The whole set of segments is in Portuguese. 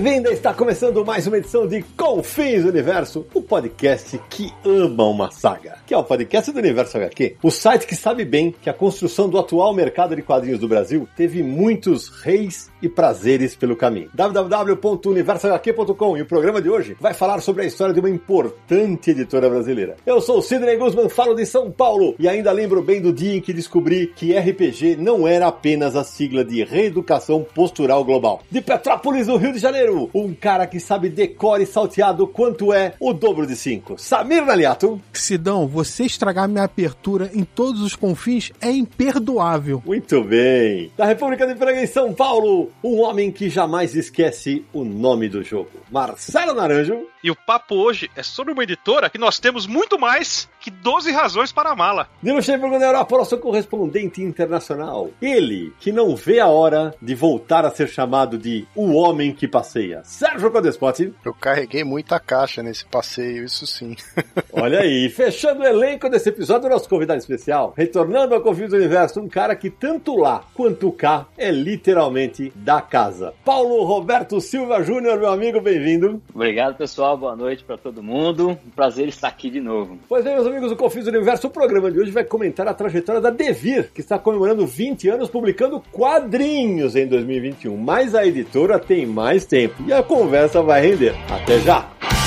Bem-vinda! Está começando mais uma edição de Confins Universo, o podcast que ama uma saga, que é o podcast do Universo HQ, o site que sabe bem que a construção do atual mercado de quadrinhos do Brasil teve muitos reis e prazeres pelo caminho. www.universohq.com e o programa de hoje vai falar sobre a história de uma importante editora brasileira. Eu sou o Sidney Guzman, falo de São Paulo e ainda lembro bem do dia em que descobri que RPG não era apenas a sigla de Reeducação Postural Global. De Petrópolis, no Rio de Janeiro, um cara que sabe decore salteado quanto é o dobro de cinco. Samir Naliato. Sidão, você estragar minha abertura em todos os confins é imperdoável. Muito bem. Da República de Praga em São Paulo, um homem que jamais esquece o nome do jogo. Marcelo Naranjo. E o papo hoje é sobre uma editora que nós temos muito mais que 12 razões para amá-la. De Luxemburgo na Europa, nosso correspondente internacional. Ele, que não vê a hora de voltar a ser chamado de o homem que passeia. Sérgio Codespot. Eu carreguei muita caixa nesse passeio, isso sim. Olha aí, fechando o elenco desse episódio, nosso convidado especial. Retornando ao Confins do Universo, um cara que tanto lá quanto cá é literalmente da casa. Paulo Roberto Silva Júnior, meu amigo, bem-vindo. Obrigado, pessoal. Boa noite para todo mundo. Um prazer estar aqui de novo. Pois bem, meus amigos do Confins do Universo, o programa de hoje vai comentar a trajetória da Devir, que está comemorando 20 anos publicando quadrinhos em 2021. Mas a editora tem mais tempo e a conversa vai render. Até já!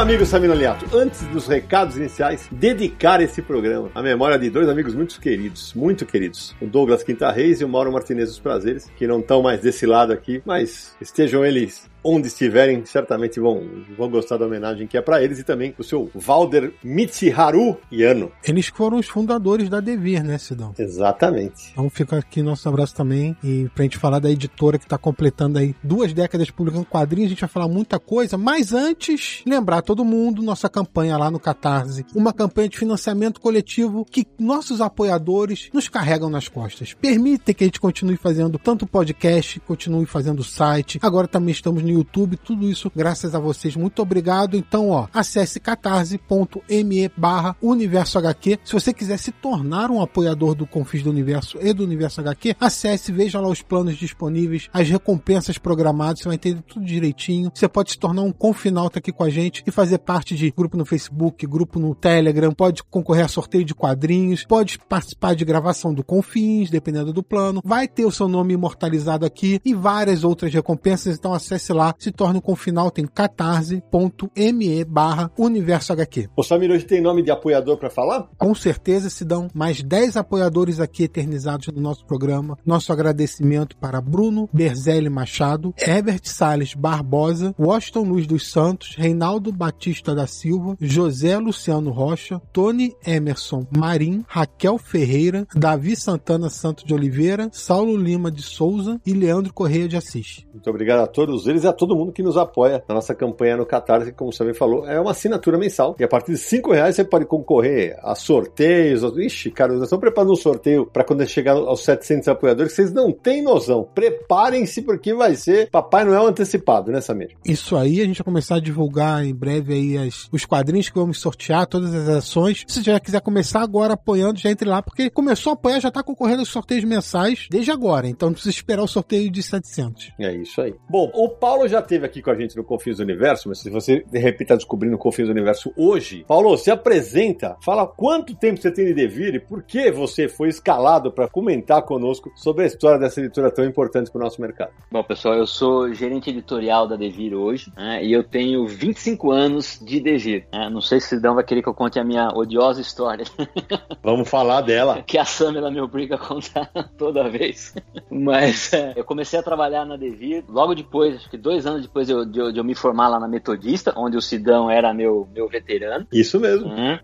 Amigo Samino Aliato, antes dos recados iniciais, dedicar esse programa à memória de dois amigos muito queridos, muito queridos, o Douglas Quinta Reis e o Mauro Martinez dos Prazeres, que não estão mais desse lado aqui, mas estejam eles onde estiverem, certamente vão, vão gostar da homenagem que é para eles e também o seu Valder Mitsuharu Yano. Eles foram os fundadores da Devir, né, Sidão? Exatamente. Então fica aqui nosso abraço também e pra gente falar da editora que tá completando aí duas décadas publicando quadrinhos, a gente vai falar muita coisa, mas antes, lembrar todo mundo nossa campanha lá no Catarse, uma campanha de financiamento coletivo que nossos apoiadores nos carregam nas costas. Permitem que a gente continue fazendo tanto podcast, continue fazendo site, agora também estamos no YouTube, tudo isso graças a vocês. Muito obrigado. Então, ó, acesse catarse.me barra Universo HQ. Se você quiser se tornar um apoiador do Confis do Universo e do Universo HQ, acesse, veja lá os planos disponíveis, as recompensas programadas, você vai entender tudo direitinho. Você pode se tornar um confinalta aqui com a gente e fazer parte de grupo no Facebook, grupo no Telegram, pode concorrer a sorteio de quadrinhos, pode participar de gravação do Confins, dependendo do plano. Vai ter o seu nome imortalizado aqui e várias outras recompensas, então acesse lá, se torne com final, tem catarse.me barra Universo HQ. O Samir hoje tem nome de apoiador para falar? Com certeza se dão mais 10 apoiadores aqui eternizados no nosso programa. Nosso agradecimento para Bruno Berzelli Machado, Herbert Sales Barbosa, Washington Luiz dos Santos, Reinaldo Batista da Silva, José Luciano Rocha, Tony Emerson Marim, Raquel Ferreira, Davi Santana Santos de Oliveira, Saulo Lima de Souza e Leandro Correia de Assis. Muito obrigado a todos eles a todo mundo que nos apoia na nossa campanha no Catarse, que, como você falou, é uma assinatura mensal. E a partir de 5 reais você pode concorrer a sorteios. Ixi, cara, nós estamos preparando um sorteio para quando chegar aos 700 apoiadores, vocês não têm noção. Preparem-se porque vai ser Papai Noel antecipado, né, Samir? Isso aí, a gente vai começar a divulgar em breve aí as, os quadrinhos que vamos sortear, todas as ações. Se você já quiser começar agora apoiando, já entre lá, porque começou a apoiar, já está concorrendo aos sorteios mensais desde agora. Então não precisa esperar o sorteio de 700. É isso aí. Bom, o Paulo já teve aqui com a gente no Confins do Universo, mas se você de repente está descobrindo o Confins do Universo hoje, Paulo, se apresenta, fala quanto tempo você tem de Devir e por que você foi escalado para comentar conosco sobre a história dessa editora tão importante para o nosso mercado. Bom, pessoal, eu sou gerente editorial da Devir hoje né, e eu tenho 25 anos de Devir. Né, não sei se o Sidão vai querer que eu conte a minha odiosa história. Vamos falar dela. que a Samela me obriga a contar toda vez. Mas é, eu comecei a trabalhar na Devir logo depois, acho que dois dois anos depois de eu, de eu, de eu me formar lá na Metodista, onde o Sidão era meu, meu veterano. Isso mesmo. Uhum.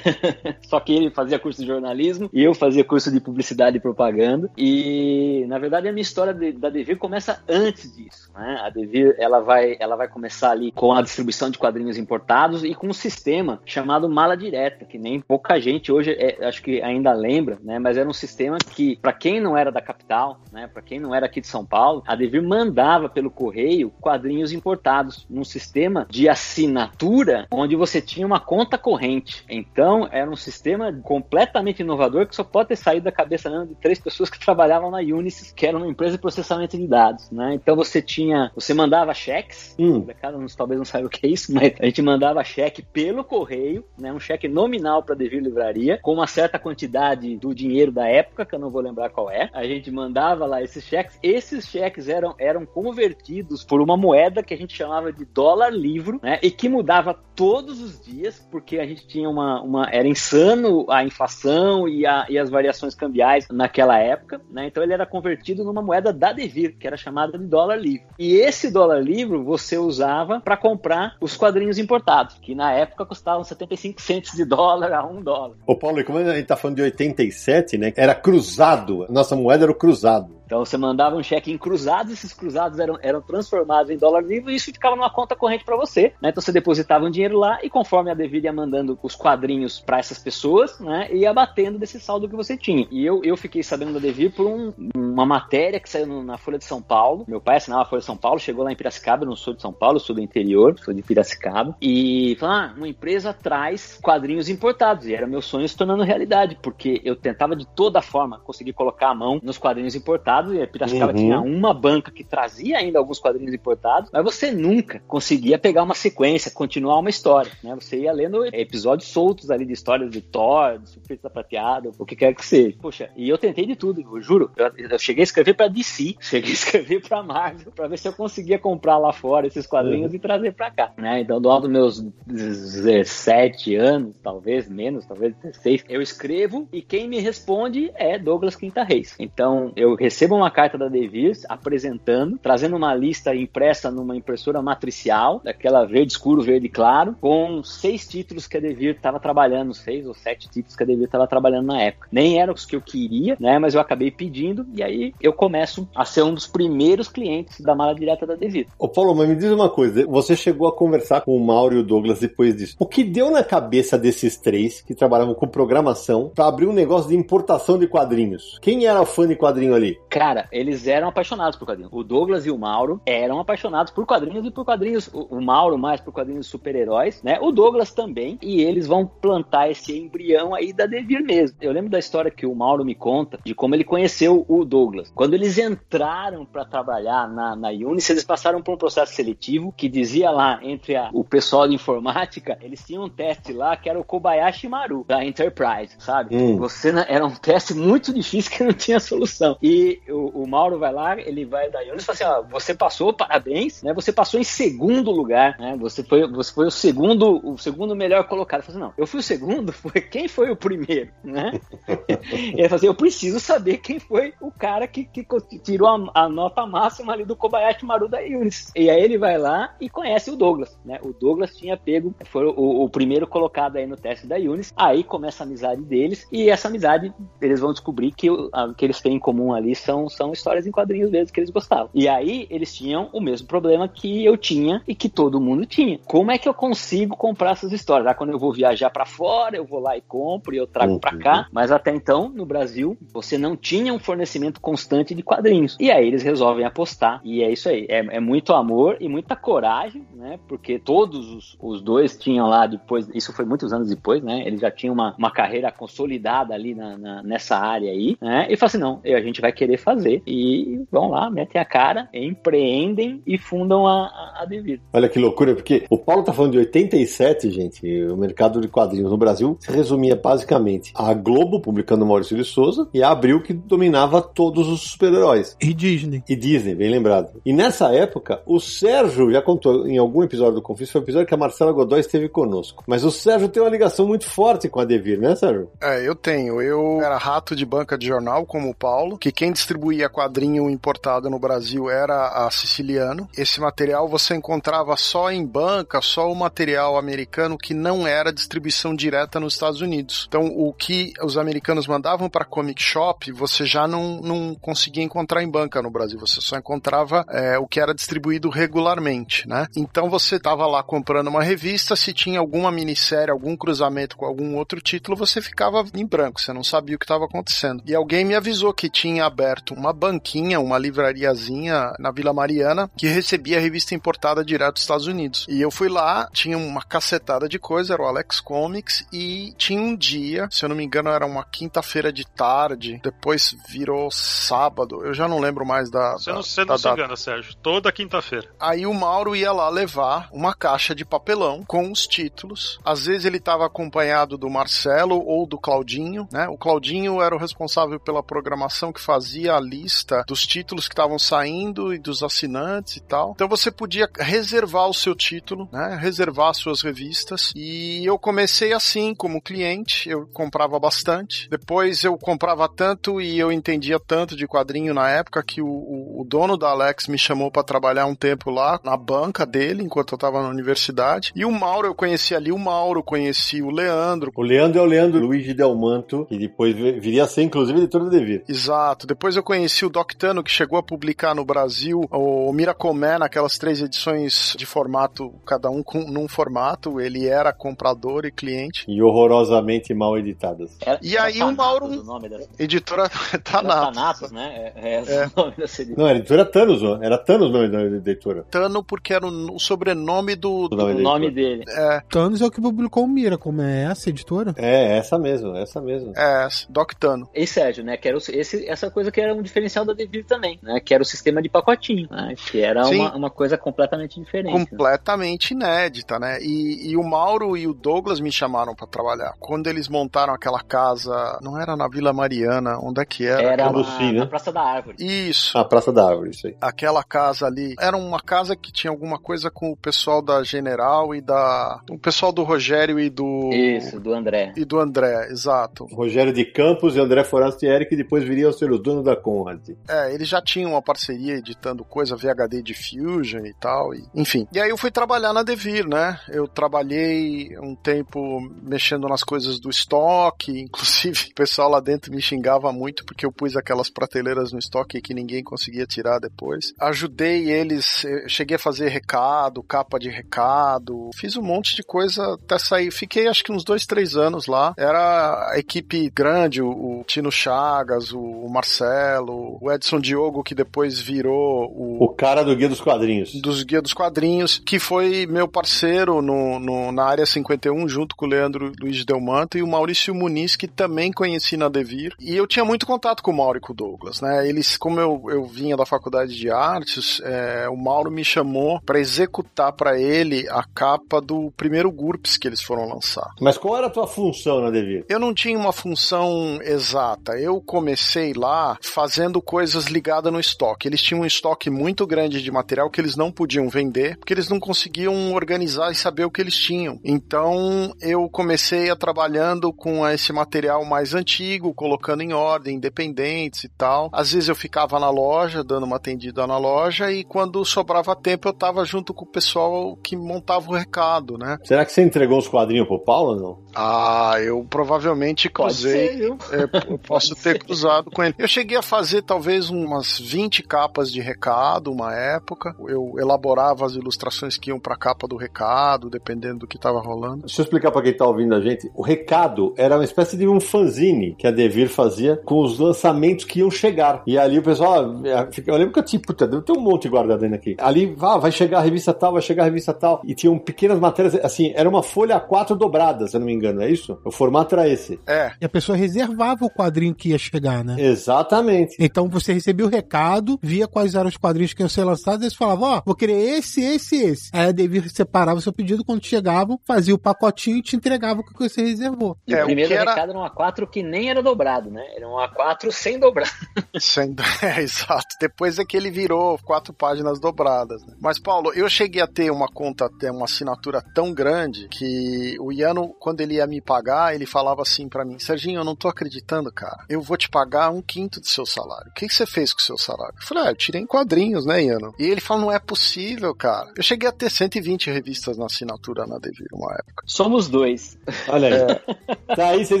Só que ele fazia curso de jornalismo e eu fazia curso de publicidade e propaganda. E, na verdade, a minha história de, da Devir começa antes disso. Né? A Devir ela vai, ela vai começar ali com a distribuição de quadrinhos importados e com um sistema chamado mala direta, que nem pouca gente hoje é, acho que ainda lembra, né? mas era um sistema que, para quem não era da capital, né? para quem não era aqui de São Paulo, a Devir mandava pelo correio quadrinhos importados num sistema de assinatura onde você tinha uma conta corrente. Então, era um sistema completamente inovador que só pode ter saído da cabeça de três pessoas que trabalhavam na Unisys, que era uma empresa de processamento de dados, né? Então você tinha, você mandava cheques, hum. cada um talvez não saiba o que é isso, mas a gente mandava cheque pelo correio, né? Um cheque nominal para Devir Livraria, com uma certa quantidade do dinheiro da época, que eu não vou lembrar qual é. A gente mandava lá esses cheques. Esses cheques eram, eram convertidos por uma moeda que a gente chamava de dólar livro, né? E que mudava todos os dias, porque a gente tinha uma, uma era insano a inflação e, a, e as variações cambiais naquela época, né? Então ele era convertido numa moeda da Devir, que era chamada de dólar livre. E esse dólar livre você usava para comprar os quadrinhos importados, que na época custavam 75 centos de dólar a um dólar. Ô Paulo, e como a gente tá falando de 87, né? Era cruzado. Nossa moeda era o cruzado. Então você mandava um cheque em cruzados, esses cruzados eram, eram transformados em dólar livre e isso ficava numa conta corrente para você. Né? Então você depositava um dinheiro lá e conforme a Devir ia mandando os quadrinhos para essas pessoas, né, ia batendo desse saldo que você tinha. E eu, eu fiquei sabendo da Devir por um, uma matéria que saiu no, na Folha de São Paulo. Meu pai assinava a Folha de São Paulo, chegou lá em Piracicaba, eu não sou de São Paulo, sou do interior, sou de Piracicaba. E falou: ah, uma empresa traz quadrinhos importados. E era meu sonho se tornando realidade, porque eu tentava de toda forma conseguir colocar a mão nos quadrinhos importados e a Piracicaba uhum. tinha uma banca que trazia ainda alguns quadrinhos importados, mas você nunca conseguia pegar uma sequência, continuar uma história, né? Você ia lendo episódios soltos ali de histórias de Thor, de Surfista Prateado, o que quer que seja. Poxa, e eu tentei de tudo, eu juro. Eu, eu cheguei a escrever para DC, cheguei a escrever para Marvel, para ver se eu conseguia comprar lá fora esses quadrinhos uhum. e trazer para cá, né? Então, do alto dos meus 17 anos, talvez menos, talvez 16, eu escrevo e quem me responde é Douglas Quinta Reis. Então, eu recebo uma carta da Devir apresentando, trazendo uma lista impressa numa impressora matricial, daquela verde escuro, verde claro, com seis títulos que a Devir estava trabalhando, seis ou sete títulos que a Devir estava trabalhando na época. Nem eram os que eu queria, né? Mas eu acabei pedindo e aí eu começo a ser um dos primeiros clientes da mala direta da Devir. Ô Paulo, mas me diz uma coisa, você chegou a conversar com o Mauro e o Douglas depois disso. O que deu na cabeça desses três que trabalhavam com programação para abrir um negócio de importação de quadrinhos? Quem era fã de quadrinho ali? Cara, eles eram apaixonados por quadrinhos. O Douglas e o Mauro eram apaixonados por quadrinhos e por quadrinhos. O, o Mauro mais por quadrinhos super-heróis, né? O Douglas também. E eles vão plantar esse embrião aí da Devir mesmo. Eu lembro da história que o Mauro me conta de como ele conheceu o Douglas. Quando eles entraram para trabalhar na, na Unis, eles passaram por um processo seletivo que dizia lá entre a, o pessoal de informática, eles tinham um teste lá que era o Kobayashi Maru da Enterprise, sabe? Hum. Você era um teste muito difícil que não tinha solução. E o, o Mauro vai lá, ele vai da Unis e fala assim: ó, você passou, parabéns, né? Você passou em segundo lugar, né? Você foi, você foi o segundo, o segundo melhor colocado. Eu assim, não, eu fui o segundo, foi quem foi o primeiro, né? ele falou assim, eu preciso saber quem foi o cara que, que tirou a, a, nota máxima ali do Kobayashi Maru da Unis. E aí ele vai lá e conhece o Douglas, né? O Douglas tinha pego, foi o, o primeiro colocado aí no teste da Unis. Aí começa a amizade deles e essa amizade eles vão descobrir que o que eles têm em comum ali são, são histórias em quadrinhos mesmo que eles gostavam. E aí eles tinham o mesmo problema que eu tinha e que todo mundo tinha. Como é que eu consigo comprar essas histórias? Ah, quando eu vou viajar para fora, eu vou lá e compro e eu trago uhum. para cá. Mas até então, no Brasil, você não tinha um fornecimento constante de quadrinhos. E aí eles resolvem apostar. E é isso aí. É, é muito amor e muita coragem, né? Porque todos os, os, dois tinham lá depois, isso foi muitos anos depois, né? Eles já tinham uma, uma carreira consolidada ali na, na nessa área aí, né? E falaram assim: não, a gente vai querer fazer. E vão lá, metem a cara, empreendem e fundam a, a, a Devir. Olha que loucura, porque o Paulo tá falando de 87, gente, o mercado de quadrinhos no Brasil se resumia basicamente a Globo publicando Maurício de Souza e a Abril que dominava todos os super-heróis. E Disney. E Disney, bem lembrado. E nessa época, o Sérgio já contou em algum episódio do Confis, foi o episódio que a Marcela Godoy esteve conosco. Mas o Sérgio tem uma ligação muito forte com a Devir, né, Sérgio? É, eu tenho. Eu era rato de banca de jornal, como o Paulo, que quem distribuía quadrinho importado no Brasil era a Siciliano. Esse material você encontrava só em banca, só o material americano que não era distribuição direta nos Estados Unidos. Então, o que os americanos mandavam para comic shop, você já não, não conseguia encontrar em banca no Brasil. Você só encontrava é, o que era distribuído regularmente, né? Então você estava lá comprando uma revista, se tinha alguma minissérie, algum cruzamento com algum outro título, você ficava em branco, você não sabia o que estava acontecendo. E alguém me avisou que tinha aberto uma banquinha, uma livrariazinha na Vila Mariana que recebia a revista importada direto dos Estados Unidos. E eu fui lá, tinha uma cacetada de coisa, era o Alex Comics, e tinha um dia, se eu não me engano, era uma quinta-feira de tarde, depois virou sábado, eu já não lembro mais da. Você da, não, você da não se engana, Sérgio. Toda quinta-feira. Aí o Mauro ia lá levar uma caixa de papelão com os títulos. Às vezes ele estava acompanhado do Marcelo ou do Claudinho, né? O Claudinho era o responsável pela programação que fazia a lista dos títulos que estavam saindo e dos assinantes e tal. Então você podia reservar o seu título, né? Reservar suas revistas. E eu comecei assim, como cliente, eu comprava bastante. Depois eu comprava tanto e eu entendia tanto de quadrinho na época que o, o, o dono da Alex me chamou para trabalhar um tempo lá na banca dele, enquanto eu tava na universidade. E o Mauro, eu conheci ali o Mauro, conheci o Leandro. O Leandro é o Leandro Luigi Delmanto, que depois viria a ser, inclusive, editor do Devir. Exato. Depois eu conheci o Doctano, que chegou a publicar no Brasil o Miracomé naquelas três edições de formato, cada um com, num formato. Ele era comprador e cliente. E horrorosamente mal editadas. Era, E era aí o Mauro- o nome dessa- Editora era Tanato. Thanatos, né? É, é, é. o nome dessa editora. Não, a editora Thanos, ó. Era Thanos o nome da editora. Tano, porque era o, sobrenome do. O do- nome O da nome dele. é, Thanos é o que publicou o Mira, como é essa editora? É, essa mesmo, essa mesmo. é, Doctano. E Sérgio, né? Que era o- esse, essa coisa que era um diferencial da Devir também, né? Que era o sistema de pacotinho, né? Que era uma, uma coisa completamente diferente. né? completamente inédita, né? E, e o Mauro e o Douglas me chamaram pra trabalhar. Quando eles montaram aquela casa, não era na Vila Mariana, onde é que era? Era Aquela na, Sim, né? na Praça da Árvore. Isso. A Praça da Árvore, isso aí. Aquela casa ali era uma casa que tinha alguma coisa com o pessoal da General e da. O pessoal do Rogério e do. Isso, do André. E do André, exato. Rogério de Campos e André Forastieri, que depois viriam a ser os donos da Conrad. É, eles já tinham uma parceria editando coisa VHD Diffusion e tal, e, enfim. E aí eu fui trabalhar na Devir, né? Eu trabalhei um tempo mexendo nas coisas do estoque, inclusive o pessoal lá dentro me xingava muito porque eu pus aquelas prateleiras no estoque que ninguém conseguia tirar depois. Ajudei eles, eu cheguei a fazer recado, capa de recado, fiz um monte de coisa até sair. Fiquei acho que uns dois, três anos lá. Era a equipe grande, o, o Tino Chagas, o, o Marcelo, o Edson Diogo, que depois virou o, O cara do Guia dos Quadrinhos. dos Guia dos Quadrinhos, que foi meu parceiro no, no- na área 51, junto com o Leandro Luiz Delmanto e o Maurício Muniz, que também conheci na Devir. E eu tinha muito contato com o Mauro e com o Douglas, né? Eles, como eu, eu vinha da faculdade de artes, é, o Mauro me chamou para executar para ele a capa do primeiro GURPS que eles foram lançar. Mas qual era a tua função na Devir? Eu não tinha uma função exata. Eu comecei lá fazendo coisas ligadas no estoque. Eles tinham um estoque muito grande de material que eles não podiam vender, porque eles não conseguiam organizar e saber o que eles tinham. Então eu comecei a trabalhando com esse material mais antigo, colocando em ordem, independentes e tal. Às vezes eu ficava na loja, dando uma atendida na loja, e quando sobrava tempo eu tava junto com o pessoal que montava o recado, né? Será que você entregou os quadrinhos pro Paulo ou não? Ah, eu provavelmente Pode cruzei. ser, viu? É, eu posso ter cruzado com ele. Eu cheguei a fazer talvez umas 20 capas de recado uma época. Eu elaborava as ilustrações que iam pra capa do recado, dependendo do que tava rolando. Deixa eu explicar pra quem tá ouvindo a gente. O recado era uma espécie de um fanzine que a Devir fazia com os lançamentos que iam chegar. E ali o pessoal, ah, fica- eu lembro que eu tinha, puta, deve ter um monte guardado ainda aqui. Ali, ah, vai chegar a revista tal, vai chegar a revista tal. E tinham pequenas matérias, assim, era uma folha A4 dobrada, se eu não me engano, é isso? O formato era esse. É, E a pessoa reservava o quadrinho que ia chegar, né? Exatamente. Então você recebia o recado, via quais eram os quadrinhos que iam ser lançados, e você falava, ó, vou querer esse, esse, esse. Aí a Devir separava o seu pedido, quando chegavam, fazia o pacotinho e te entregava o que você reservou. E É, o o primeiro que era- recado era um A4 que nem era dobrado, né? Era um A4 sem dobrar. sendo, é, exato. Depois é que ele virou quatro páginas dobradas. né? Mas, Paulo, eu cheguei a ter uma conta, ter uma assinatura tão grande que o Iano, quando ele ia me pagar, ele falava assim pra mim: Serginho, eu não tô acreditando, cara. Eu vou te pagar um quinto do seu seu salário? O que, que você fez com o seu salário? Eu falei, ah, eu tirei em quadrinhos, né, Iano? E ele falou, não é possível, cara. Eu cheguei a ter 120 revistas na assinatura na Devir uma época. Somos dois. Olha aí. Daí vocês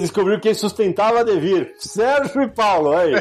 descobriram quem sustentava a Devir. Sérgio e Paulo, aí.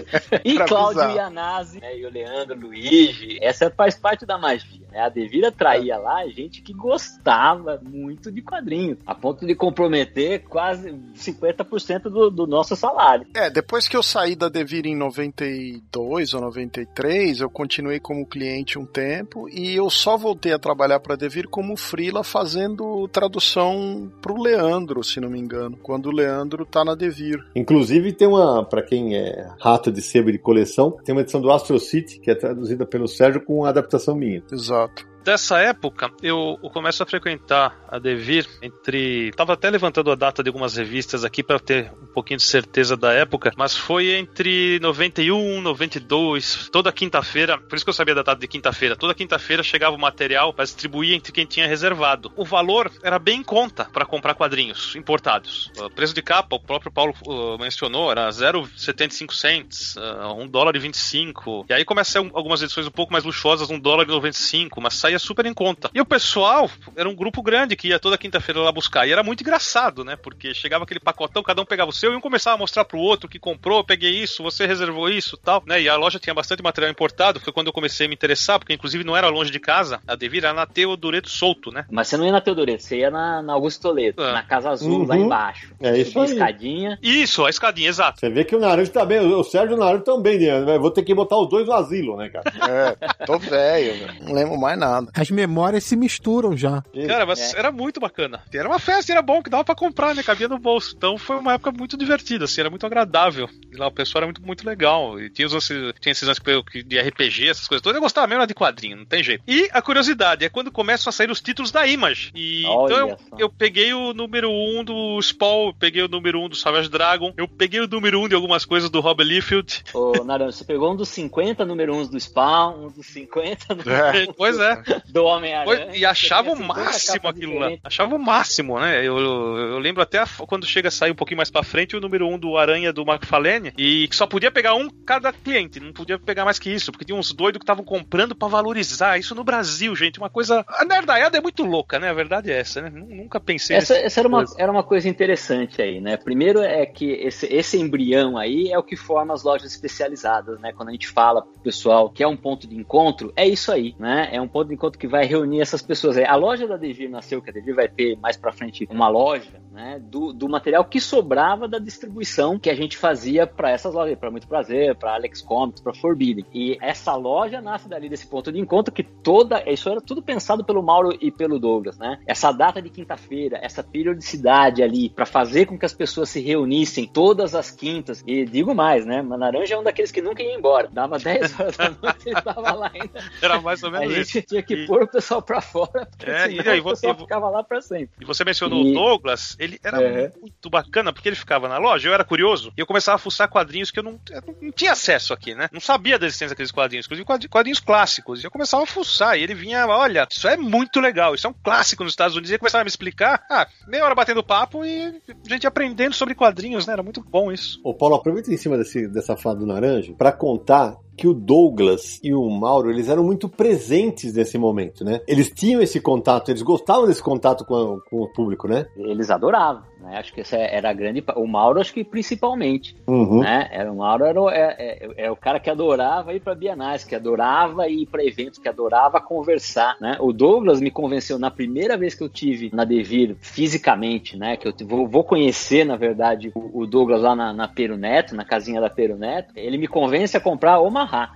E Cláudio. Ianazzi né, e o Leandro Luigi. Essa faz parte da magia. Né? A Devir atraía lá gente que gostava muito de quadrinhos, a ponto de comprometer quase 50% do, do nosso salário. É, depois que eu saí da Devir em 92 ou 93, eu continuei como cliente um tempo e eu só voltei a trabalhar para Devir como freela fazendo tradução pro Leandro, se não me engano, quando o Leandro tá na Devir. Inclusive tem uma, pra quem é rato de sebo de coleção, tem uma edição do Astro City, que é traduzida pelo Sérgio com uma adaptação minha. Exato. Exato. Dessa época, eu, começo a frequentar a Devir entre. Tava até levantando a data de algumas revistas aqui para ter um pouquinho de certeza da época, mas foi entre 91, 92, toda quinta-feira, por isso que eu sabia da data de quinta-feira. Toda quinta-feira chegava o material para distribuir entre quem tinha reservado. O valor era bem em conta para comprar quadrinhos importados. O preço de capa, o próprio Paulo uh, mencionou, era 0,75 cents, uh, 1 dólar e 25. E aí começaram algumas edições um pouco mais luxuosas, 1 dólar e 95, mas saía super em conta. E o pessoal era um grupo grande que ia toda quinta-feira lá buscar. E era muito engraçado, né? Porque chegava aquele pacotão, cada um pegava o seu e um começava a mostrar pro outro que comprou, peguei isso, você reservou isso tal, né? E a loja tinha bastante material importado. Foi quando eu comecei a me interessar, porque inclusive não era longe de casa. A Devir era na Teodoreto Solto, né? Mas você não ia na Teodoreto, você ia na, na Augusto Toledo, Ah. na Casa Azul, Uhum. lá embaixo. É isso aí. escadinha. Isso, a escadinha, exato. Você vê que o Naranjo tá bem, o Sérgio e o Naranjo bem, né? Vou ter que botar os dois no asilo, né, cara? É, tô velho, velho. Não lembro mais nada. As memórias se misturam já. Cara, mas era muito bacana. Era uma festa, e era bom, que dava pra comprar, né? Cabia no bolso. Então foi uma época muito divertida, assim, era muito agradável. E lá o pessoal era muito, muito legal. E tinha, os, tinha esses lances que- de RPG, essas coisas todas. Eu gostava mesmo de quadrinho, não tem jeito. E a curiosidade é quando começam a sair os títulos da Image. E Olha então eu, eu peguei o número 1 um do Spawn, eu peguei o número 1 um do Savage Dragon, eu peguei o número 1 um de algumas coisas do Rob Liefeld. Ô, Naranjo, você pegou um dos 50 número 1 do Spawn, um dos 50 número Pois é. Do Homem-Aranha. E achava o Você tinha 50 máximo aquilo lá. diferentes. Achava o máximo, né? Eu, eu lembro até a- quando chega a sair um pouquinho mais pra frente o número 1 um do Aranha do McFarlane e que só podia pegar um cada cliente, não podia pegar mais que isso, porque tinha uns doidos que estavam comprando pra valorizar. Isso no Brasil, gente, uma coisa. A nerdaiada é muito louca, né? A verdade é essa, né? Nunca pensei Essa, nesse essa era, uma, coisa. era uma coisa interessante aí, né? Primeiro é que esse, esse embrião aí é o que forma as lojas especializadas, né? Quando a gente fala pro pessoal que é um ponto de encontro, é isso aí, né? É um ponto de encontro que vai reunir essas pessoas. A loja da Devir nasceu, que a Devir vai ter mais pra frente uma loja, né? Do, do material que sobrava da distribuição que a gente fazia pra essas lojas, pra Muito Prazer, pra Alex Comics, pra Forbidden. E essa loja nasce dali desse ponto de encontro que toda, isso era tudo pensado pelo Mauro e pelo Douglas, né? Essa data de quinta-feira, essa periodicidade ali pra fazer com que as pessoas se reunissem todas as quintas. E digo mais, né? Manaranja é um daqueles que nunca ia embora. Dava 10 horas da noite e ele tava lá ainda. Era mais ou A menos isso. gente tinha que E- pôr o pessoal pra fora, porque É, senão e aí o você- pessoal ficava lá pra sempre. E você mencionou E- o Douglas, ele era É. muito bacana, porque ele ficava na loja, eu era curioso, e eu começava a fuçar quadrinhos que eu não, eu não tinha acesso aqui, né? Não sabia da existência daqueles quadrinhos, inclusive quadri- quadrinhos clássicos. E eu começava a fuçar, e ele vinha, olha, isso é muito legal, isso é um clássico nos Estados Unidos, e ele começava a me explicar, ah, meia hora batendo papo e a gente aprendendo sobre quadrinhos, né? Era muito bom isso. Ô Paulo, aproveita em cima desse, dessa fala do Naranjo pra contar que o Douglas e o Mauro, eles eram muito presentes nesse momento, né? Eles tinham esse contato, eles gostavam desse contato com, a- com o público, né? Eles adoravam, né? Acho que essa era a grande. O Mauro, acho que principalmente. Uhum. né? Era, o Mauro era, o- é, é- é o cara que adorava ir para bienais, que adorava ir para eventos, que adorava conversar, né? O Douglas me convenceu na primeira vez que eu tive na Devir fisicamente, né? Que eu vou, vou conhecer, na verdade, o, o Douglas lá na, na Peru Neto, na casinha da Peru Neto. Ele me convence a comprar Omaha.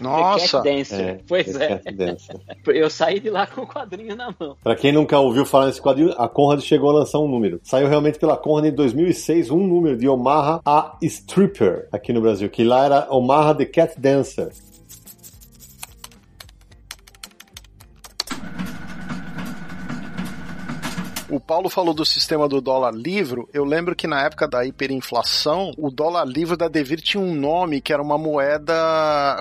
Nossa! Cat Dancer. é, pois é. Eu saí de lá com o quadrinho na mão. Pra quem nunca ouviu falar nesse quadrinho, a Conrad chegou a lançar um número. Saiu realmente pela Conrad em 2006 um número de Omaha a Stripper aqui no Brasil, que lá era Omaha the Cat Dancer. O Paulo falou do sistema do dólar livro. Eu lembro que na época da hiperinflação, o dólar livro da Devir tinha um nome que era uma moeda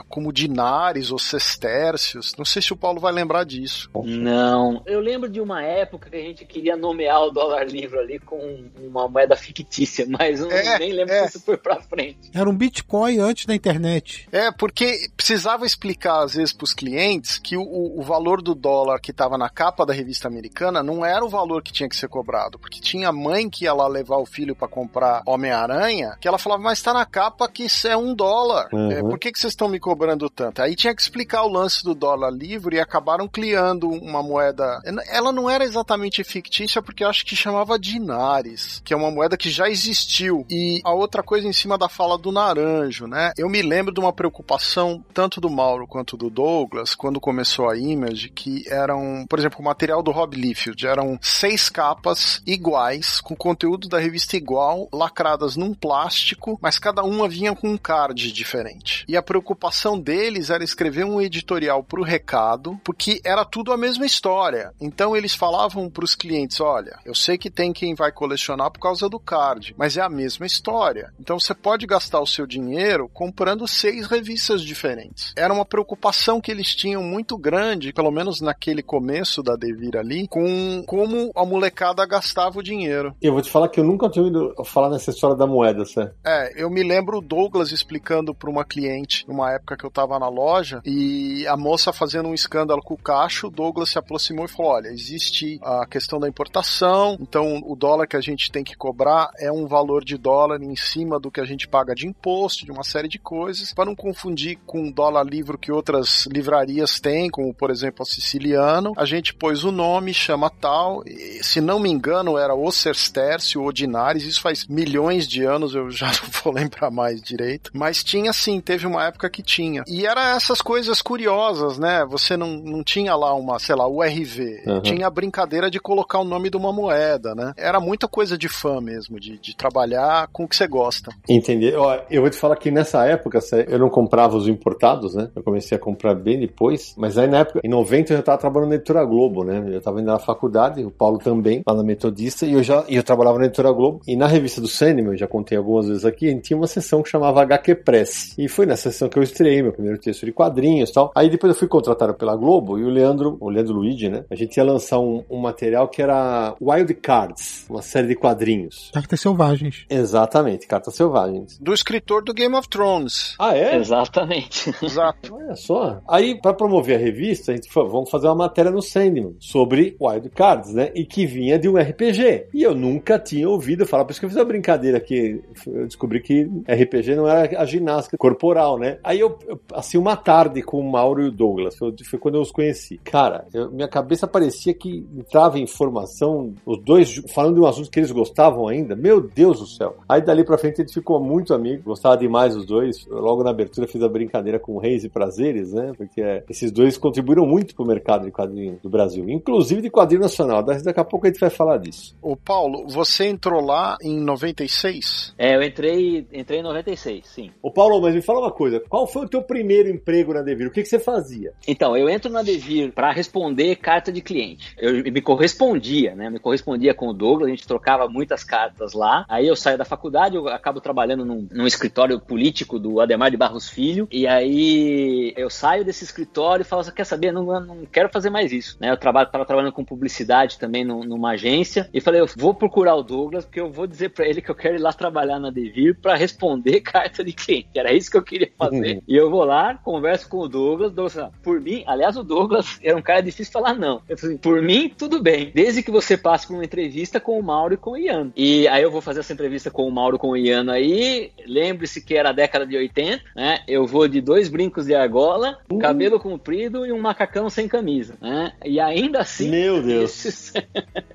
como dinares ou sestércios. Não sei se o Paulo vai lembrar disso. Não. Eu lembro de uma época que a gente queria nomear o dólar livre ali com uma moeda fictícia, mas eu É, nem lembro é. se isso foi pra frente. Era um Bitcoin antes da internet. É, porque precisava explicar às vezes para os clientes que o, o valor do dólar que estava na capa da revista americana não era o valor que tinha que ser cobrado, porque tinha mãe que ia lá levar o filho para comprar Homem-Aranha, que ela falava, mas está na capa que isso é um dólar. Uhum. É, por que, que vocês estão me cobrando tanto? Aí tinha que explicar o lance do dólar livre e acabaram criando uma moeda. Ela não era exatamente fictícia, porque eu acho que chamava dinares, que é uma moeda que já existiu. E a outra coisa em cima da fala do Naranjo, né? Eu me lembro de uma preocupação tanto do Mauro quanto do Douglas quando começou a Image, que eram, por exemplo, o material do Rob Liefeld, eram seis capas iguais, com conteúdo da revista igual, lacradas num plástico, mas cada uma vinha com um card diferente. E a preocupação deles era escrever um editorial pro recado, porque era tudo a mesma história. Então eles falavam pros clientes, olha, eu sei que tem quem vai colecionar por causa do card, mas é a mesma história. Então você pode gastar o seu dinheiro comprando seis revistas diferentes. Era uma preocupação que eles tinham muito grande, pelo menos naquele começo da Devir ali, com como a molecada gastava o dinheiro. Eu vou te falar que eu nunca tinha ouvido falar nessa história da moeda, certo? É, eu me lembro o Douglas explicando para uma cliente numa época que eu tava na loja e a moça fazendo um escândalo com o cacho, o Douglas se aproximou e falou: Olha, existe a questão da importação, então o dólar que a gente tem que cobrar é um valor de dólar em cima do que a gente paga de imposto, de uma série de coisas, para não confundir com o dólar livro que outras livrarias têm, como por exemplo a Siciliano. A gente pôs o nome, chama tal, e, se não me engano era o Serstércio ou Dinares, isso faz milhões de anos, eu já não vou lembrar mais direito. Mas tinha sim, teve uma época que tinha. E era essas coisas curiosas, né? Você não, não tinha lá uma, sei lá, URV. Uhum. Tinha a brincadeira de colocar o nome de uma moeda, né? Era muita coisa de fã mesmo, de, de trabalhar com o que você gosta. Entendi. Ó, eu vou te falar que nessa época eu não comprava os importados, né? Eu comecei a comprar bem depois. Mas aí na época, em 90, eu já tava trabalhando na Editora Globo, né? Eu tava indo na faculdade, o Paulo também, lá na Metodista, e eu já e eu trabalhava na Editora Globo. E na revista do Sandman, eu já contei algumas vezes aqui, a gente tinha uma sessão que chamava HQ Press. E foi nessa sessão que eu estreiei meu primeiro texto de quadrinhos e tal. Aí depois eu fui contratado pela Globo e o Leandro, o Leandro Luigi, né? A gente ia lançar um, um material que era Wild Cards, uma série de quadrinhos. Cartas selvagens. Exatamente, cartas selvagens. Do escritor do Game of Thrones. Ah, é? Exatamente. Exato. Olha só. Aí, pra promover a revista, a gente falou, vamos fazer uma matéria no Sandman sobre Wild Cards, né? E que vinha de um RPG. E eu nunca tinha ouvido falar, por isso que eu fiz uma brincadeira que eu descobri que RPG não era a ginástica corporal, né? Aí eu, eu passei uma tarde com o Mauro e o Douglas, foi, foi quando eu os conheci. Cara, eu- minha cabeça parecia que entrava informação, os dois falando de um assunto que eles gostavam ainda. Meu Deus do céu. Aí dali pra frente a gente ficou muito amigo, gostava demais os dois. Logo na abertura fiz a brincadeira com Reis e Prazeres, né? Porque é, esses dois contribuíram muito pro mercado de quadrinhos do Brasil, inclusive de quadrinho nacional. Da- Daqui a pouco a gente vai falar disso. Ô Paulo, você entrou lá em 96? É, eu entrei, entrei em 96, sim. Ô Paulo, mas me fala uma coisa, qual foi o teu primeiro emprego na Devir? O que, que você fazia? Então, eu entro na Devir para responder carta de cliente. Eu me correspondia, né? Me correspondia com o Douglas, a gente trocava muitas cartas lá. Aí eu saio da faculdade, eu acabo trabalhando num, num escritório político do Ademar de Barros Filho. E aí eu saio desse escritório e falo assim: quer saber? Não, não quero fazer mais isso. Né? Eu trabalho, tava trabalhando com publicidade também num- numa agência. E falei: eu vou procurar o Douglas, porque eu vou dizer para ele que eu quero ir lá trabalhar na Devir para responder carta de cliente. Era isso que eu queria fazer. E eu vou lá, converso com o Douglas, Douglas fala, por mim, aliás, o Douglas era um cara difícil falar não. Eu falei, por mim, tudo bem, desde que você passe por uma entrevista com o Mauro e com o Ian. E aí eu vou fazer essa entrevista com o Mauro e com o Ian aí, lembre-se que era a década de 80, né? Eu vou de dois brincos de argola, cabelo comprido e um macacão sem camisa, né? E ainda assim... Meu Deus. esses-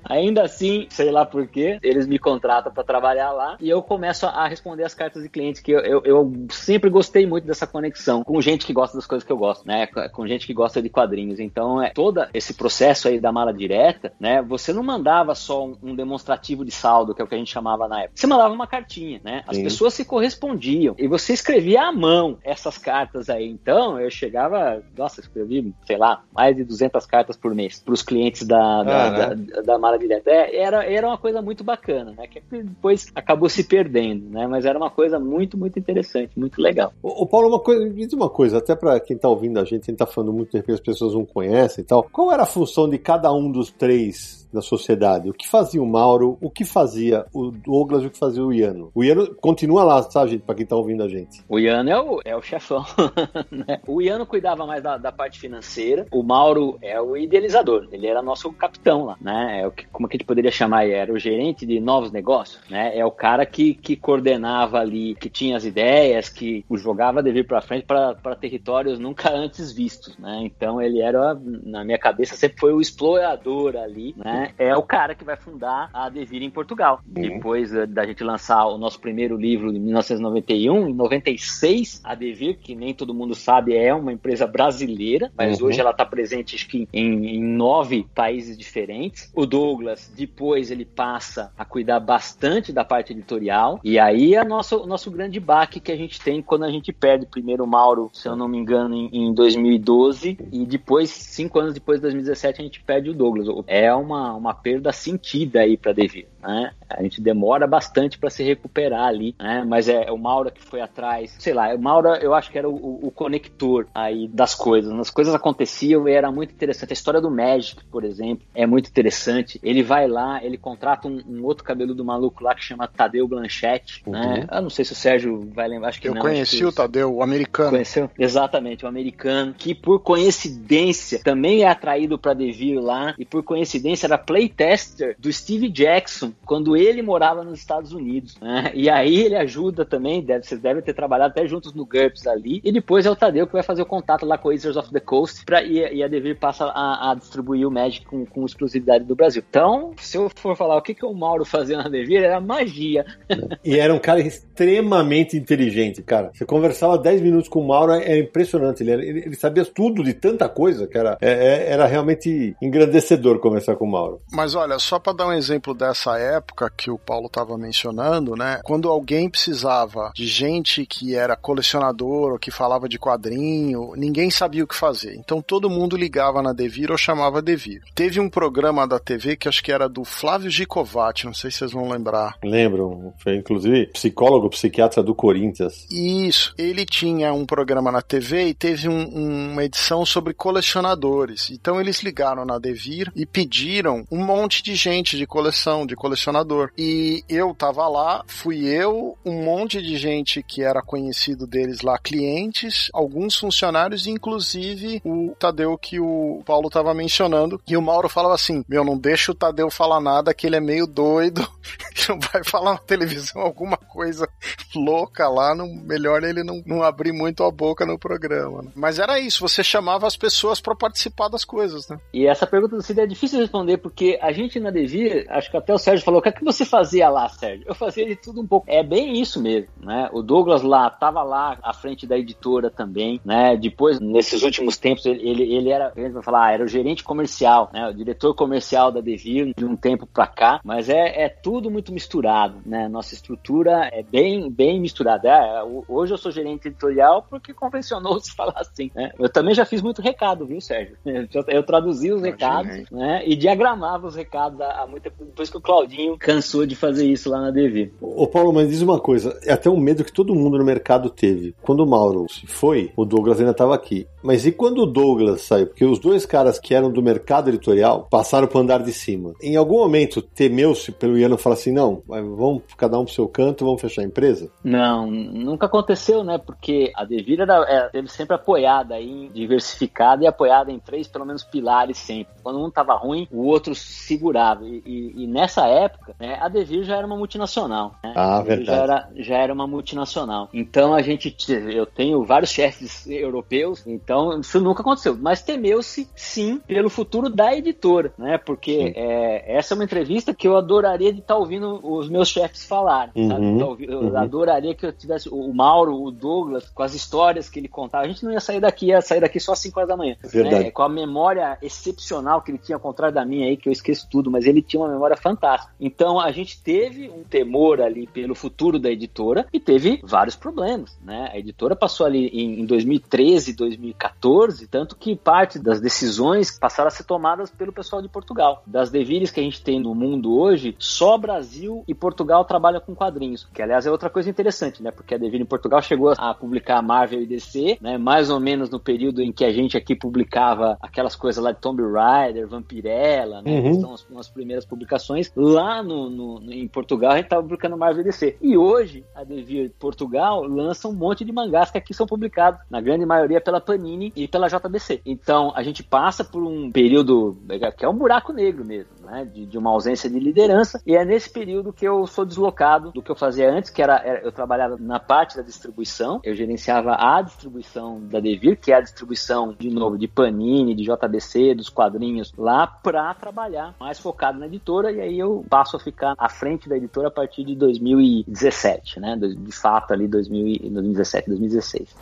ainda assim, sei lá por quê, eles me contratam para trabalhar lá e eu começo a responder as cartas de clientes que eu, eu, eu sempre gostei muito dessa conexão com gente que gosta das coisas que eu gosto, né? Com gente que gosta de quadrinhos. Então, é todo esse processo aí da mala direta, né? Você não mandava só um, um demonstrativo de saldo, que é o que a gente chamava na época. Você mandava uma cartinha, né? As Sim. pessoas se correspondiam e você escrevia à mão essas cartas aí. Então, eu chegava, nossa, escrevi, sei lá, mais de 200 cartas por mês para os clientes da, da, Caraca. da, da mala direto. É, era, era uma coisa muito bacana, né? Que depois acabou se perdendo, né? Mas era uma coisa muito, muito interessante, muito legal. Ô, Paulo, uma coisa, diz uma coisa, até para quem tá ouvindo a gente, gente tá falando muito, de repente as pessoas não conhecem e tal. Qual era a função de cada um dos três da sociedade. O que fazia o Mauro, o que fazia o Douglas o que fazia o Iano. O Iano continua lá, tá, gente, pra quem tá ouvindo a gente. O Iano é o, é o chefão. né? O Iano cuidava mais da, da, parte financeira, o Mauro é o idealizador, ele era nosso capitão lá, né? É o que, como que a gente poderia chamar? Era o gerente de novos negócios, né? É o cara que, que coordenava ali, que tinha as ideias, que jogava de vir pra frente para territórios nunca antes vistos, né? Então ele era, na minha cabeça, sempre foi o explorador ali, né? Né, é o cara que vai fundar a Devir em Portugal. Uhum. Depois da gente lançar o nosso primeiro livro em 1991, em 96, a Devir, que nem todo mundo sabe, é uma empresa brasileira, mas uhum. hoje ela está presente acho que em, em, nove países diferentes. O Douglas, depois ele passa a cuidar bastante da parte editorial, e aí é nosso, o nosso grande baque que a gente tem quando a gente perde primeiro o Mauro, se eu não me engano, em, em 2012, e depois, cinco anos depois de 2017, a gente perde o Douglas. É uma uma, perda sentida aí para Devir, né? A gente demora bastante para se recuperar ali, né? Mas é, é, o Maura que foi atrás, sei lá, o Maura eu acho que era o, o, conector aí das coisas. As coisas aconteciam e era muito interessante. A história do Magic, por exemplo, é muito interessante. Ele vai lá, ele contrata um, um outro cabeludo maluco lá que chama Tadeu Blanchette, né? uhum. né? Eu não sei se o Sérgio vai lembrar, acho que eu não. Eu conheci o Tadeu, o americano. Conheceu? Exatamente, o americano, que por coincidência também é atraído para Devir lá e por coincidência era playtester do Steve Jackson quando ele morava nos Estados Unidos. Né? E aí ele ajuda também, deve, vocês devem ter trabalhado até juntos no GURPS ali. E depois é o Tadeu que vai fazer o contato lá com a Wizards of the Coast pra, e, e a Devir passa a, a, distribuir o Magic com, com exclusividade do Brasil. Então, se eu for falar o que, que o Mauro fazia na Devir, era magia. E era um cara extremamente inteligente, cara. Você conversava 10 minutos com o Mauro, é impressionante. Ele, ele, ele sabia tudo de tanta coisa era, é, é era realmente engrandecedor conversar com o Mauro. Mas olha, só para dar um exemplo dessa época que o Paulo estava mencionando, né? Quando alguém precisava de gente que era colecionador ou que falava de quadrinho, ninguém sabia o que fazer. Então todo mundo ligava na Devir ou chamava Devir. Teve um programa da TV que acho que era do Flávio Gicovati, não sei se vocês vão lembrar. Lembro, foi inclusive psicólogo, psiquiatra do Corinthians. Isso, ele tinha um programa na TV e teve um, uma edição sobre colecionadores. Então eles ligaram na Devir e pediram um monte de gente de coleção, de colecionador. E eu tava lá, fui eu, um monte de gente que era conhecido deles lá, clientes, alguns funcionários, inclusive o Tadeu que o Paulo tava mencionando. E o Mauro falava assim: Meu, não deixa o Tadeu falar nada, que ele é meio doido, não vai falar na televisão alguma coisa louca lá, não, melhor ele não, não abrir muito a boca no programa. Né? Mas era isso, você chamava as pessoas para participar das coisas, né? E essa pergunta do Cid é difícil responder, porque a gente na Devir, acho que até o Sérgio falou, o que é que você fazia lá, Sérgio? Eu fazia de tudo um pouco. É bem isso mesmo, né? O Douglas lá, tava lá à frente da editora também, né? Depois, nesses últimos tempos, ele, ele era, ele vai falar, ah, era o gerente comercial, né? O diretor comercial da Devir de um tempo pra cá, mas é, é tudo muito misturado, né? Nossa estrutura é bem, bem misturada. É, hoje eu sou gerente editorial porque convencionou se falar assim, né? Eu também já fiz muito recado, viu, Sérgio? Eu, traduzi os recados, né? E diagramar spamava os recados há muito tempo, depois que o Claudinho cansou de fazer isso lá na DV. Ô Paulo, mas diz uma coisa, é até um medo que todo mundo no mercado teve. Quando o Mauro se foi, o Douglas ainda estava aqui. Mas e quando o Douglas saiu? Porque os dois caras que eram do mercado editorial passaram para andar de cima. Em algum momento temeu-se pelo Iano falar assim: não, vamos cada um pro seu canto, vamos fechar a empresa? Não, nunca aconteceu, né? Porque a Devir era, era, teve sempre apoiada em diversificada e apoiada em três, pelo menos, pilares sempre. Quando um estava ruim, o outro segurava. E, e, e nessa época, né, a Devir já era uma multinacional. Né? Ah, verdade. Já era, já era uma multinacional. Então a gente, eu tenho vários chefes europeus, então isso nunca aconteceu. Mas temeu-se, sim, pelo futuro da editora, né? Porque é, essa é uma entrevista que eu adoraria de estar tá ouvindo os meus chefes falar. Uhum, tá eu uhum. adoraria que eu tivesse o Mauro, o Douglas, com as histórias que ele contava. A gente não ia sair daqui, ia sair daqui só às 5 horas da manhã. Verdade. Né? Com a memória excepcional que ele tinha, ao contrário da minha aí, que eu esqueço tudo, mas ele tinha uma memória fantástica. Então a gente teve um temor ali pelo futuro da editora e teve vários problemas, né? A editora passou ali em, em 2013, 2014, tanto que parte das decisões passaram a ser tomadas pelo pessoal de Portugal, das das devires que a gente tem no mundo hoje, só Brasil e Portugal trabalham com quadrinhos. Que, aliás, é outra coisa interessante, né? Porque a Devir em Portugal chegou a publicar Marvel e DC, né? Mais ou menos no período em que a gente aqui publicava aquelas coisas lá de Tomb Raider, Vampirella, né? Uhum. São as, as, primeiras publicações. Lá no, no, em Portugal, a gente estava publicando Marvel DC. E hoje, a Devir Portugal lança um monte de mangás que aqui são publicados, na grande maioria pela Panini e pela JBC. Então, a gente passa por um período que é um buraco negro mesmo, né? De, de uma ausência de liderança. E é nesse período que eu sou deslocado do que eu fazia antes, que era, era eu trabalhava na parte da distribuição, eu gerenciava a distribuição da Devir, que é a distribuição, de novo, de Panini, de JBC, dos quadrinhos, lá para trabalhar mais focado na editora, e aí eu passo a ficar à frente da editora a partir de 2017, né? De fato, ali 2017, 2016.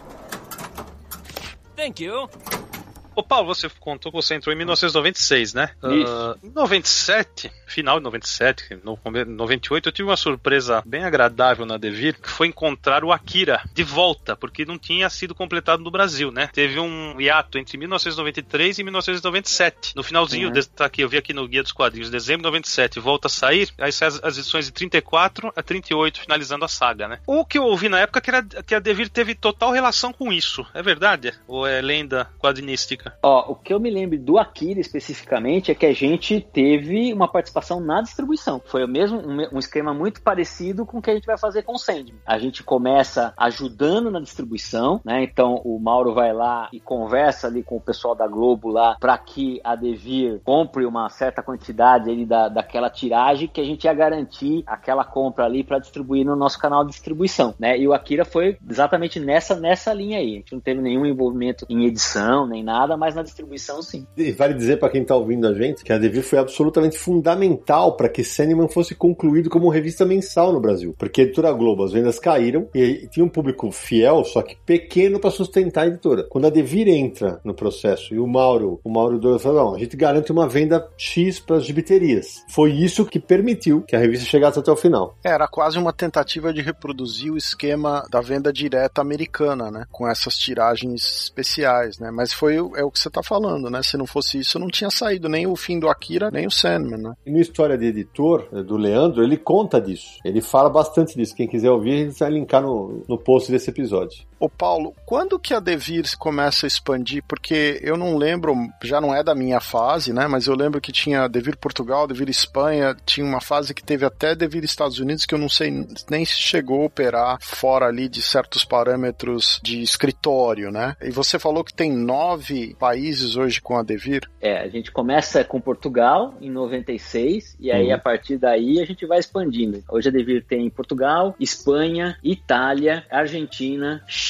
Thank you. Ô Paulo, você contou que você entrou em 1996, né? Uh, em 97, final de 97, no 98, eu tive uma surpresa bem agradável na Devir, que foi encontrar o Akira de volta, porque não tinha sido completado no Brasil, né? Teve um hiato entre 1993 e 1997. No finalzinho, uhum. tá aqui, eu vi aqui no Guia dos Quadrinhos, dezembro de 97, volta a sair, aí sai as, as, edições de 34 a 38, finalizando a saga, né? O que eu ouvi na época que, era, que a Devir teve total relação com isso, é verdade? Ou é lenda quadrinística? Ó, o que eu me lembro do Akira especificamente é que a gente teve uma participação na distribuição. Foi o mesmo um, um esquema muito parecido com o que a gente vai fazer com o Sandman. A gente começa ajudando na distribuição, né? Então o Mauro vai lá e conversa ali com o pessoal da Globo lá para que a Devir compre uma certa quantidade ali da, daquela tiragem que a gente ia garantir aquela compra ali para distribuir no nosso canal de distribuição, né? E o Akira foi exatamente nessa nessa linha aí. A gente não teve nenhum envolvimento em edição nem nada, mas na distribuição sim. E vale dizer para quem está ouvindo a gente que a Devir foi absolutamente fundamental para que Sandman fosse concluído como revista mensal no Brasil. Porque a editora Globo, as vendas caíram e tinha um público fiel, só que pequeno para sustentar a editora. Quando a Devir entra no processo e o Mauro, o Mauro Douglas falou: não, a gente garante uma venda X para as gibiterias. Foi isso que permitiu que a revista chegasse até o final. Era quase uma tentativa de reproduzir o esquema da venda direta americana, né? Com essas tiragens especiais, né? Mas foi é o que você tá falando, né? Se não fosse isso, não tinha saído nem o fim do Akira, nem o Sandman, né? E no História de Editor, eh, do Leandro, ele conta disso. Ele fala bastante disso. Quem quiser ouvir, a gente vai linkar no, no post desse episódio. Ô Paulo, quando que a Devir começa a expandir? Porque eu não lembro, já não é da minha fase, né? Mas eu lembro que tinha Devir Portugal, Devir Espanha, tinha uma fase que teve até Devir Estados Unidos, que eu não sei nem se chegou a operar fora ali de certos parâmetros de escritório, né? E você falou que tem nove países hoje com a Devir? É, a gente começa com Portugal em 96 e aí uhum. a partir daí a gente vai expandindo. Hoje a Devir tem Portugal, Espanha, Itália, Argentina, Chile,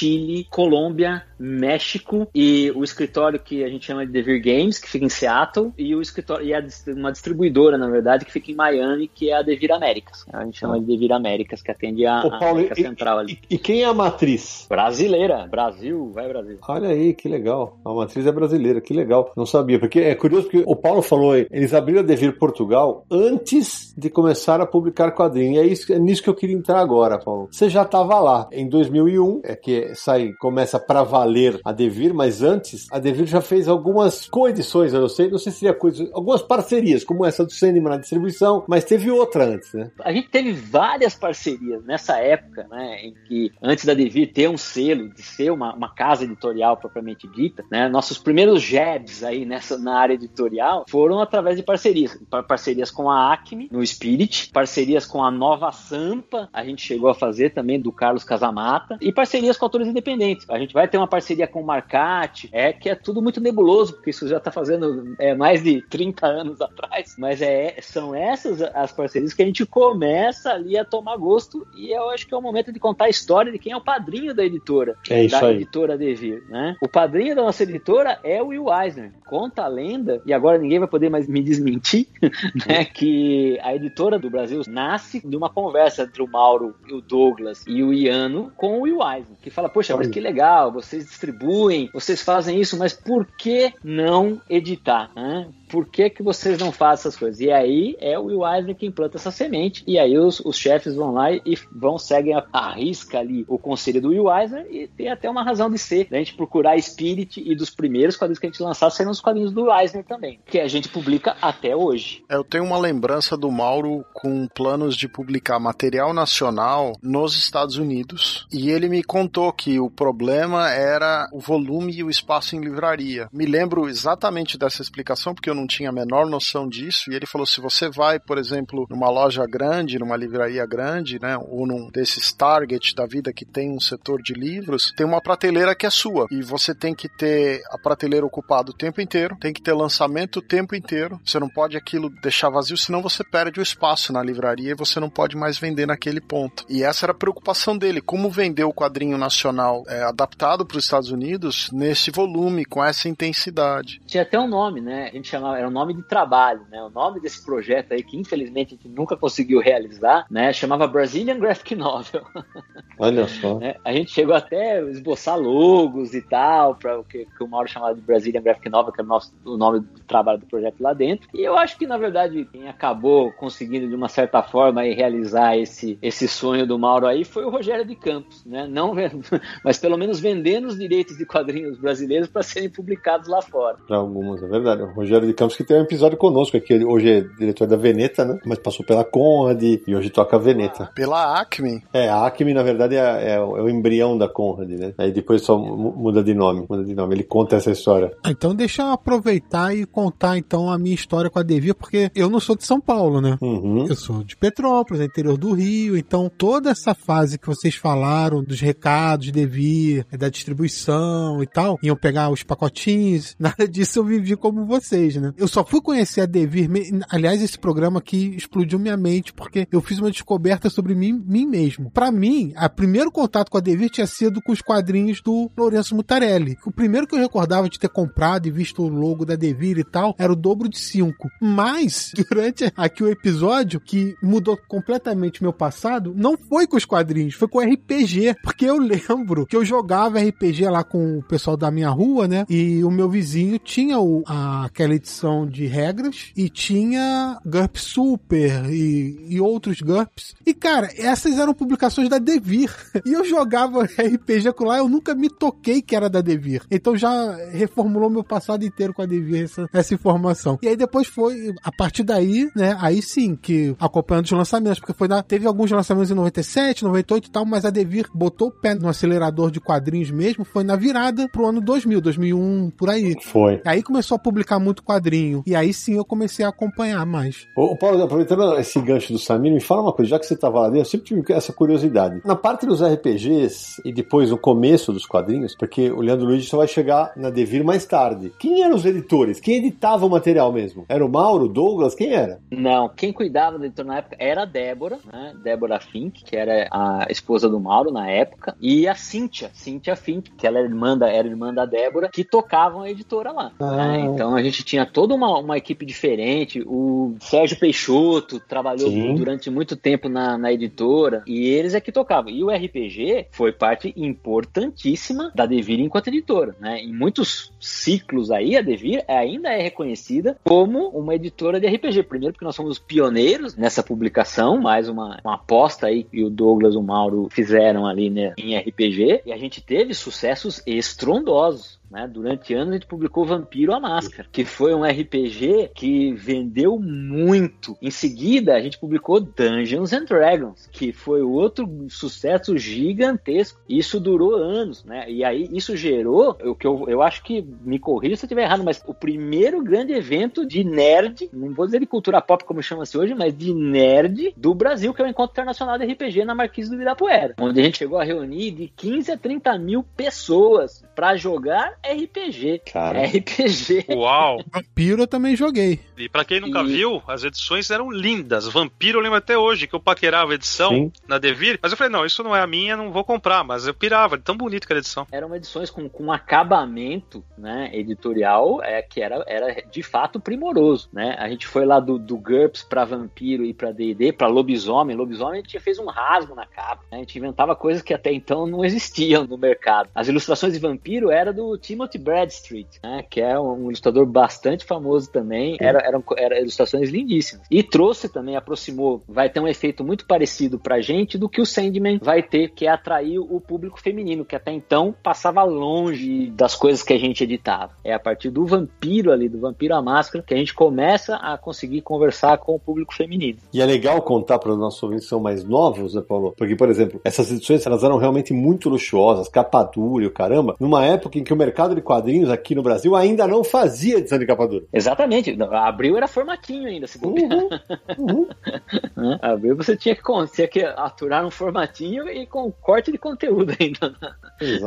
Colômbia, México e o escritório que a gente chama de Devir Games, que fica em Seattle, e o escritório e a, uma distribuidora, na verdade, que fica em Miami, que é a Devir Américas. A gente chama de Devir Américas, que atende a, Ô, Paulo, a América e, Central ali. E, e, quem é a matriz? Brasileira. Brasil, vai Brasil. Olha aí, que legal. A matriz é brasileira, que legal. Não sabia, porque é curioso que o Paulo falou, eles abriram a Devir Portugal antes de começar a publicar quadrinhos. E é, isso, é nisso que eu queria entrar agora, Paulo. Você já estava lá em 2001, é que sai, começa para valer a Devir, mas antes a Devir já fez algumas coedições, eu não sei, não sei se seria coisa, algumas parcerias, como essa do Cinema na distribuição, mas teve outra antes, né? A gente teve várias parcerias nessa época, né, em que antes da Devir ter um selo, de ser uma, uma casa editorial propriamente dita, né, nossos primeiros jabs aí nessa na área editorial foram através de parcerias, parcerias com a Acme no Spirit, parcerias com a Nova Sampa, a gente chegou a fazer também do Carlos Casamata e parcerias com autores independentes. A gente vai ter uma parceria com o Marcati, é que é tudo muito nebuloso, porque isso já está fazendo é, mais de 30 anos atrás, mas é, são essas as parcerias que a gente começa ali a tomar gosto e eu acho que é o momento de contar a história de quem é o padrinho da editora, é isso da aí. editora Devir, né? O padrinho da nossa editora é o Will Eisner. Conta a lenda, e agora ninguém vai poder mais me desmentir, né? Que a editora do Brasil nasce de uma conversa entre o Mauro, o Douglas e o Iano com o Will Eisner, que fala, poxa, mas que legal, vocês distribuem, vocês fazem isso, mas por que não editar? Né? Por que, que vocês não fazem essas coisas? E aí é o Will Eisner que implanta essa semente, e aí os, os chefes vão lá e vão, seguem a, a risca ali o conselho do Will Eisner, e tem até uma razão de ser, da gente procurar Spirit e dos primeiros quadrinhos que a gente lançar serem os quadrinhos do Eisner também, que a gente publica até hoje. Eu tenho uma lembrança do Mauro com planos de publicar material nacional nos Estados Unidos, e ele me contou que o problema era o volume e o espaço em livraria. Me lembro exatamente dessa explicação, porque eu não tinha a menor noção disso, e ele falou: se você vai, por exemplo, numa loja grande, numa livraria grande, né, ou num desses Target da vida que tem um setor de livros, tem uma prateleira que é sua, e você tem que ter a prateleira ocupada o tempo inteiro, tem que ter lançamento o tempo inteiro, você não pode aquilo deixar vazio, senão você perde o espaço na livraria e você não pode mais vender naquele ponto. E essa era a preocupação dele, como vender o quadrinho nacional é, adaptado para os Estados Unidos nesse volume, com essa intensidade. Tinha até um nome, né? A gente chamava, era um nome de trabalho, né? O nome desse projeto aí, que infelizmente a gente nunca conseguiu realizar, né? Chamava Brazilian Graphic Novel. Olha só. É, a gente chegou até a esboçar logos e tal, para o que, que, o Mauro chamava de Brazilian Graphic Novel, que é o, nosso, o nome do trabalho do projeto lá dentro. E eu acho que, na verdade, quem acabou conseguindo, de uma certa forma, aí, realizar esse, esse sonho do Mauro aí foi o Rogério de Campos, né? Não, mas pelo menos vendendo os direitos de quadrinhos brasileiros para serem publicados lá fora. Para algumas, é verdade. O Rogério de Campos que tem um episódio conosco aqui, ele hoje é diretor da Veneta, né? Mas passou pela Conrad e hoje toca a Veneta. Pela Acme? É, a Acme, na verdade, é, é, o, é o embrião da Conrad, né? Aí depois só muda de nome, muda de nome. Ele conta essa história. Ah, então deixa eu aproveitar e contar então a minha história com a Devir, porque eu não sou de São Paulo, né? Uhum. Eu sou de Petrópolis, interior do Rio, então toda essa fase que vocês falaram dos recados, Devir, da distribuição e tal, iam pegar os pacotinhos, nada disso eu vivi como vocês, né? Eu só fui conhecer a Devir, aliás, esse programa aqui explodiu minha mente, porque eu fiz uma descoberta sobre mim, mim mesmo. Para mim, o primeiro contato com a Devir tinha sido com os quadrinhos do Lourenço Mutarelli. O primeiro que eu recordava de ter comprado e visto o logo da Devir e tal era o dobro de 5. Mas, durante aqui o episódio que mudou completamente meu passado, não foi com os quadrinhos, foi com o RPG. Porque eu lembro que eu jogava RPG lá com o pessoal da minha rua, né? E o meu vizinho tinha o, a, aquela edição de regras e tinha GURP Super e, e outros GURPs. E, cara, essas eram publicações da Devir. E eu jogava RPG com lá, eu nunca me toquei que era da Devir. Então já reformulou meu passado inteiro com a Devir essa, essa informação. E aí depois foi, a partir daí, né, aí sim, que acompanhando os lançamentos, porque foi na, teve alguns lançamentos em 97, 98 e tal, mas a Devir botou o pé no acelerador de quadrinhos mesmo, foi na virada pro ano 2000, 2001, por aí. Foi. Aí começou a publicar muito quadrinho. E aí sim eu comecei a acompanhar mais. Ô, Paulo, aproveitando esse gancho do Samir, me fala uma coisa, já que você estava lá dentro, eu sempre tive essa curiosidade. Na parte dos RPGs e depois no começo dos quadrinhos, porque o Leandro Luiz só vai chegar na Devir mais tarde. Quem eram os editores? Quem editava o material mesmo? Era o Mauro, o Douglas? Quem era? Não, quem cuidava do editor na época era a Débora, né? Débora Fink, que era a esposa do Mauro na época, e a Cíntia, Cíntia Fink, que ela era irmã da, era irmã da Débora, que tocavam a editora lá. Ah. Né? Então a gente tinha toda uma, uma equipe diferente. O Sérgio Peixoto trabalhou Sim. durante muito tempo na, na editora, e eles é que tocavam. E o RPG foi parte importantíssima da Devir enquanto editora. Né? Em muitos ciclos aí, a Devir ainda é reconhecida como uma editora de RPG. Primeiro porque nós somos pioneiros nessa publicação, mais uma, uma aposta aí que o Douglas e o Mauro fizeram ali né, em RPG, e a gente teve sucessos estrondosos. Né? Durante anos a gente publicou Vampiro a Máscara, que foi um RPG que vendeu muito. Em seguida a gente publicou Dungeons and Dragons, que foi outro sucesso gigantesco. Isso durou anos, né? E aí isso gerou, o que eu, eu acho que me corrija se eu estiver errado, mas o primeiro grande evento de nerd, não vou dizer de cultura pop como chama-se hoje, mas de nerd do Brasil, que é o Encontro Internacional de RPG na Marquise do Ibirapuera, onde a gente chegou a reunir de 15 a 30 mil pessoas para jogar RPG. Cara. RPG. Uau! Vampiro eu também joguei. E pra quem nunca E- viu, as edições eram lindas. Vampiro eu lembro até hoje que eu paquerava a edição Sim. na Devir, mas eu falei, não, isso não é a minha, não vou comprar, mas eu pirava, tão bonito que era a edição. Eram edições com, com acabamento né, editorial é, que era, era de fato primoroso. Né? A gente foi lá do, do GURPS para Vampiro e para D&D, para Lobisomem. Lobisomem a gente fez um rasgo na capa. né? A gente inventava coisas que até então não existiam no mercado. As ilustrações de Vampiro era do Timothy Bradstreet, né, que é um ilustrador bastante famoso também. Era, eram, eram ilustrações lindíssimas. E trouxe também, aproximou, vai ter um efeito muito parecido pra gente do que o Sandman vai ter, que é atrair o público feminino, que até então passava longe das coisas que a gente editava. É a partir do vampiro ali, do vampiro à máscara, que a gente começa a conseguir conversar com o público feminino. E é legal contar para os nossos ouvintes que são mais novos, né, Paulo? Porque, por exemplo, essas edições elas eram realmente muito luxuosas, capa dura e o caramba, numa época em que o mercado de quadrinhos aqui no Brasil ainda não fazia edição de capa dura. Exatamente. Abril era formatinho ainda, se uhum, uhum. Abril você tinha que, tinha que aturar um formatinho e com corte de conteúdo ainda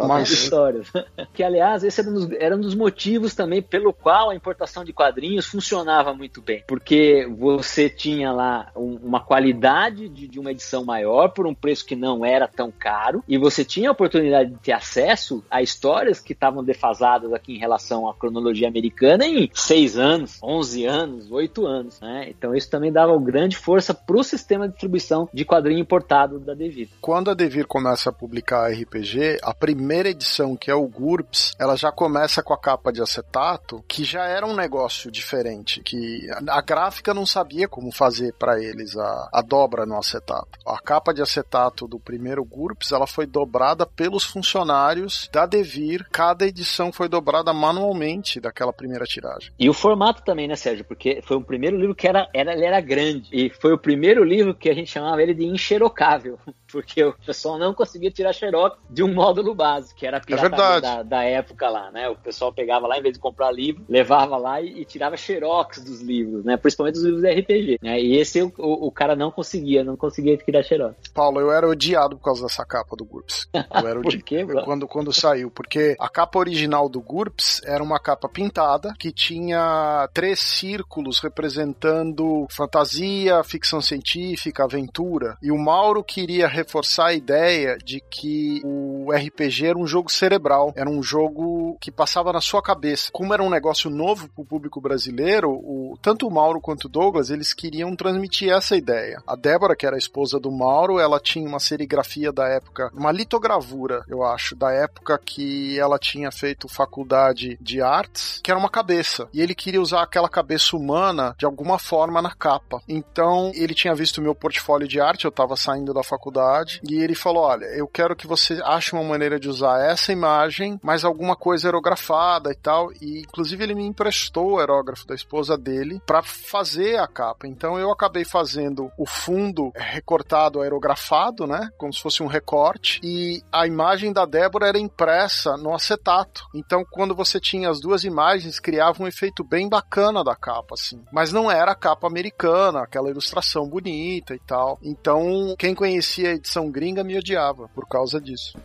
nas histórias. Que, aliás, esse era um, dos, era um dos motivos também pelo qual a importação de quadrinhos funcionava muito bem. Porque você tinha lá um, uma qualidade de, de uma edição maior por um preço que não era tão caro e você tinha a oportunidade de ter acesso a histórias que estavam defasadas aqui em relação à cronologia americana em seis anos, onze anos, oito anos. Né? Então isso também dava grande força para o sistema de distribuição de quadrinho importado da Devir. Quando a Devir começa a publicar RPG, a primeira edição, que é o GURPS, ela já começa com a capa de acetato, que já era um negócio diferente, que a gráfica não sabia como fazer para eles a, a dobra no acetato. A capa de acetato do primeiro GURPS, ela foi dobrada pelos funcionários da Devir, cada edição foi dobrada manualmente daquela primeira tiragem. E o formato também, né, Sérgio? Porque foi o primeiro livro que era, era, ele era grande, e foi o primeiro livro que a gente chamava ele de enxerocável, porque o pessoal não conseguia tirar xerox de um módulo base, que era a pirataria é da, da, época lá, né? O pessoal pegava lá, em vez de comprar livro, levava lá e, e tirava xerox dos livros, né? Principalmente dos livros de RPG, né? E esse o, o, o, cara não conseguia, não conseguia tirar xerox. Paulo, eu era odiado por causa dessa capa do GURPS. Eu era por quê, bro? Quando, quando saiu, porque a capa original do GURPS era uma capa pintada que tinha três círculos representando fantasia, ficção científica, aventura. E o Mauro queria reforçar a ideia de que o RPG era um jogo cerebral, era um jogo que passava na sua cabeça. Como era um negócio novo para o público brasileiro, o, tanto o Mauro quanto o Douglas, eles queriam transmitir essa ideia. A Débora, que era a esposa do Mauro, ela tinha uma serigrafia da época, uma litogravura, eu acho, da época que ela tinha feito faculdade de artes, que era uma cabeça. E ele queria usar aquela cabeça humana de alguma forma na capa. Então, ele tinha visto meu portfólio de arte, eu estava saindo da faculdade, e ele falou: Olha, eu quero que você ache uma maneira de usar essa imagem, mas alguma coisa aerografada e tal. E inclusive ele me emprestou o aerógrafo da esposa dele para fazer a capa. Então eu acabei fazendo o fundo recortado aerografado, né? Como se fosse um recorte. E a imagem da Débora era impressa no acetato. Então quando você tinha as duas imagens, criava um efeito bem bacana da capa, assim. Mas não era a capa americana, aquela ilustração bonita e tal. Então quem conhecia edição gringa me odiava por causa disso.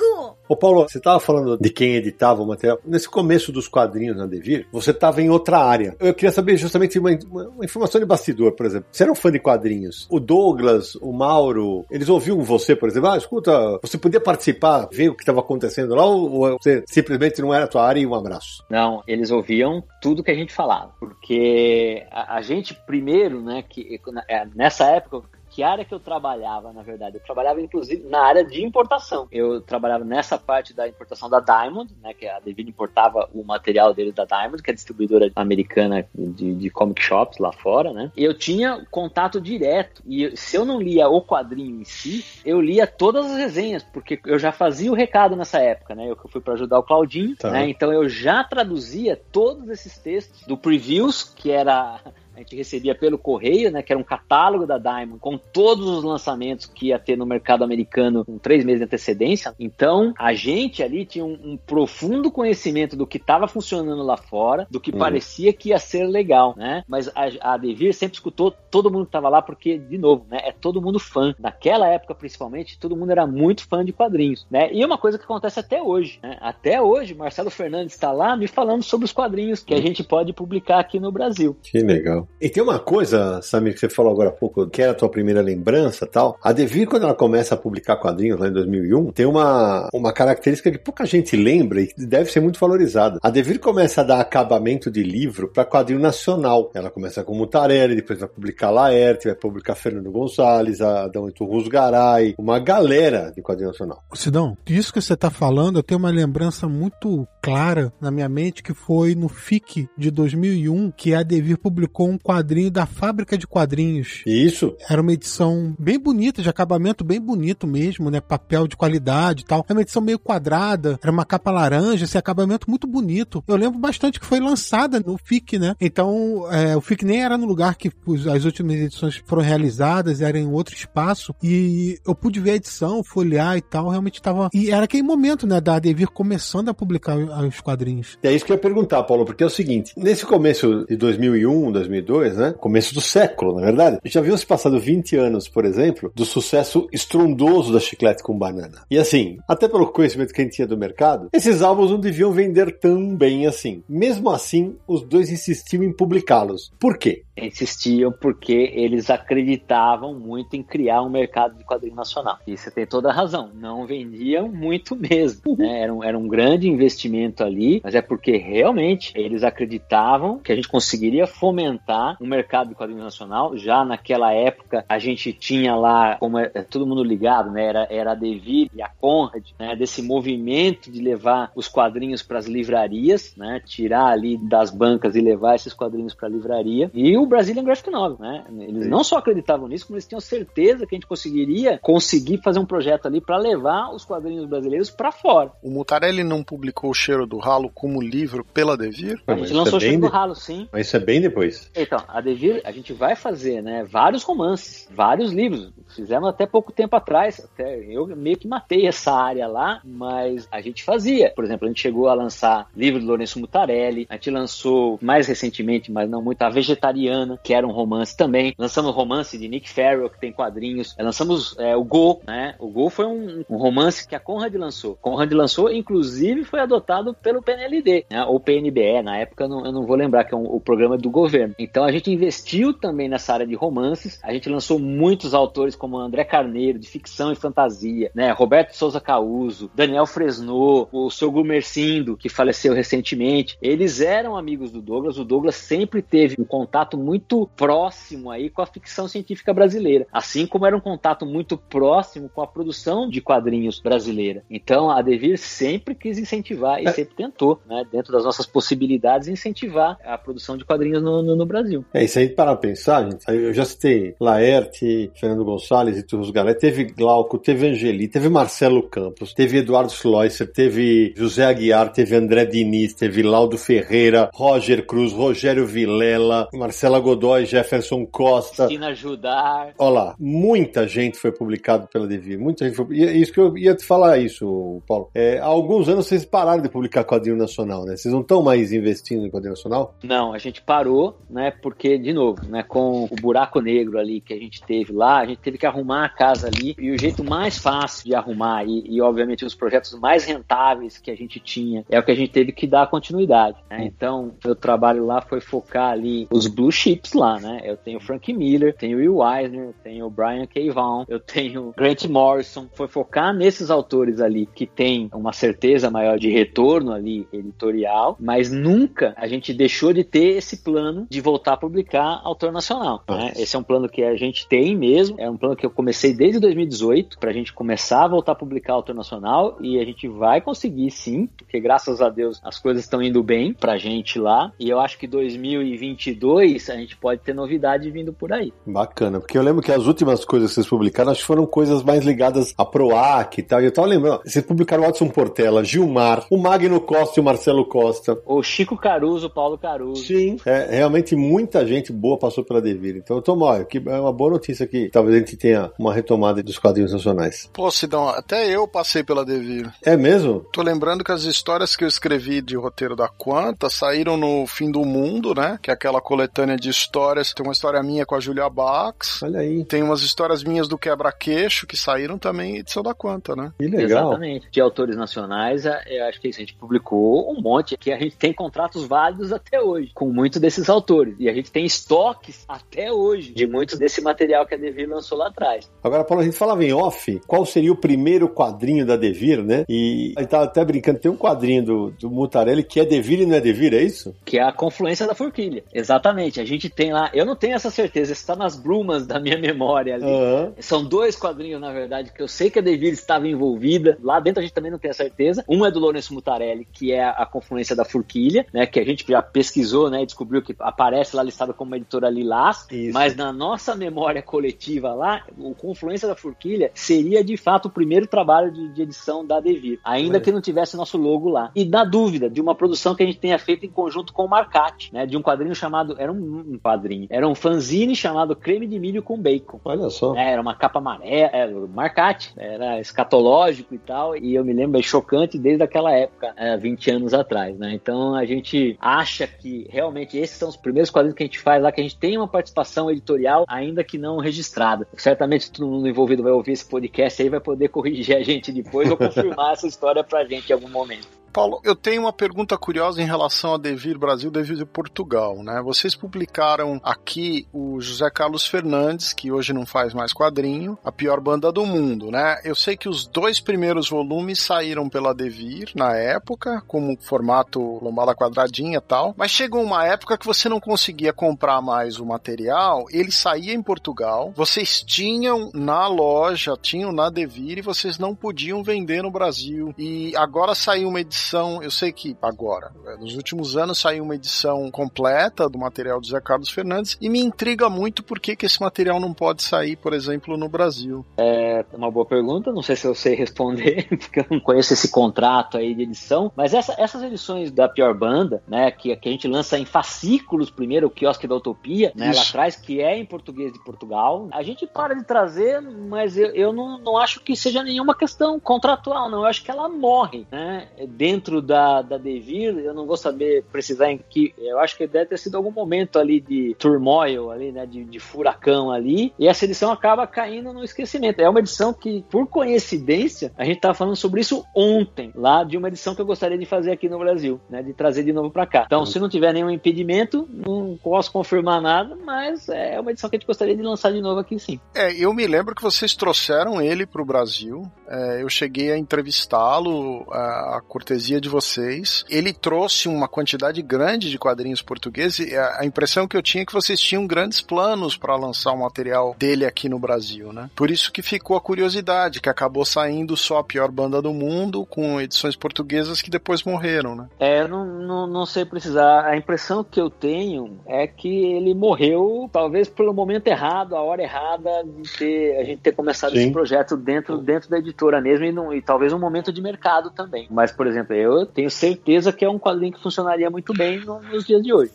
Cool. Ô Paulo, você estava falando de quem editava o material. Nesse começo dos quadrinhos na Devir, você estava em outra área. Eu queria saber justamente uma, uma, informação de bastidor, por exemplo. Você era um fã de quadrinhos. O Douglas, o Mauro, eles ouviam você, por exemplo, ah, escuta, você podia participar, ver o que estava acontecendo lá, ou você simplesmente não era a tua área e um abraço? Não, eles ouviam tudo que a gente falava. Porque a, a gente, primeiro, né, que é, nessa época que área que eu trabalhava, na verdade? Eu trabalhava, inclusive, na área de importação. Eu trabalhava nessa parte da importação da Diamond, né? Que a Devine importava o material dele da Diamond, que é a distribuidora americana de, de comic shops lá fora, né? E eu tinha contato direto. E se eu não lia o quadrinho em si, eu lia todas as resenhas, porque eu já fazia o recado nessa época, né? Eu fui para ajudar o Claudinho, tá. né? Então eu já traduzia todos esses textos do previews, que era a gente recebia pelo correio, né, que era um catálogo da Diamond com todos os lançamentos que ia ter no mercado americano com três meses de antecedência. Então, a gente ali tinha um, um profundo conhecimento do que estava funcionando lá fora, do que uhum. parecia que ia ser legal, né? Mas a, a Devir sempre escutou todo mundo que estava lá porque, de novo, né, é todo mundo fã. Naquela época, principalmente, todo mundo era muito fã de quadrinhos, né? E é uma coisa que acontece até hoje, né? Até hoje, Marcelo Fernandes está lá me falando sobre os quadrinhos que a gente pode publicar aqui no Brasil. Que legal. E tem uma coisa, Samir, que você falou agora há pouco, que era a tua primeira lembrança tal. A Devir, quando ela começa a publicar quadrinhos lá em 2001, tem uma, uma característica que pouca gente lembra e deve ser muito valorizada. A Devir começa a dar acabamento de livro para quadrinho nacional. Ela começa com Mutarelli, depois vai publicar Laerte, vai publicar Fernando Gonçalves, Adão Ito Rusgaray, uma galera de quadrinho nacional. Sidão, isso que você está falando, eu tenho uma lembrança muito clara na minha mente que foi no FIC de 2001 que a Devir publicou um quadrinho da Fábrica de Quadrinhos. Isso. Era uma edição bem bonita, de acabamento bem bonito mesmo, né? Papel de qualidade e tal. Era uma edição meio quadrada, era uma capa laranja, esse acabamento muito bonito. Eu lembro bastante que foi lançada no FIC, né? Então, é, o FIC nem era no lugar que as últimas edições foram realizadas, era em outro espaço. E eu pude ver a edição, folhear e tal, realmente estava. E era aquele momento, né, da Devir começando a publicar os quadrinhos. É isso que eu ia perguntar, Paulo, porque é o seguinte: nesse começo de 2001, 2002, né? Começo do século, na verdade, já haviam se passado 20 anos, por exemplo, do sucesso estrondoso da Chiclete com Banana. E assim, até pelo conhecimento que a gente tinha do mercado, esses álbuns não deviam vender tão bem assim. Mesmo assim, os dois insistiam em publicá-los. Por quê? insistiam porque eles acreditavam muito em criar um mercado de quadrinho nacional. E você tem toda a razão, não vendiam muito mesmo. Né? Era, um, era um grande investimento ali, mas é porque realmente eles acreditavam que a gente conseguiria fomentar um mercado de quadrinho nacional. Já naquela época a gente tinha lá, como é, é todo mundo ligado, né? era, era a Devir e a Conrad, né? desse movimento de levar os quadrinhos para as livrarias, né? tirar ali das bancas e levar esses quadrinhos para a livraria. E o Brazilian Graphic Novel, né? Eles não só acreditavam nisso, como eles tinham certeza que a gente conseguiria conseguir fazer um projeto ali para levar os quadrinhos brasileiros para fora. O Mutarelli não publicou o Cheiro do Ralo como livro pela Devir? A gente lançou é o Cheiro de... do Ralo, sim. Mas isso é bem depois. Então, a Devir, a gente vai fazer, né, vários romances, vários livros. Fizemos até pouco tempo atrás, até eu meio que matei essa área lá, mas a gente fazia. Por exemplo, a gente chegou a lançar livro do Lourenço Mutarelli, a gente lançou mais recentemente, mas não muito, a Vegetariana que era um romance também. Lançamos romance de Nick Farrell, que tem quadrinhos. Lançamos é, o Go, né? O Go foi um, um, romance que a Conrad lançou. Conrad lançou, inclusive foi adotado pelo PNLD, né? ou PNBE, na época eu não, eu não vou lembrar, que é um, o programa do governo. A gente investiu também nessa área de romances. A gente lançou muitos autores como André Carneiro, de ficção e fantasia, né? Roberto Souza Causo, Daniel Fresno, o seu Gumercindo, que faleceu recentemente. Eles eram amigos do Douglas. O Douglas sempre teve um contato muito muito próximo aí com a ficção científica brasileira, assim como era um contato muito próximo com a produção de quadrinhos brasileira. Então a Devir sempre quis incentivar e é. sempre tentou, né, dentro das nossas possibilidades, incentivar a produção de quadrinhos no, no, no Brasil. É isso aí para pensar, gente. Eu já citei Laerte, Fernando Gonçalves e Turros Galé, teve Glauco, teve Angeli, teve Marcelo Campos, teve Eduardo Schleusser, teve José Aguiar, teve André Diniz, teve Laudo Ferreira, Roger Cruz, Rogério Vilela, Marcela Godoy, Jefferson Costa. Cristina Ajudar. Olha lá, muita gente foi publicado pela Devir. Muita gente foi. E é isso que eu ia te falar isso, Paulo. É, há alguns anos vocês pararam de publicar quadrinho nacional, né? Vocês não estão mais investindo em quadrinho nacional? Não, a gente parou, né? Porque, de novo, né? Com o buraco negro ali que a gente teve lá, a gente teve que arrumar a casa ali. E o jeito mais fácil de arrumar, e, e obviamente os projetos mais rentáveis que a gente tinha, é o que a gente teve que dar continuidade. Né? Então, meu trabalho lá foi focar ali os blue chips lá, né? Eu tenho Frank Miller, tenho Will Eisner, tenho Brian K. Vaughan, eu tenho Grant Morrison. Foi focar nesses autores ali que tem uma certeza maior de retorno ali editorial, mas nunca a gente deixou de ter esse plano de voltar a publicar autor nacional. Né? Esse é um plano que a gente tem mesmo, é um plano que eu comecei desde 2018 para a gente começar a voltar a publicar autor nacional e a gente vai conseguir sim, porque graças a Deus as coisas estão indo bem pra gente lá e eu acho que 2022 a gente pode ter novidade vindo por aí. Bacana, porque eu lembro que as últimas coisas que vocês publicaram, acho que foram coisas mais ligadas a Proac e tal. E eu tava lembrando, vocês publicaram o Watson Portela, Gilmar, o Magno Costa e o Marcelo Costa. O Chico Caruso, o Paulo Caruso. Sim, é, realmente muita gente boa passou pela Devir. Então eu tô mal, que é uma boa notícia que talvez a gente tenha uma retomada dos quadrinhos nacionais. Pô, Sidão, até eu passei pela Devir. É mesmo? Tô lembrando que as histórias que eu escrevi de roteiro da Quanta saíram no Fim do Mundo, né? Que é aquela coletânea de histórias. Tem uma história minha com a Julia Bax. Olha aí. Tem umas histórias minhas do Quebra-Queixo que saíram também edição da Quanta, né? Que legal. Exatamente. De autores nacionais, é, eu acho que a gente publicou um monte. Que a gente tem contratos válidos até hoje com muitos desses autores. Anteriores. E a gente tem estoques até hoje de muitos desse material que a Devir lançou lá atrás. Agora, Paulo, a gente falava em off, qual seria o primeiro quadrinho da Devir, né? E a gente tava até brincando, tem um quadrinho do, do Mutarelli que é Devir e não é Devir, é isso? Que é a confluência da forquilha. Exatamente. A gente tem lá, eu não tenho essa certeza, está nas brumas da minha memória ali. Aham. São dois quadrinhos, na verdade, que eu sei que a Devir estava envolvida. Lá dentro a gente também não tem a certeza. Um é do Lourenço Mutarelli, que é a confluência da forquilha, né? Que a gente já pesquisou, né? E descobriu que aparece lá listado como editora Lilás. Isso. Mas na nossa memória coletiva lá, o Confluência da Forquilha seria de fato o primeiro trabalho de, de edição da Devir, ainda É. que não tivesse nosso logo lá. E na dúvida de uma produção que a gente tenha feito em conjunto com o Marcati, né? De um quadrinho chamado. Era um, um quadrinho. Era um fanzine chamado Creme de Milho com Bacon. Olha só. É, era uma capa amarela, era o Marcati, era escatológico e tal, e eu me lembro, é chocante desde aquela época, é, 20 anos atrás, né? Então a gente acha que realmente esses são os primeiros quadrinhos que a gente faz lá, que a gente tem uma participação editorial, ainda que não registrada. Certamente todo mundo envolvido vai ouvir esse podcast aí, vai poder corrigir a gente depois ou confirmar essa história pra gente em algum momento. Paulo, eu tenho uma pergunta curiosa em relação a Devir Brasil, Devir Portugal, né? Vocês publicaram aqui o José Carlos Fernandes, que hoje não faz mais quadrinho, a pior banda do mundo, né? Eu sei que os dois primeiros volumes saíram pela Devir na época, como formato lombada quadradinha e tal, mas chegou uma época que você não conseguia comprar mais o material, ele saía em Portugal, vocês tinham na loja, tinham na Devir e vocês não podiam vender no Brasil. E agora saiu uma edição, eu sei que agora, né, nos últimos anos saiu uma edição completa do material do Zé Carlos Fernandes e me intriga muito por que, que esse material não pode sair, por exemplo, no Brasil. É uma boa pergunta, não sei se eu sei responder, porque eu não conheço esse contrato aí de edição, mas essa- essas edições da Pior Banda, né, que, que a gente lança em fascículos primeiro, o Quiosque da Utopia, né, lá atrás, que é em português de Portugal, a gente para de trazer, mas eu, eu não, não acho que seja nenhuma questão contratual, não, eu acho que ela morre, né, dentro da, da Devir, eu não vou saber precisar em que, eu acho que deve ter sido algum momento ali de turmoil ali, né, de, de furacão ali, e essa edição acaba caindo no esquecimento. É uma edição que, por coincidência, a gente estava falando sobre isso ontem, lá de uma edição que eu gostaria de fazer aqui no Brasil, né, de trazer de novo para cá. Então, se não tiver nenhum impedimento, não posso confirmar nada, mas é uma edição que a gente gostaria de lançar de novo aqui sim. É, eu me lembro que vocês trouxeram ele para o Brasil. É, eu cheguei a entrevistá-lo, a, a cortesia de vocês. Ele trouxe uma quantidade grande de quadrinhos portugueses. E a, impressão que eu tinha é que vocês tinham grandes planos para lançar o material dele aqui no Brasil, né? Por isso que ficou a curiosidade, que acabou saindo só a pior banda do mundo, com edições portuguesas que depois morreram, né? É, eu não, não, não sei precisar. A impressão que eu tenho é que ele morreu, talvez pelo momento errado, a hora errada de ter, a gente ter começado Sim. esse projeto dentro, dentro da editora mesmo e, não- e talvez um momento de mercado também. Mas, por exemplo, eu tenho certeza que é um quadrinho que funcionaria muito bem no- nos dias de hoje.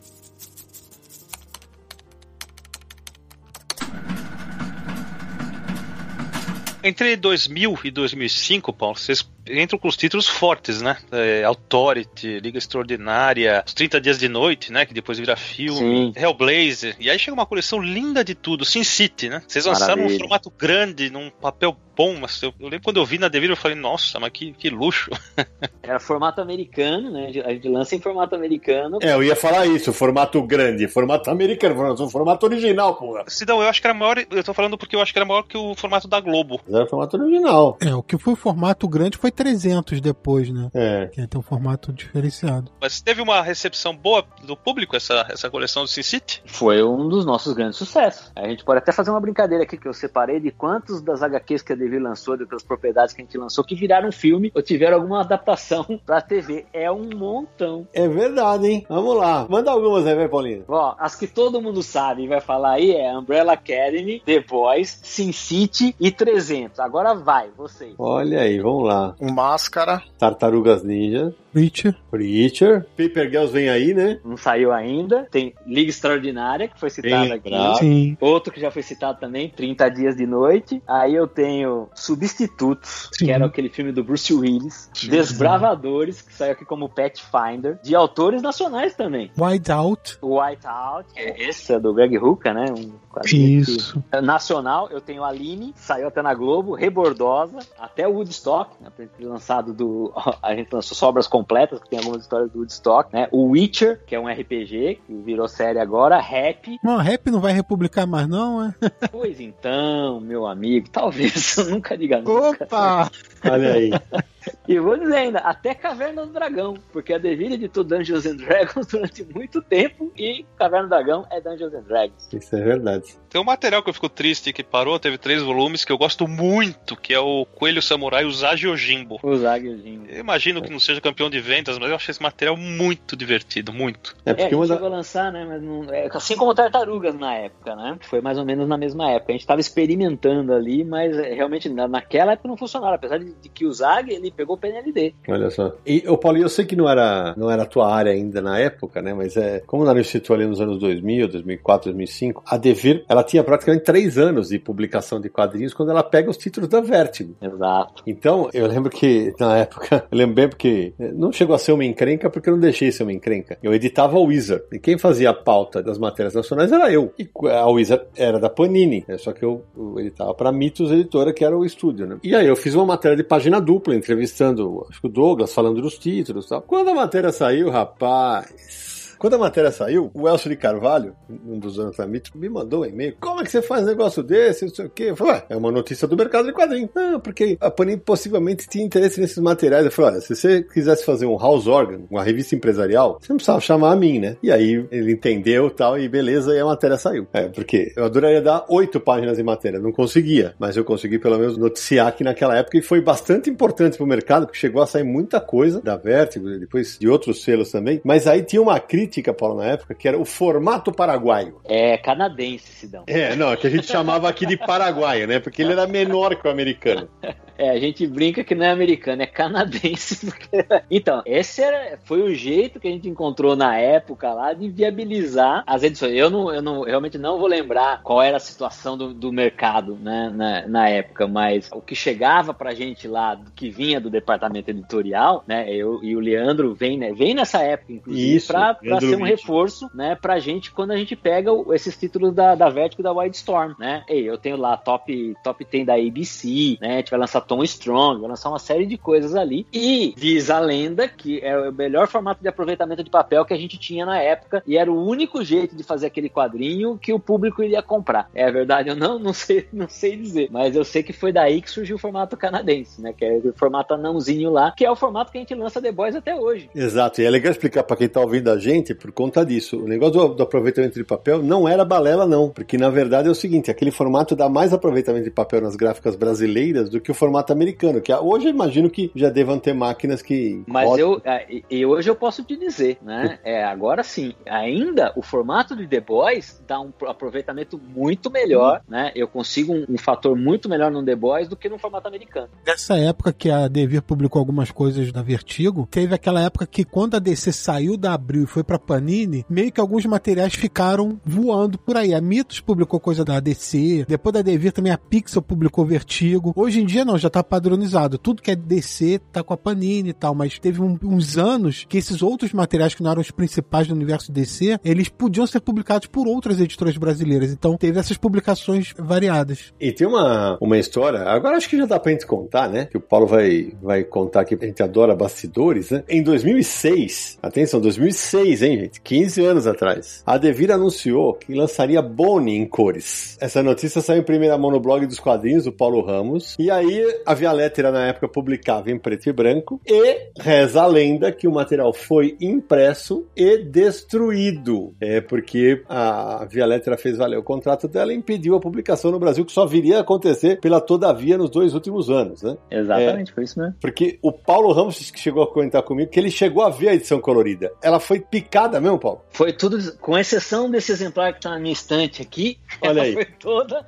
Entre 2000 e 2005, Paulo, vocês entram com os títulos fortes, né? É, Authority, Liga Extraordinária, Os 30 Dias de Noite, né? Que depois vira filme, Sim. Hellblazer. E aí chega uma coleção linda de tudo, Sin City, né? Vocês lançaram um Maravilha. formato grande, num papel bom, mas eu, eu lembro quando eu vi na Devir, eu falei, nossa, mas que, que luxo. Era formato americano, né? A gente lança em formato americano. É, eu ia falar isso, formato grande, formato americano, formato- formato original, porra. Sidão, eu acho que era maior, eu tô falando porque eu acho que era maior que o formato da Globo. Mas era formato original. É, o que foi o formato grande foi 300 depois, né? É. Que tem um formato diferenciado. Mas teve uma recepção boa do público essa, essa coleção do Sin City? Foi um dos nossos grandes sucessos. A gente pode até fazer uma brincadeira aqui que eu separei de quantos das HQs que a Lançou, daquelas propriedades que a gente lançou, que viraram filme ou tiveram alguma adaptação pra TV. É um montão. É verdade, hein? Vamos lá. Manda algumas aí, vai, Paulinho. Ó, as que todo mundo sabe e vai falar aí é Umbrella Academy, The Boys, Sin City e 300. Agora vai, vocês. Olha aí, vamos lá. O Máscara, Tartarugas Ninja, Preacher, Preacher, Paper Girls vem aí, né? Não saiu ainda. Tem Liga Extraordinária, que foi citada aqui. sim. Outro que já foi citado também, 30 Dias de Noite. Aí eu tenho Substitutos, Sim. que era aquele filme do Bruce Willis, Desbravadores, que saiu aqui como Pathfinder, de autores nacionais também. Whiteout. Whiteout, é- esse é do Greg Hooker, né? Um que- Isso. Nacional, eu tenho Aline, saiu até na Globo, Rebordosa, até o Woodstock, né, lançado do. A gente lançou sobras completas, que tem algumas histórias do Woodstock, né? O Witcher, que é um RPG, que virou série agora, Rap. Não, rap não vai republicar mais, não, é? Pois então, meu amigo, talvez, nunca diga nunca. Opa! Olha aí. E vou dizer ainda, até Caverna do Dragão, porque a Devir editou Dungeons and Dragons durante muito tempo e Caverna do Dragão é Dungeons and Dragons. Isso é verdade. Tem um material que eu fico triste que parou, teve três volumes, que eu gosto muito, que é o Coelho Samurai Usagi Ojimbo. O Zaguezinho. Eu imagino que não seja campeão de vendas, mas eu achei esse material muito divertido, muito. É É, porque a uma gente da... chegou a lançar, né? Mas não, é, assim como Tartarugas na época, né? Foi mais ou menos na mesma época. A gente tava experimentando ali, mas é, realmente na- naquela época não funcionava. Apesar de, de que o Zag, ele pegou o PNLD. Olha só. E, ô Paulo, eu sei que não era, não era a tua área ainda na época, né? Mas é, como o Nariz citou ali nos anos 2000, 2004, 2005, a Devir, ela tinha praticamente três anos de publicação de quadrinhos quando ela pega os títulos da Vertigo. Exato. Então, eu lembro que na época, eu lembro bem porque eh, não chegou a ser uma encrenca porque eu não deixei ser uma encrenca. Eu editava a Wizard e quem fazia a pauta das matérias nacionais era eu. E a Wizard era da Panini, né? só que eu, eu editava para Mitos Editora, que era o estúdio, né? E aí eu fiz uma matéria de página dupla, entrevistando acho que o Douglas, falando dos títulos e tal. Quando a matéria saiu, rapaz. Quando a matéria saiu, o Elcio de Carvalho, um dos anos da me mandou um e-mail. Como é que você faz negócio desse? Não sei o quê. Eu falei, é uma notícia do mercado de quadrinhos. Não, porque a Panini possivelmente tinha interesse nesses materiais. Eu falei, olha, se você quisesse fazer um house organ, uma revista empresarial, você não precisava chamar a mim, né? E aí ele entendeu tal, e beleza, e a matéria saiu. É, porque eu adoraria dar oito páginas de matéria, não conseguia, mas eu consegui pelo menos noticiar que naquela época e foi bastante importante pro mercado, porque chegou a sair muita coisa da Vertigo, depois de outros selos também, mas aí tinha uma crítica, Paulo, na época, que era o formato paraguaio. É canadense, Sidão. É, não, que a gente chamava aqui de paraguaio, né? Porque ele era menor que o americano. É, a gente brinca que não é americano, é canadense. porque- Então, esse era, foi o jeito que a gente encontrou na época lá de viabilizar as edições. Eu, não, eu não, realmente não vou lembrar qual era a situação do, do mercado né, na, na época, mas o que chegava pra gente lá, que vinha do departamento editorial, né? Eu e o Leandro vem, né, vem nessa época, inclusive, Isso, pra, pra Leandro ser um reforço né, pra gente quando a gente pega o- esses títulos da, da Vertigo e da Wildstorm, né? Ei, eu tenho lá top, top 10 da ABC, né? A gente vai lançar Tom Strong, vai lançar uma série de coisas ali. E diz a lenda que é o melhor formato de aproveitamento de papel que a gente tinha na época e era o único jeito de fazer aquele quadrinho que o público iria comprar. É verdade, eu não, não sei, não sei dizer, mas eu sei que foi daí que surgiu o formato canadense, né? Que é o formato anãozinho lá, que é o formato que a gente lança The Boys até hoje. Exato, e é legal explicar pra quem tá ouvindo a gente por conta disso. O negócio do, do aproveitamento de papel não era balela, não, porque na verdade é o seguinte: aquele formato dá mais aproveitamento de papel nas gráficas brasileiras do que o formato americano, que hoje eu imagino que já devam ter máquinas que. Mas rodam. eu, e hoje eu posso te dizer, né? É, agora sim, ainda o formato de The Boys dá um aproveitamento muito melhor, né? Eu consigo um, um fator muito melhor no The Boys do que no formato americano. Nessa época que a Devir publicou algumas coisas da Vertigo, teve aquela época que quando a DC saiu da Abril e foi pra Panini, meio que alguns materiais ficaram voando por aí. A Mitos publicou coisa da DC, depois da Devir também a Pixel publicou Vertigo. Hoje em dia não, já tá padronizado. Tudo que é DC tá com a Panini e tal, mas teve um- uns anos que esses outros materiais que não eram os principais do universo DC, eles podiam ser publicados por outras editoras brasileiras. Então teve essas publicações variadas. E tem uma, uma história, agora acho que já dá pra gente contar, né? Que o Paulo vai, vai contar aqui, a gente adora bastidores, né? Em 2006, atenção, 2006, hein, gente? 15 anos atrás, a Devir anunciou que lançaria Bonnie em cores. Essa notícia saiu em primeira mão no blog dos quadrinhos do Paulo Ramos. E aí, a Via Lettera, na época, publicava em preto e branco. E reza a lenda que o material foi impresso e destruído. É porque a Via Lettera fez valer o contrato dela e impediu a publicação no Brasil, que só viria a acontecer pela Todavia nos dois últimos anos, né? Exatamente, foi isso mesmo. Porque o Paulo Ramos chegou a comentar comigo que ele chegou a ver a edição colorida. Ela foi picada mesmo, Paulo? Foi tudo, com exceção desse exemplar que tá na minha estante aqui, Olha aí. foi toda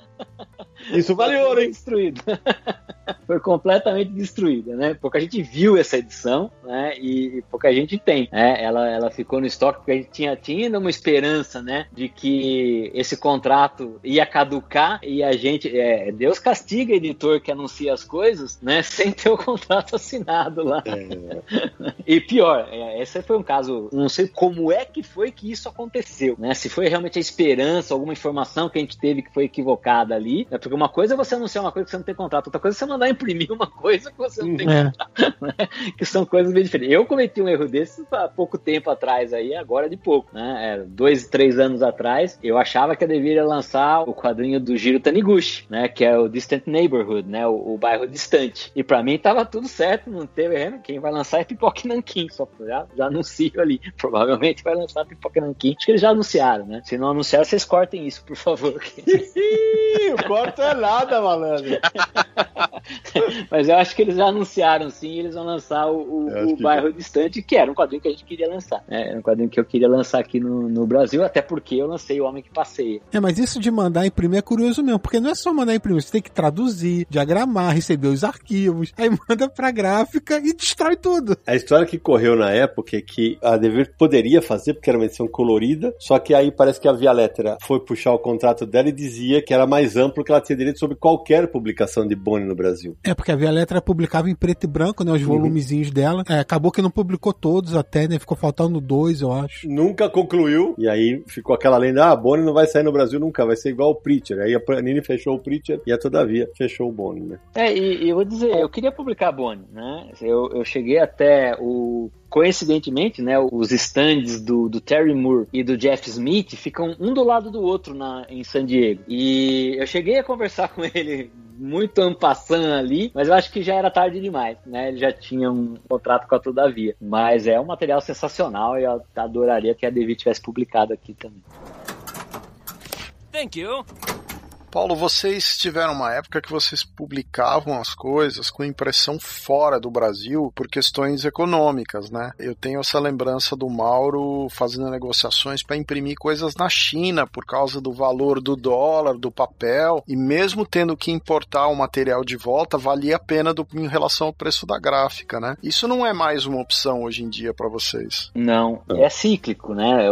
Isso vale ouro, hein? destruída. foi completamente destruída, né? Pouca gente viu essa edição, né? E, pouca gente tem, né? Ela, ela ficou no estoque porque a gente tinha, tinha uma esperança, né? De que esse contrato ia caducar e a gente, é, Deus castiga editor que anuncia as coisas, né? Sem ter o contrato assinado lá. É. E pior, é, esse foi um caso, não sei como é que foi que isso aconteceu, né? Se foi realmente a esperança, alguma informação que a gente teve que foi equivocada ali, né? Porque uma coisa é você anunciar uma coisa que você não tem contrato, outra coisa é você mandar imprimir uma coisa que você não tem é. contrato, né? Que são coisas bem diferentes. Eu cometi um erro desse há pouco tempo atrás aí, agora de pouco, né? É, dois, três anos atrás, eu achava que eu deveria lançar o quadrinho do Giro Taniguchi, né? Que é o Distant Neighborhood, né? O, o bairro distante. E para mim tava tudo certo, não teve erro. Quem vai lançar é Pipoque Nankin, só já, já anuncio ali. Provavelmente vai lançar Pipoque Nankin. Acho que eles já anunciaram, né? Se não anunciaram, vocês cortem isso, por favor. o corto é nada, malandro. Mas eu acho que eles já anunciaram sim, eles vão lançar o, o, o Bairro já. Distante, que era um quadrinho que a gente queria lançar. É, era um quadrinho que eu queria lançar aqui no, no Brasil, até porque eu lancei O Homem que Passeia. É, mas isso de mandar imprimir é curioso mesmo, porque não é só mandar imprimir, você tem que traduzir, diagramar, receber os arquivos, aí manda pra gráfica e destrói tudo. A história que correu na época é que a Dever poderia fazer, porque era uma edição colorida, só que aí parece que a Via Lettera foi puxar o contrato dela e dizia que era mais amplo que ela tinha direito sobre qualquer publicação de Boni no Brasil. É, porque a Via Letra publicava em preto e branco, né? Os uhum. volumezinhos dela. É, acabou que não publicou todos até, né? Ficou faltando dois, eu acho. Nunca concluiu. E aí ficou aquela lenda, ah, Boni não vai sair no Brasil nunca, vai ser igual o Preacher. Aí a Panini fechou o Preacher e a Todavia fechou o Boni, né? É, e, e eu vou dizer, eu queria publicar Boni, né? Eu, eu cheguei até o coincidentemente, né, os stands do, do, Terry Moore e do Jeff Smith ficam um do lado do outro na, em San Diego. E eu cheguei a conversar com ele muito ampassando ali, mas eu acho que já era tarde demais, né? Ele já tinha um contrato com a Todavia. Mas é um material sensacional e eu adoraria que a Devi tivesse publicado aqui também. Thank you. Paulo, vocês tiveram uma época que vocês publicavam as coisas com impressão fora do Brasil por questões econômicas, né? Eu tenho essa lembrança do Mauro fazendo negociações para imprimir coisas na China por causa do valor do dólar, do papel, e mesmo tendo que importar o material de volta, valia a pena do, em relação ao preço da gráfica, né? Isso não é mais uma opção hoje em dia para vocês. Não, é cíclico, né?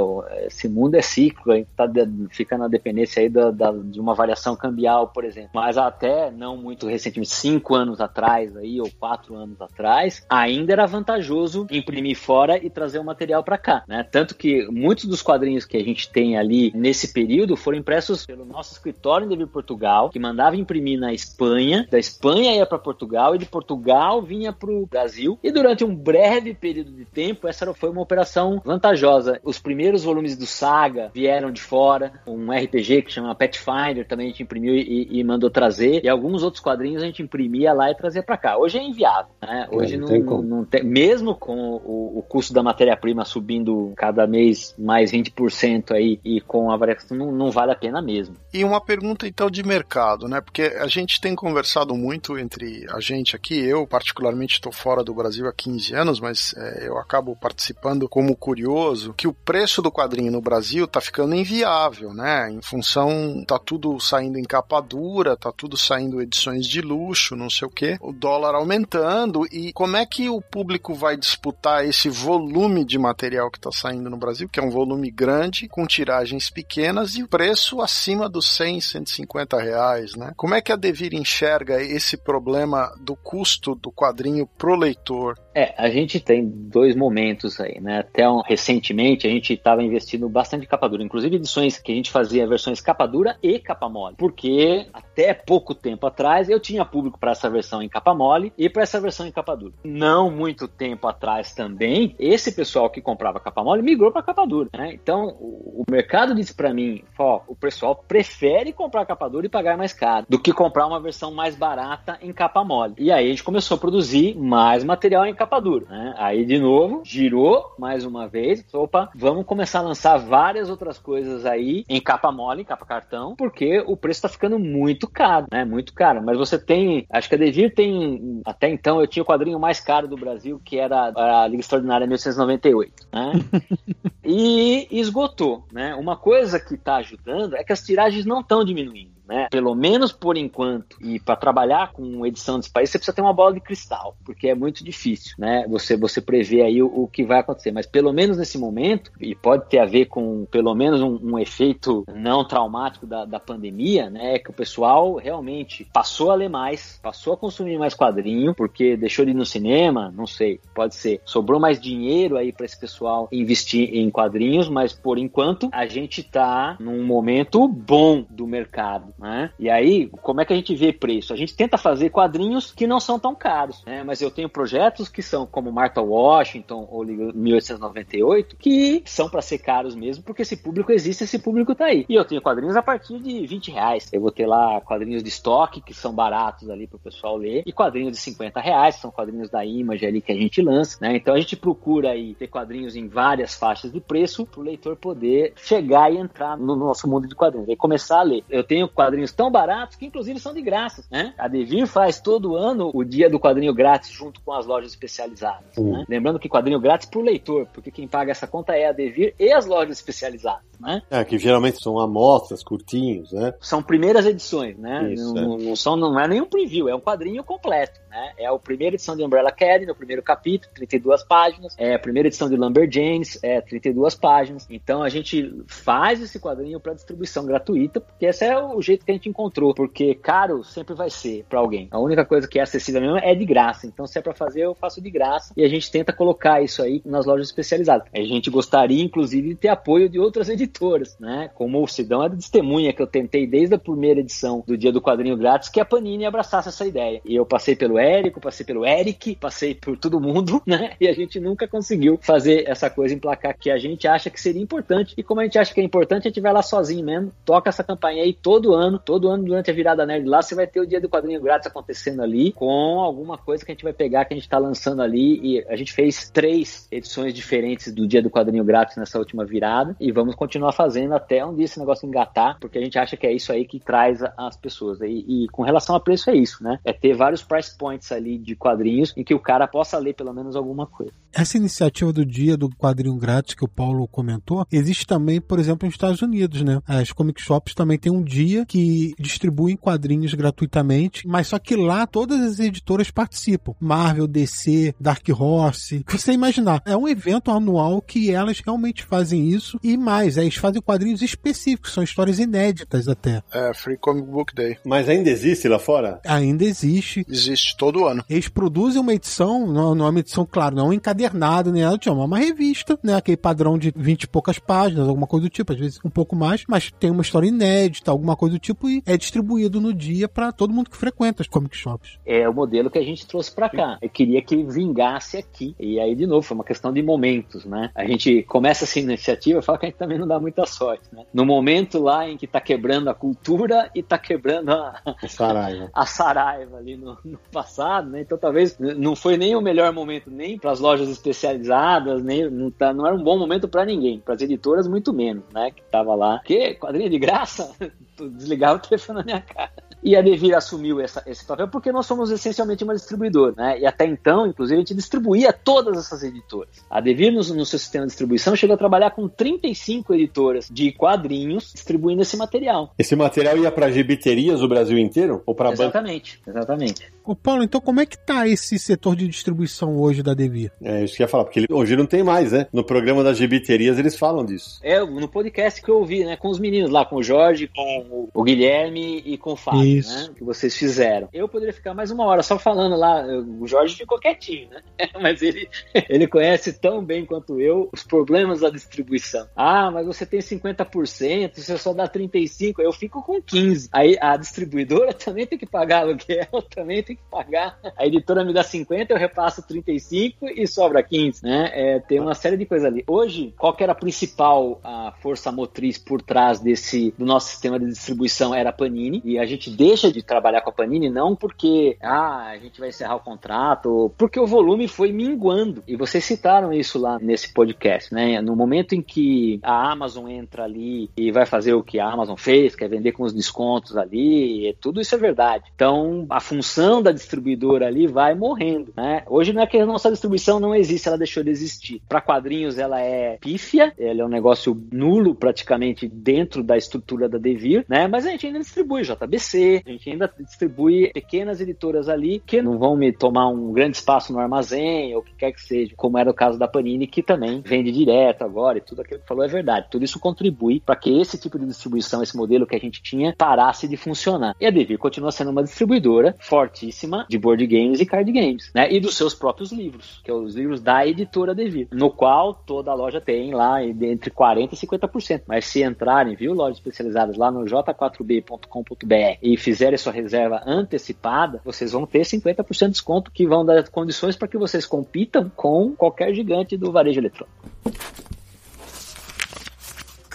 Esse mundo é cíclico, a gente tá, fica na dependência aí da, da, de uma variação cambial, por exemplo. Mas até não muito recentemente, cinco anos atrás aí, ou quatro anos atrás, ainda era vantajoso imprimir fora e trazer o material para cá, né? Tanto que muitos dos quadrinhos que a gente tem ali nesse período foram impressos pelo nosso escritório em Devir Portugal, que mandava imprimir na Espanha, da Espanha ia para Portugal e de Portugal vinha para o Brasil. E durante um breve período de tempo, essa foi uma operação vantajosa. Os primeiros volumes do Saga vieram de fora, um RPG que chama Pathfinder também gente imprimiu e, e, mandou trazer, e alguns outros quadrinhos a gente imprimia lá e trazia para cá. Hoje é inviável, né? É, Hoje é, não, não, tem não, tem, mesmo com o, o custo da matéria-prima subindo cada mês mais 20% aí e com a variação, não, não vale a pena mesmo. E uma pergunta então de mercado, né? Porque a gente tem conversado muito entre a gente aqui, eu particularmente estou fora do Brasil há 15 anos, mas é, eu acabo participando como curioso, que o preço do quadrinho no Brasil está ficando inviável, né? Em função, tá tudo saindo saindo em capa dura, tá tudo saindo edições de luxo, não sei o que, o dólar aumentando e como é que o público vai disputar esse volume de material que está saindo no Brasil, que é um volume grande, com tiragens pequenas e o preço acima dos 100, 150 reais, né? Como é que a Devir enxerga esse problema do custo do quadrinho pro leitor? É, a gente tem dois momentos aí, né? Até um, recentemente a gente estava investindo bastante em capa dura, inclusive edições que a gente fazia versões capa dura e capa mole, porque até pouco tempo atrás eu tinha público para essa versão em capa mole e para essa versão em capa dura. Não muito tempo atrás também, esse pessoal que comprava capa mole migrou para capa dura, né? Então o, o mercado disse para mim, ó, o pessoal prefere comprar capa dura e pagar mais caro do que comprar uma versão mais barata em capa mole. E aí a gente começou a produzir mais material em capa capa dura. Né? Aí, de novo, girou mais uma vez. Opa, vamos começar a lançar várias outras coisas aí em capa mole, em capa cartão, porque o preço está ficando muito caro, né? Muito caro. Mas você tem, acho que a Devir tem, até então, eu tinha o quadrinho mais caro do Brasil, que era a Liga Extraordinária 1898, né? e esgotou, né? Uma coisa que está ajudando é que as tiragens não estão diminuindo. Né? Pelo menos por enquanto, e para trabalhar com edição desse país, você precisa ter uma bola de cristal, porque é muito difícil, né? Você, você prever aí o, o que vai acontecer. Mas pelo menos nesse momento, e pode ter a ver com pelo menos um, um efeito não traumático da, da pandemia, né? Que o pessoal realmente passou a ler mais, passou a consumir mais quadrinho, porque deixou de ir no cinema, não sei, pode ser. Sobrou mais dinheiro aí para esse pessoal investir em quadrinhos, mas por enquanto a gente tá num momento bom do mercado, né? E aí, como é que a gente vê preço? A gente tenta fazer quadrinhos que não são tão caros, né? Mas eu tenho projetos que são como Martha Washington ou 1898, que são para ser caros mesmo, porque esse público existe, esse público tá aí. E eu tenho quadrinhos a partir de 20 reais. Eu vou ter lá quadrinhos de estoque, que são baratos ali pro pessoal ler, e quadrinhos de 50 reais, que são quadrinhos da Image ali que a gente lança, né? Então a gente procura aí ter quadrinhos em várias faixas de preço pro leitor poder chegar e entrar no nosso mundo de quadrinhos e começar a ler. Eu tenho quadrinhos tão baratos que inclusive são de graça, né? A Devir faz todo ano o dia do quadrinho grátis junto com as lojas especializadas, uhum. né? Lembrando que quadrinho grátis pro leitor, porque quem paga essa conta é a Devir e as lojas especializadas, né? É, que geralmente são amostras, curtinhos, né? São primeiras edições, né? Isso, não, é. não, são, não é nenhum preview, é um quadrinho completo, né? É a primeira edição de Umbrella Academy, o primeiro capítulo, 32 páginas, é a primeira edição de Lumberjanes, é 32 páginas. Então a gente faz esse quadrinho para distribuição gratuita, porque esse é o jeito que a gente encontrou, porque caro sempre vai ser para alguém. A única coisa que é acessível mesmo é de graça. Então se é para fazer, eu faço de graça e a gente tenta colocar isso aí nas lojas especializadas. A gente gostaria inclusive de ter apoio de outras editoras, né? Como o Sidão é testemunha que eu tentei desde a primeira edição do Dia do Quadrinho Grátis que a Panini abraçasse essa ideia. E eu passei pelo Érico, passei pelo Eric, passei por todo mundo, né? E a gente nunca conseguiu fazer essa coisa emplacar que a gente acha que seria importante. E como a gente acha que é importante, a gente vai lá sozinho mesmo, toca essa campanha aí todo ano, todo ano durante a virada nerd lá, você vai ter o dia do quadrinho grátis acontecendo ali, com alguma coisa que a gente vai pegar que a gente tá lançando ali. E a gente fez três edições diferentes do dia do quadrinho grátis nessa última virada e vamos continuar fazendo até um dia esse negócio engatar, porque a gente acha que é isso aí que traz as pessoas. E, e com relação a preço é isso, né? É ter vários price points ali de quadrinhos em que o cara possa ler pelo menos alguma coisa. Essa iniciativa do dia do quadrinho grátis que o Paulo comentou, existe também, por exemplo, nos Estados Unidos, né? As comic shops também têm um dia que distribuem quadrinhos gratuitamente, mas só que lá todas as editoras participam. Marvel, DC, Dark Horse, você imaginar. É um evento anual que elas realmente fazem isso e mais, eles fazem quadrinhos específicos, são histórias inéditas até. É, Free Comic Book Day. Mas ainda existe lá fora? Ainda existe. Existe todo ano. Eles produzem uma edição, não, não é uma edição, claro, não encadernada nem nada, é uma revista, né? Aquele padrão de 20 e poucas páginas, alguma coisa do tipo, às vezes um pouco mais, mas tem uma história inédita, alguma coisa do tipo, e é distribuído no dia para todo mundo que frequenta as comic shops. É o modelo que a gente trouxe para cá. Eu queria que vingasse aqui. E aí, de novo, foi uma questão de momentos, né? A gente começa assim na iniciativa, fala que a gente também não dá muita sorte, né? No momento lá em que tá quebrando a cultura e tá quebrando a, a Saraiva, a Saraiva ali no, no passado, né? Então talvez não foi nem o melhor momento nem para as lojas especializadas, nem não, tá, não era um bom momento para ninguém, para as editoras muito menos, né? Que tava lá, que quadrinha de graça, desligava o telefone na minha cara. E a Devir assumiu essa, esse papel porque nós somos essencialmente uma distribuidora, né? E até então, inclusive, a gente distribuía todas essas editoras. A Devir, no, no seu sistema de distribuição, chegou a trabalhar com 35 editoras de quadrinhos distribuindo esse material. Esse material ia para gibiterias do Brasil inteiro? Ou para Exatamente, exatamente. Ô Paulo, então como é que tá esse setor de distribuição hoje da Devir? É isso que eu ia falar, porque hoje não tem mais, né? No programa das gibiterias eles falam disso. É, no podcast que eu ouvi, né? Com os meninos lá, com o Jorge, com o Guilherme e com o Fábio. Isso. Né, que vocês fizeram. Eu poderia ficar mais uma hora só falando lá. O Jorge ficou quietinho, né? mas ele, ele conhece tão bem quanto eu os problemas da distribuição. Ah, mas você tem 50%, você só dá 35%, eu fico com 15%. Aí a distribuidora também tem que pagar aluguel, também tem que pagar. A editora me dá 50%, eu repasso 35% e sobra 15%. Né? É, tem uma série de coisas ali. Hoje, qual era a principal a força motriz por trás desse do nosso sistema de distribuição? Era a Panini. E a gente deixa de trabalhar com a Panini não porque ah, a gente vai encerrar o contrato, porque o volume foi minguando. E vocês citaram isso lá nesse podcast, né? No momento em que a Amazon entra ali e vai fazer o que a Amazon fez, quer vender com os descontos ali, tudo isso é verdade. Então, a função da distribuidora ali vai morrendo, né? Hoje não é que a nossa distribuição não existe, ela deixou de existir. Para quadrinhos ela é pífia, ela é um negócio nulo praticamente dentro da estrutura da Devir, né? Mas a gente ainda distribui JBC, a gente ainda distribui pequenas editoras ali que não vão me tomar um grande espaço no armazém ou o que quer que seja, como era o caso da Panini, que também vende direto agora e tudo aquilo que falou é verdade. Tudo isso contribui para que esse tipo de distribuição, esse modelo que a gente tinha, parasse de funcionar. E a Devir continua sendo uma distribuidora fortíssima de board games e card games, né? E dos seus próprios livros, que é os livros da editora Devir, no qual toda a loja tem lá entre 40% e 50%. Mas se entrarem, viu, lojas especializadas lá no j4b.com.br e fizerem sua reserva antecipada, vocês vão ter 50% de desconto que vão dar condições para que vocês compitam com qualquer gigante do varejo eletrônico.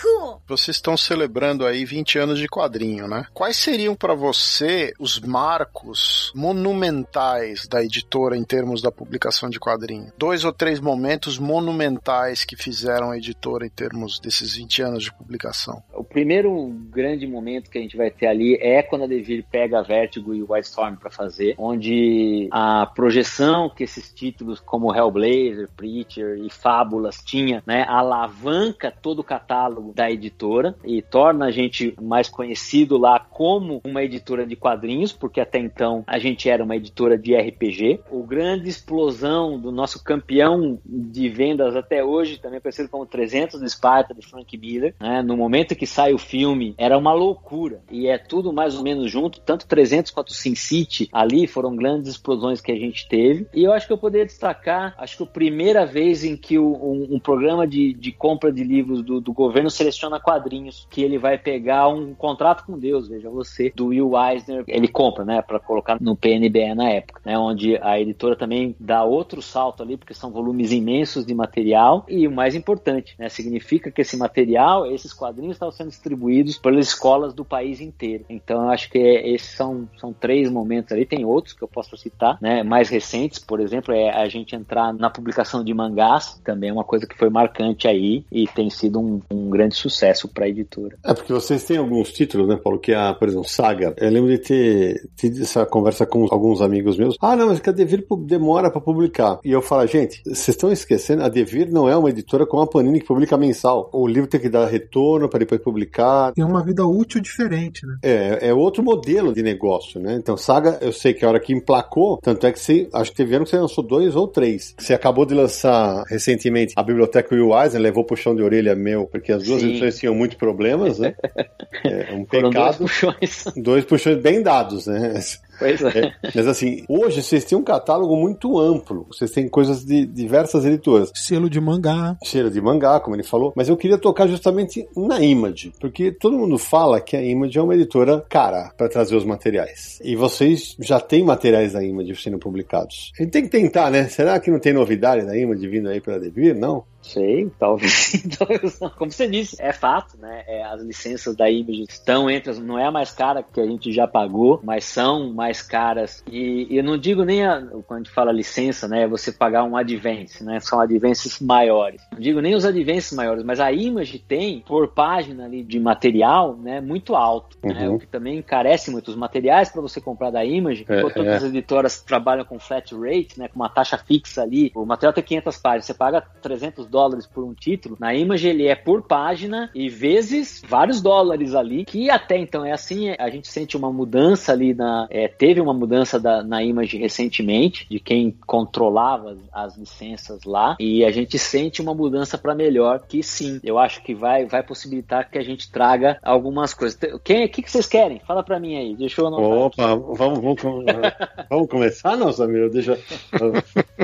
Cool. Vocês estão celebrando aí 20 anos de quadrinho, né? Quais seriam para você os marcos monumentais da editora em termos da publicação de quadrinho? Dois ou três momentos monumentais que fizeram a editora em termos desses 20 anos de publicação. O primeiro grande momento que a gente vai ter ali é quando a Devir pega a Vertigo e o Wildstorm para fazer, onde a projeção que esses títulos como Hellblazer, Preacher e Fábulas tinha, né, alavanca todo o catálogo da editora e torna a gente mais conhecido lá como uma editora de quadrinhos, porque até então a gente era uma editora de RPG. O grande explosão do nosso campeão de vendas até hoje, também conhecido como 300 de Esparta, de Frank Miller, né? no momento que sai o filme, era uma loucura. E é tudo mais ou menos junto, tanto 300 quanto Sin City ali foram grandes explosões que a gente teve. E eu acho que eu poderia destacar, acho que a primeira vez em que o, um, um, programa de, de compra de livros do, do governo seleciona quadrinhos que ele vai pegar um contrato com Deus, veja você, do Will Eisner, ele compra, né, para colocar no PNBE na época, né, onde a editora também dá outro salto ali, porque são volumes imensos de material e o mais importante, né, significa que esse material, esses quadrinhos estão sendo distribuídos pelas escolas do país inteiro. Então, eu acho que esses são, são três momentos ali, tem outros que eu posso citar, né, mais recentes, por exemplo, é a gente entrar na publicação de mangás, também é uma coisa que foi marcante aí e tem sido um, um grande grande sucesso para a editora. É, porque vocês têm alguns títulos, né, Paulo, que é, a, por exemplo, Saga. Eu lembro de ter tido essa conversa com alguns amigos meus. Ah, não, mas que a Devir demora para publicar. E eu falo, gente, vocês estão esquecendo, a Devir não é uma editora como a Panini que publica mensal. O livro tem que dar retorno para depois publicar. Tem uma vida útil diferente, né? É, é outro modelo de negócio, né? Então, Saga, eu sei que a hora que emplacou, tanto é que você, acho que teve ano que você lançou dois ou três. Você acabou de lançar recentemente a Biblioteca Will Eisen, levou puxão de orelha meu, porque as duas edições tinham muitos problemas, né? É um pecado. Dois puxões. Dois puxões bem dados, né? Pois é. é. Mas assim, hoje vocês têm um catálogo muito amplo. Vocês têm coisas de diversas editoras. Selo de mangá. Selo de mangá, como ele falou. Mas eu queria tocar justamente na Image, porque todo mundo fala que a Image é uma editora cara para trazer os materiais. E vocês já têm materiais da Image sendo publicados. A gente tem que tentar, né? Será que não tem novidade da Image vindo aí para Devir? Não? Sei, talvez. Como você disse, é fato, né? É, as licenças da Image estão entre as. Não é a mais cara que a gente já pagou, mas são mais caras. E, e eu não digo nem a, quando a gente fala licença, né? Você pagar um advance, né? São advances maiores. Não digo nem os advances maiores, mas a Image tem por página ali de material, né? Muito alto, né, uhum. né? O que também encarece muito os materiais para você comprar da Image. É, enquanto é. as editoras trabalham com flat rate, né? Com uma taxa fixa ali. O material tem 500 páginas, você paga 300 dólares por um título. Na Image ele é por página e vezes vários dólares ali, que até então é assim. A gente sente uma mudança ali na é, teve uma mudança da, na Image recentemente, de quem controlava as licenças lá, e a gente sente uma mudança para melhor, que sim, eu acho que vai, vai possibilitar que a gente traga algumas coisas. Quem, o que, que vocês querem? Fala para mim aí, deixa eu anotar. Opa, vamos, vamos, vamos começar, nosso amigo? Deixa.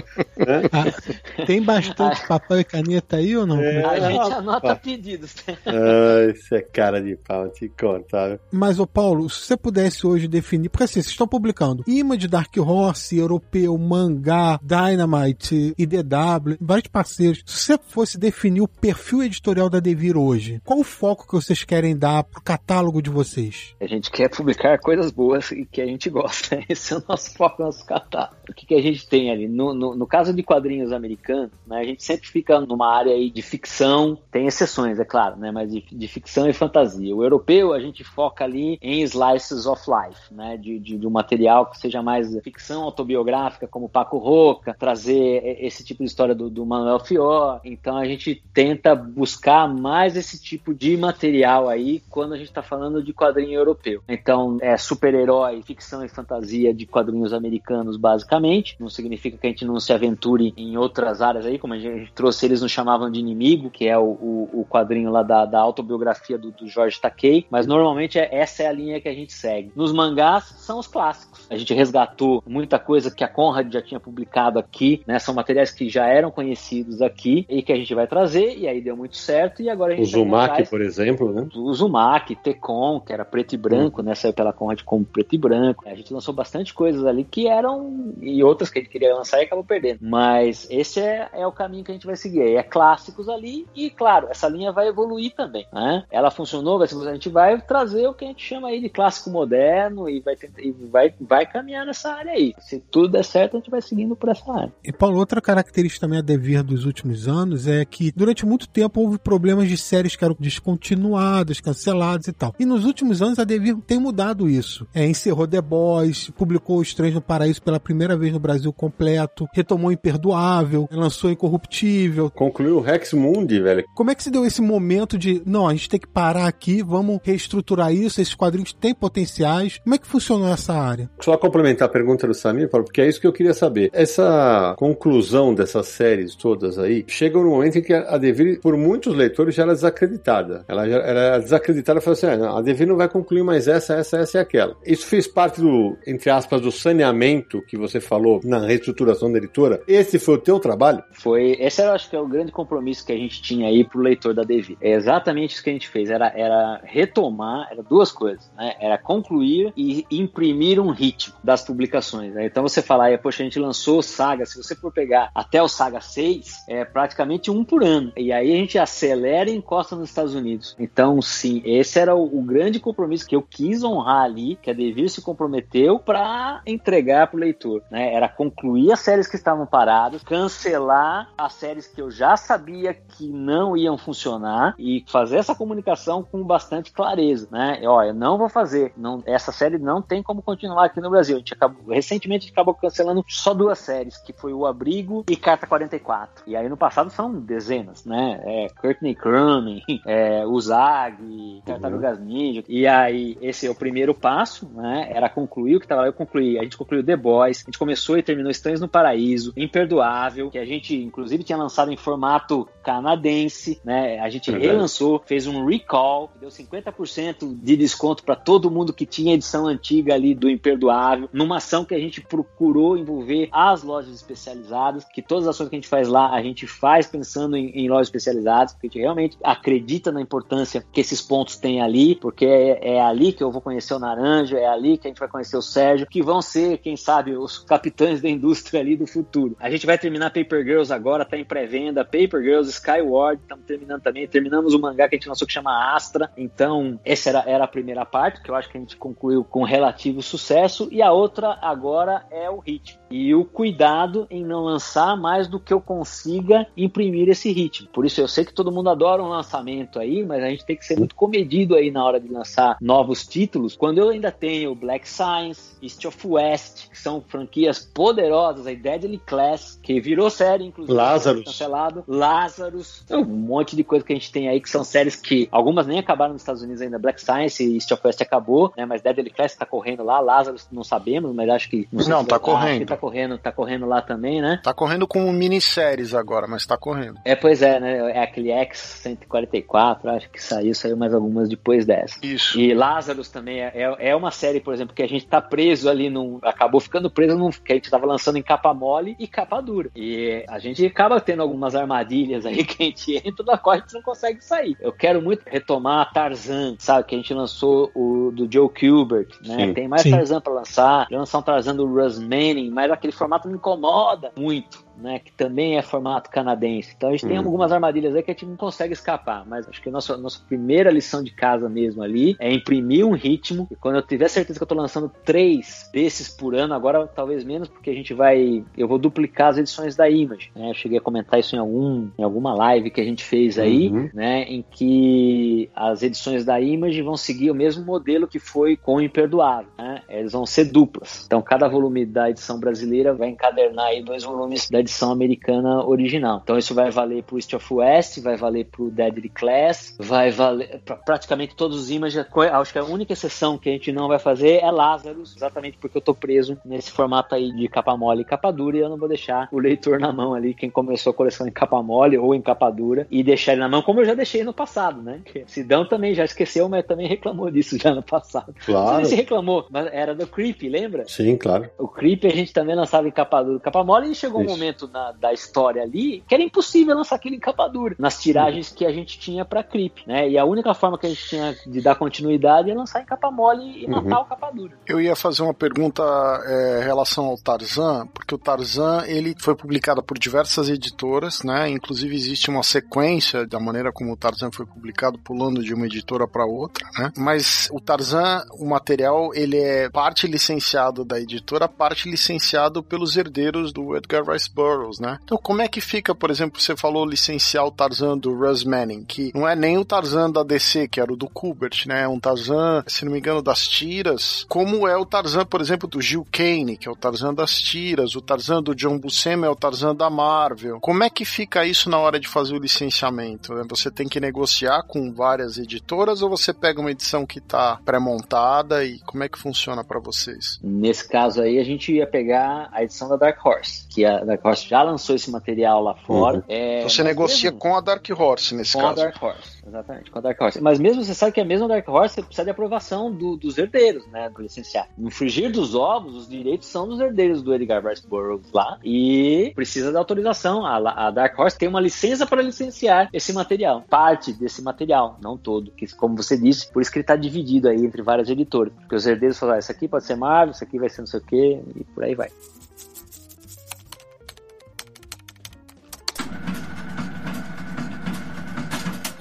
ah, tem bastante papel e caneta aí ou não? É, a gente anota pedidos. Ah, isso é cara de pau, te contar. Mas, ô Paulo, se você pudesse hoje definir, porque assim, vocês estão publicando Image, Dark Horse, Europeu, Mangá, Dynamite e DW, vários parceiros. Se você fosse definir o perfil editorial da Devir hoje, qual o foco que vocês querem dar pro catálogo de vocês? A gente quer publicar coisas boas e que a gente gosta. Esse é o nosso foco, nosso catálogo. O que, que a gente tem ali? No, no, no caso caso de quadrinhos americanos, né, a gente sempre fica numa área aí de ficção, tem exceções, é claro, né, mas de, de ficção e fantasia. O europeu, a gente foca ali em slices of life, né, de, de, de um material que seja mais ficção autobiográfica, como Paco Roca, trazer esse tipo de história do, do Manuel Fior. Então a gente tenta buscar mais esse tipo de material aí quando a gente está falando de quadrinho europeu. Então é super-herói, ficção e fantasia de quadrinhos americanos, basicamente. Não significa que a gente não se aventure em outras áreas aí, como a gente trouxe, eles nos chamavam de inimigo, que é o, o, o quadrinho lá da, da autobiografia do, do Jorge Takei. Mas normalmente é, essa é a linha que a gente segue. Nos mangás são os clássicos. A gente resgatou muita coisa que a Conrad já tinha publicado aqui, né? São materiais que já eram conhecidos aqui e que a gente vai trazer, e aí deu muito certo, e agora a gente O Zumak, por exemplo, né? O Zumak, Tecon, que era preto e branco, hum. né? Saiu pela Conrad como preto e branco. A gente lançou bastante coisas ali que eram. e outras que a gente queria lançar e acabou perdendo. Mas esse é, é o caminho que a gente vai seguir. É clássicos ali, e claro, essa linha vai evoluir também, né? Ela funcionou, vai, a gente vai trazer o que a gente chama aí de clássico moderno e vai, e vai, vai caminhar nessa área aí. Se tudo der certo, a gente vai seguindo por essa área. E Paulo, outra característica também a devir dos últimos anos é que durante muito tempo houve problemas de séries que eram descontinuadas, canceladas e tal. E nos últimos anos a Devir tem mudado isso. É, encerrou The Boys, publicou Estranho no Paraíso pela primeira vez no Brasil completo, retomou Imperdoável, lançou Incorruptível. Concluiu o Rex Mundi, velho. Como é que se deu esse momento de, não, a gente tem que parar aqui, vamos reestruturar isso, esses quadrinhos têm potenciais. Como é que funcionou essa área? Só complementar a pergunta do Samir, porque é isso que eu queria saber. Essa conclusão dessas séries todas aí, chega um momento em que a Devir, por muitos leitores, já era desacreditada. Ela já era desacreditada e falou assim: ah, a Devir não vai concluir mais essa, essa, essa e aquela. Isso fez parte do, entre aspas, do saneamento que você falou na reestruturação da editora. Esse foi o teu trabalho? Foi. Esse eu acho que é o grande compromisso que a gente tinha aí pro leitor da Devir. É exatamente isso que a gente fez. Era, era retomar, era duas coisas, né? Era concluir e imprimir um ritmo das publicações. Né? Então você falar, poxa, a gente lançou saga, se você for pegar até o Saga 6, é praticamente um por ano. E aí a gente acelera e encosta nos Estados Unidos. Então, sim, esse era o, o grande compromisso que eu quis honrar ali, que a Devir se comprometeu para entregar para o leitor. Né? Era concluir as séries que estavam paradas, cancelar as séries que eu já sabia que não iam funcionar e fazer essa comunicação com bastante clareza. Né? Eu não vou fazer, não, essa série não tem como continuar aqui no Brasil. A gente acabou, recentemente a gente acabou cancelando só duas séries, que foi O Abrigo e Carta 44. E aí no passado são dezenas, né? É, Courtney Crummy, é, Uzag, Tartarugas uhum. Ninja. E aí esse é o primeiro passo, né? Era concluir o que tava lá, eu concluí. A gente concluiu The Boys, a gente começou e terminou Estranhos no Paraíso, Imperdoável, que a gente inclusive tinha lançado em formato canadense, né? A gente relançou, fez um recall, deu 50% de desconto para todo mundo que tinha edição antiga ali do Imperdoável, numa ação que a gente procurou envolver as lojas especializadas, que todas as ações que a gente faz lá, a gente faz pensando em, em lojas especializadas, porque a gente realmente acredita na importância que esses pontos têm ali, porque é, é, ali que eu vou conhecer o Naranja, é ali que a gente vai conhecer o Sérgio, que vão ser, quem sabe, os capitães da indústria ali do futuro. A gente vai terminar Paper Girls agora, tá em pré-venda, Paper Girls, Skyward, estamos terminando também, terminamos o mangá que a gente lançou que chama Astra, então essa era, era a primeira parte, que eu acho que a gente concluiu com relativo sucesso, e a outra agora é o ritmo. E o cuidado em não lançar mais do que eu consiga imprimir esse ritmo. Por isso eu sei que todo mundo adora um lançamento aí, mas a gente tem que ser muito comedido aí na hora de lançar novos títulos. Quando eu ainda tenho Black Science, East of West, que são franquias poderosas, a Deadly Class, que virou série, inclusive. Lazarus. Cancelado. Lazarus. Um monte de coisa que a gente tem aí que são séries que algumas nem acabaram nos Estados Unidos ainda. Black Science e East of West acabou, né? Mas Deadly Class tá correndo lá. Lazarus não sabemos, mas acho que. Não, não tá correndo tá correndo, tá correndo lá também, né? Tá correndo com minisséries agora, mas tá correndo. É, pois é, né? É aquele X-144, acho que saiu, saiu mais algumas depois dessa. Isso. E Lazarus também é, é, é uma série, por exemplo, que a gente tá preso ali num. Acabou ficando preso num. que a gente tava lançando em capa mole e capa dura. E a gente acaba tendo algumas armadilhas aí que a gente entra, da qual a gente não consegue sair. Eu quero muito retomar Tarzan, sabe? Que a gente lançou o do Joe Kubert, né? Sim. Tem mais Sim. Tarzan pra lançar. lançar um Tarzan do Russ Manning, mas aquele formato me incomoda muito né, que também é formato canadense. Então a gente tem Hum. algumas armadilhas aí que a gente não consegue escapar, mas acho que a nossa, nossa primeira lição de casa mesmo ali é imprimir um ritmo e quando eu tiver certeza que eu tô lançando três desses por ano, agora talvez menos, porque a gente vai, eu vou duplicar as edições da Image, né? Eu cheguei a comentar isso em algum, em alguma live que a gente fez aí, Uhum. né, em que as edições da Image vão seguir o mesmo modelo que foi com o Imperdoável, né? Eles vão ser duplas. Então cada volume da edição brasileira vai encadernar aí dois volumes da edição americana original. Então isso vai valer pro East of West, vai valer pro Deadly Class, vai valer pra praticamente todos os Image. Acho que a única exceção que a gente não vai fazer é Lazarus, exatamente porque eu tô preso nesse formato aí de capa mole e capa dura e eu não vou deixar o leitor na mão ali, quem começou a coleção em capa mole ou em capa dura, e deixar ele na mão como eu já deixei no passado, né? Que Sidão também já esqueceu, mas também reclamou disso já no passado. Não Claro. nem se reclamou, mas era do Creep, lembra? Sim, claro. O Creep a gente também lançava em capa dura, capa mole, e chegou um Isso. Momento na- da história ali que era impossível lançar aquilo em capa dura, nas tiragens que a gente tinha pra Creep, né? E a única forma que a gente tinha de dar continuidade é lançar em capa mole e matar o capa dura. Eu ia fazer uma pergunta é, em relação ao Tarzan, porque o Tarzan ele foi publicado por diversas editoras, né? Inclusive existe uma sequência da maneira como o Tarzan foi publicado, pulando de uma editora para outra, né? Mas o Tarzan, o material, ele é parte licenciado da editora, parte licenciado pelos herdeiros do Edgar Rice Burroughs, né? Então como é que fica, por exemplo, você falou licenciar o Tarzan do Russ Manning, que não é nem o Tarzan da DC, que era o do Kubert, né? É um Tarzan, se não me engano, das tiras, como é o Tarzan, por exemplo, do Gil Kane, que é o Tarzan das tiras, o Tarzan do John Buscema é o Tarzan da Marvel. Como é que fica isso na hora de fazer o licenciamento? né? Você tem que negociar com várias editoras ou você pega uma edição que está pré-montada e como é que funciona para vocês? Nesse caso aí, a gente ia pegar a edição da Dark Horse, que a Dark Horse já lançou esse material lá fora. É, Você mas negocia mesmo- com a Dark Horse nesse com caso. a Dark Horse, exatamente, com a Dark Horse. Mas mesmo você sabe que a mesma Dark Horse você precisa de aprovação do- dos herdeiros, né, do licenciado. No frigir dos ovos, os direitos são dos herdeiros do Edgar Rice Burroughs lá e precisa da autorização. A, a Dark Horse tem uma licença para licenciar esse material, parte desse material, não todo, que como você disse, por isso que ele está dividido aí entre várias editoras, porque os herdeiros falaram, "Ah, isso aqui pode ser Marvel, isso aqui vai ser não sei o quê e por aí vai.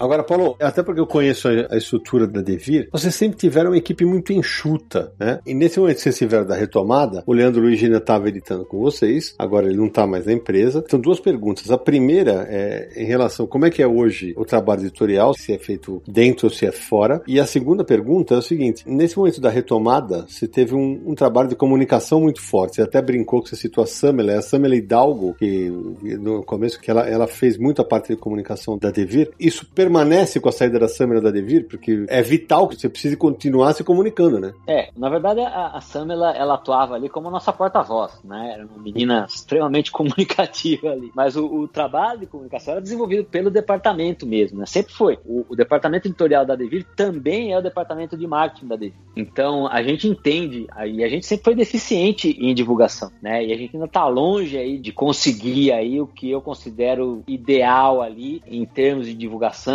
Agora, Paulo, até porque eu conheço a, estrutura da Devir, vocês sempre tiveram uma equipe muito enxuta, né? E nesse momento que vocês tiveram da retomada, o Leandro Luiz ainda estava editando com vocês, agora ele não está mais na empresa. Então, duas perguntas. A primeira é em relação como é que é hoje o trabalho editorial, se é feito dentro ou se é fora. E a segunda pergunta é o seguinte: nesse momento da retomada, você teve um, um trabalho de comunicação muito forte. Você até brincou que você citou a Samela, a Samela Hidalgo, que no começo que ela, ela fez muito a parte de comunicação da Devir. Isso permanece com a saída da Samela da Devir, porque é vital que você precise continuar se comunicando, né? É, na verdade a, a Sam ela, ela atuava ali como nossa porta-voz, né? Era uma menina extremamente comunicativa ali. Mas o, o trabalho de comunicação era desenvolvido pelo departamento mesmo, né? Sempre foi. O, o departamento editorial da Devir também é o departamento de marketing da Devir. Então a gente entende, e a gente sempre foi deficiente em divulgação, né? E a gente ainda tá longe aí de conseguir aí o que eu considero ideal ali em termos de divulgação.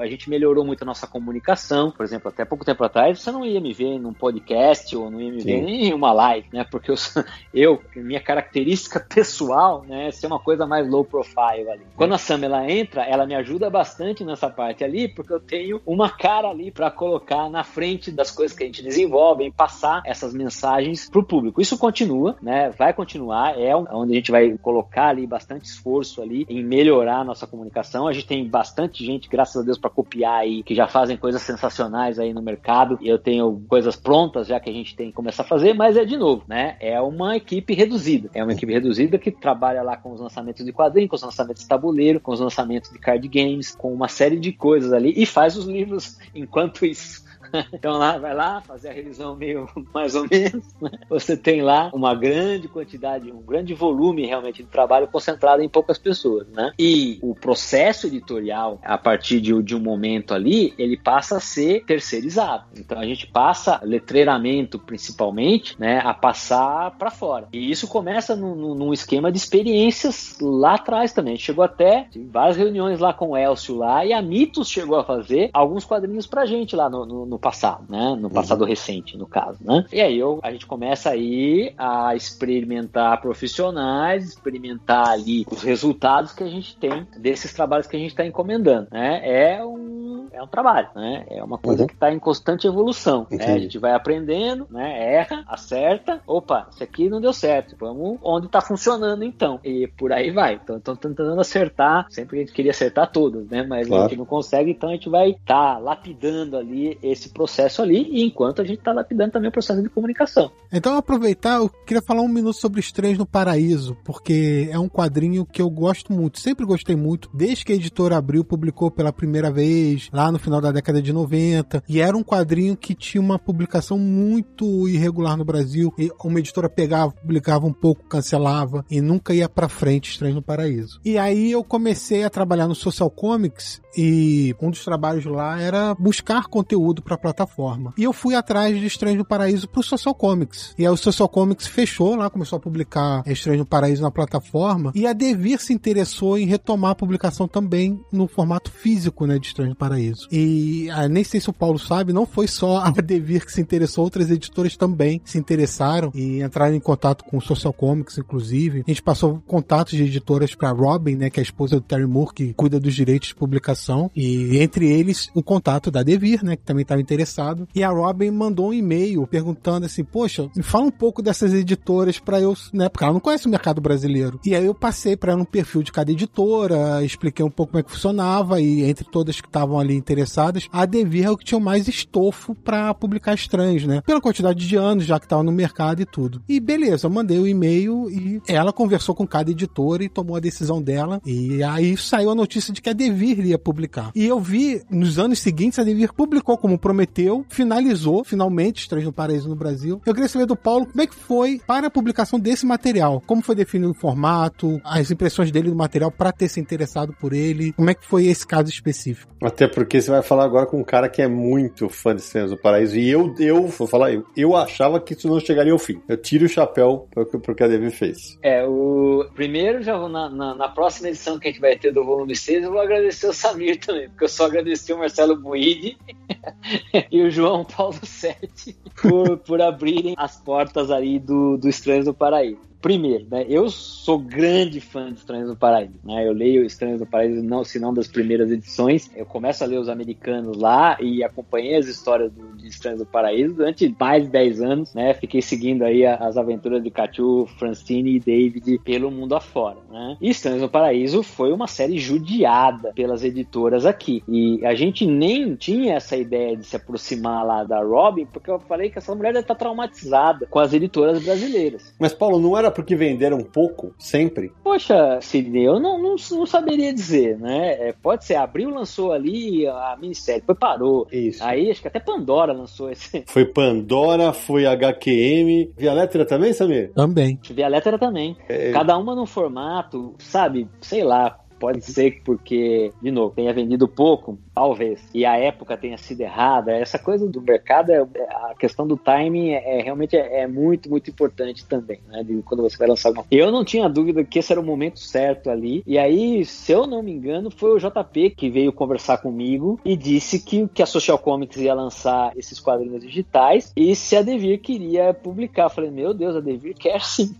A gente melhorou muito a nossa comunicação. Por exemplo, até pouco tempo atrás você não ia me ver num podcast ou não ia me ver Sim. em uma live, né? Porque eu, eu minha característica pessoal, né, é ser uma coisa mais low profile ali. Quando a Sam ela entra, ela me ajuda bastante nessa parte ali, porque eu tenho uma cara ali para colocar na frente das coisas que a gente desenvolve e passar essas mensagens pro público. Isso continua, né? Vai continuar, é onde a gente vai colocar ali bastante esforço ali em melhorar a nossa comunicação. A gente tem bastante gente, graças a Deus, para copiar aí, que já fazem coisas sensacionais aí no mercado. Eu tenho coisas prontas já que a gente tem que começar a fazer, mas é de novo, né? É uma equipe reduzida. É uma equipe reduzida que trabalha lá com os lançamentos de quadrinho, com os lançamentos de tabuleiro, com os lançamentos de card games, com uma série de coisas ali e faz os livros enquanto isso. Então lá, vai lá fazer a revisão meio mais ou menos. né? Você tem lá uma grande quantidade, um grande volume realmente de trabalho concentrado em poucas pessoas, né? E o processo editorial, a partir de, de um momento ali, ele passa a ser terceirizado. Então a gente passa, letreiramento principalmente, né, a passar para fora. E isso começa num, num- esquema de experiências lá atrás também. A gente chegou até várias reuniões lá com o Elcio lá e a Mitos chegou a fazer alguns quadrinhos pra gente lá no- no no passado, né? No passado uhum. recente, no caso, né? E aí eu, a gente começa aí a experimentar profissionais, experimentar ali os resultados que a gente tem desses trabalhos que a gente está encomendando, né? É um, é um trabalho, né? É uma coisa uhum. que está em constante evolução. Né? A gente vai aprendendo, né? Erra, acerta, opa, isso aqui não deu certo, vamos onde está funcionando então. E por aí vai. Então, estou tentando acertar, sempre a gente queria acertar todas, né? Mas claro. a gente não consegue, então a gente vai estar tá lapidando ali esse processo ali, e enquanto a gente está lapidando também o processo de comunicação. Então, aproveitar, eu queria falar um minuto sobre os três no Paraíso, porque é um quadrinho que eu gosto muito, sempre gostei muito, desde que a editora abriu, publicou pela primeira vez, lá no final da década de 90, e era um quadrinho que tinha uma publicação muito irregular no Brasil, e uma editora pegava, publicava um pouco, cancelava, e nunca ia pra frente Estranho no Paraíso. E aí eu comecei a trabalhar no Social Comics, e um dos trabalhos lá era buscar conteúdo para plataforma. E eu fui atrás de Estranho no Paraíso pro Social Comics. E aí o Social Comics fechou lá, começou a publicar Estranho no Paraíso na plataforma, e a Devir se interessou em retomar a publicação também no formato físico, né, de Estranho no Paraíso. E ah, nem sei se o Paulo sabe, não foi só a Devir que se interessou, outras editoras também se interessaram e entraram em contato com o Social Comics, inclusive. A gente passou contatos de editoras para Robin, né, que é a esposa do Terry Moore, que cuida dos direitos de publicação, e entre eles o contato da Devir, né, que também estava interessado. E a Robin mandou um e-mail perguntando assim: Poxa, me fala um pouco dessas editoras para eu, né, porque ela não conhece o mercado brasileiro. E aí eu passei para ela um perfil de cada editora, expliquei um pouco como é que funcionava e entre todas que estavam ali interessadas, a Devir é o que tinha mais estofo para publicar estranhos, né? Pela quantidade de anos já que estava no mercado e tudo. E beleza, eu mandei o um e-mail e ela conversou com cada editora e tomou a decisão dela. E aí saiu a notícia de que a Devir iria publicar. E eu vi nos anos seguintes a Devir publicou como prometeu, finalizou finalmente Estranhos no Paraíso no Brasil. Eu queria saber do Paulo como é que foi para a publicação desse material, como foi definido o formato, as impressões dele do material para ter se interessado por ele, como é que foi esse caso específico. Até porque você vai falar agora com um cara que é muito fã de Estranhos do Paraíso e eu, eu vou falar, eu, eu achava que isso não chegaria ao fim. Eu tiro o chapéu pro que a Devir fez. É, o primeiro já vou na, na, na, próxima edição que a gente vai ter do volume 6, eu vou agradecer o Samir também, porque eu só agradeci o Marcelo Buide e o João Paulo Sete por, por abrirem as portas aí do, do Estranhos do Paraíso. Primeiro, né, eu sou grande fã de Estranhos do Paraíso. Né, eu leio Estranhos do Paraíso, não, se não das primeiras edições. Eu começo a ler os americanos lá e acompanhei as histórias do, de Estranhos do Paraíso durante mais de 10 anos. Né, fiquei seguindo aí as aventuras de Cachu, Francine e David pelo mundo afora. Né. E Estranhos do Paraíso foi uma série judiada pelas editoras aqui. E a gente nem tinha essa ideia de se aproximar lá da Robin, porque eu falei que essa mulher deve estar traumatizada com as editoras brasileiras. Mas, Paulo, não era porque venderam pouco, sempre? Poxa, Sidney, eu não, não, não saberia dizer, né? É, pode ser, Abril lançou ali a minissérie, depois parou. Isso. Aí acho que até Pandora lançou esse. Foi Pandora, foi HQM. Via Letra também, Samir? Também. Via Letra também. É... Cada uma num formato, sabe, sei lá, Pode ser porque, de novo, tenha vendido pouco, talvez, e a época tenha sido errada. Essa coisa do mercado, é, a questão do timing é, é realmente é, é, muito, muito importante também, né? De quando você vai lançar alguma coisa. Eu não tinha dúvida que esse era o momento certo ali. E aí, se eu não me engano, foi o JP que veio conversar comigo e disse que, que a Social Comics ia lançar esses quadrinhos digitais e se a Devir queria publicar. Eu falei, meu Deus, a Devir quer sim.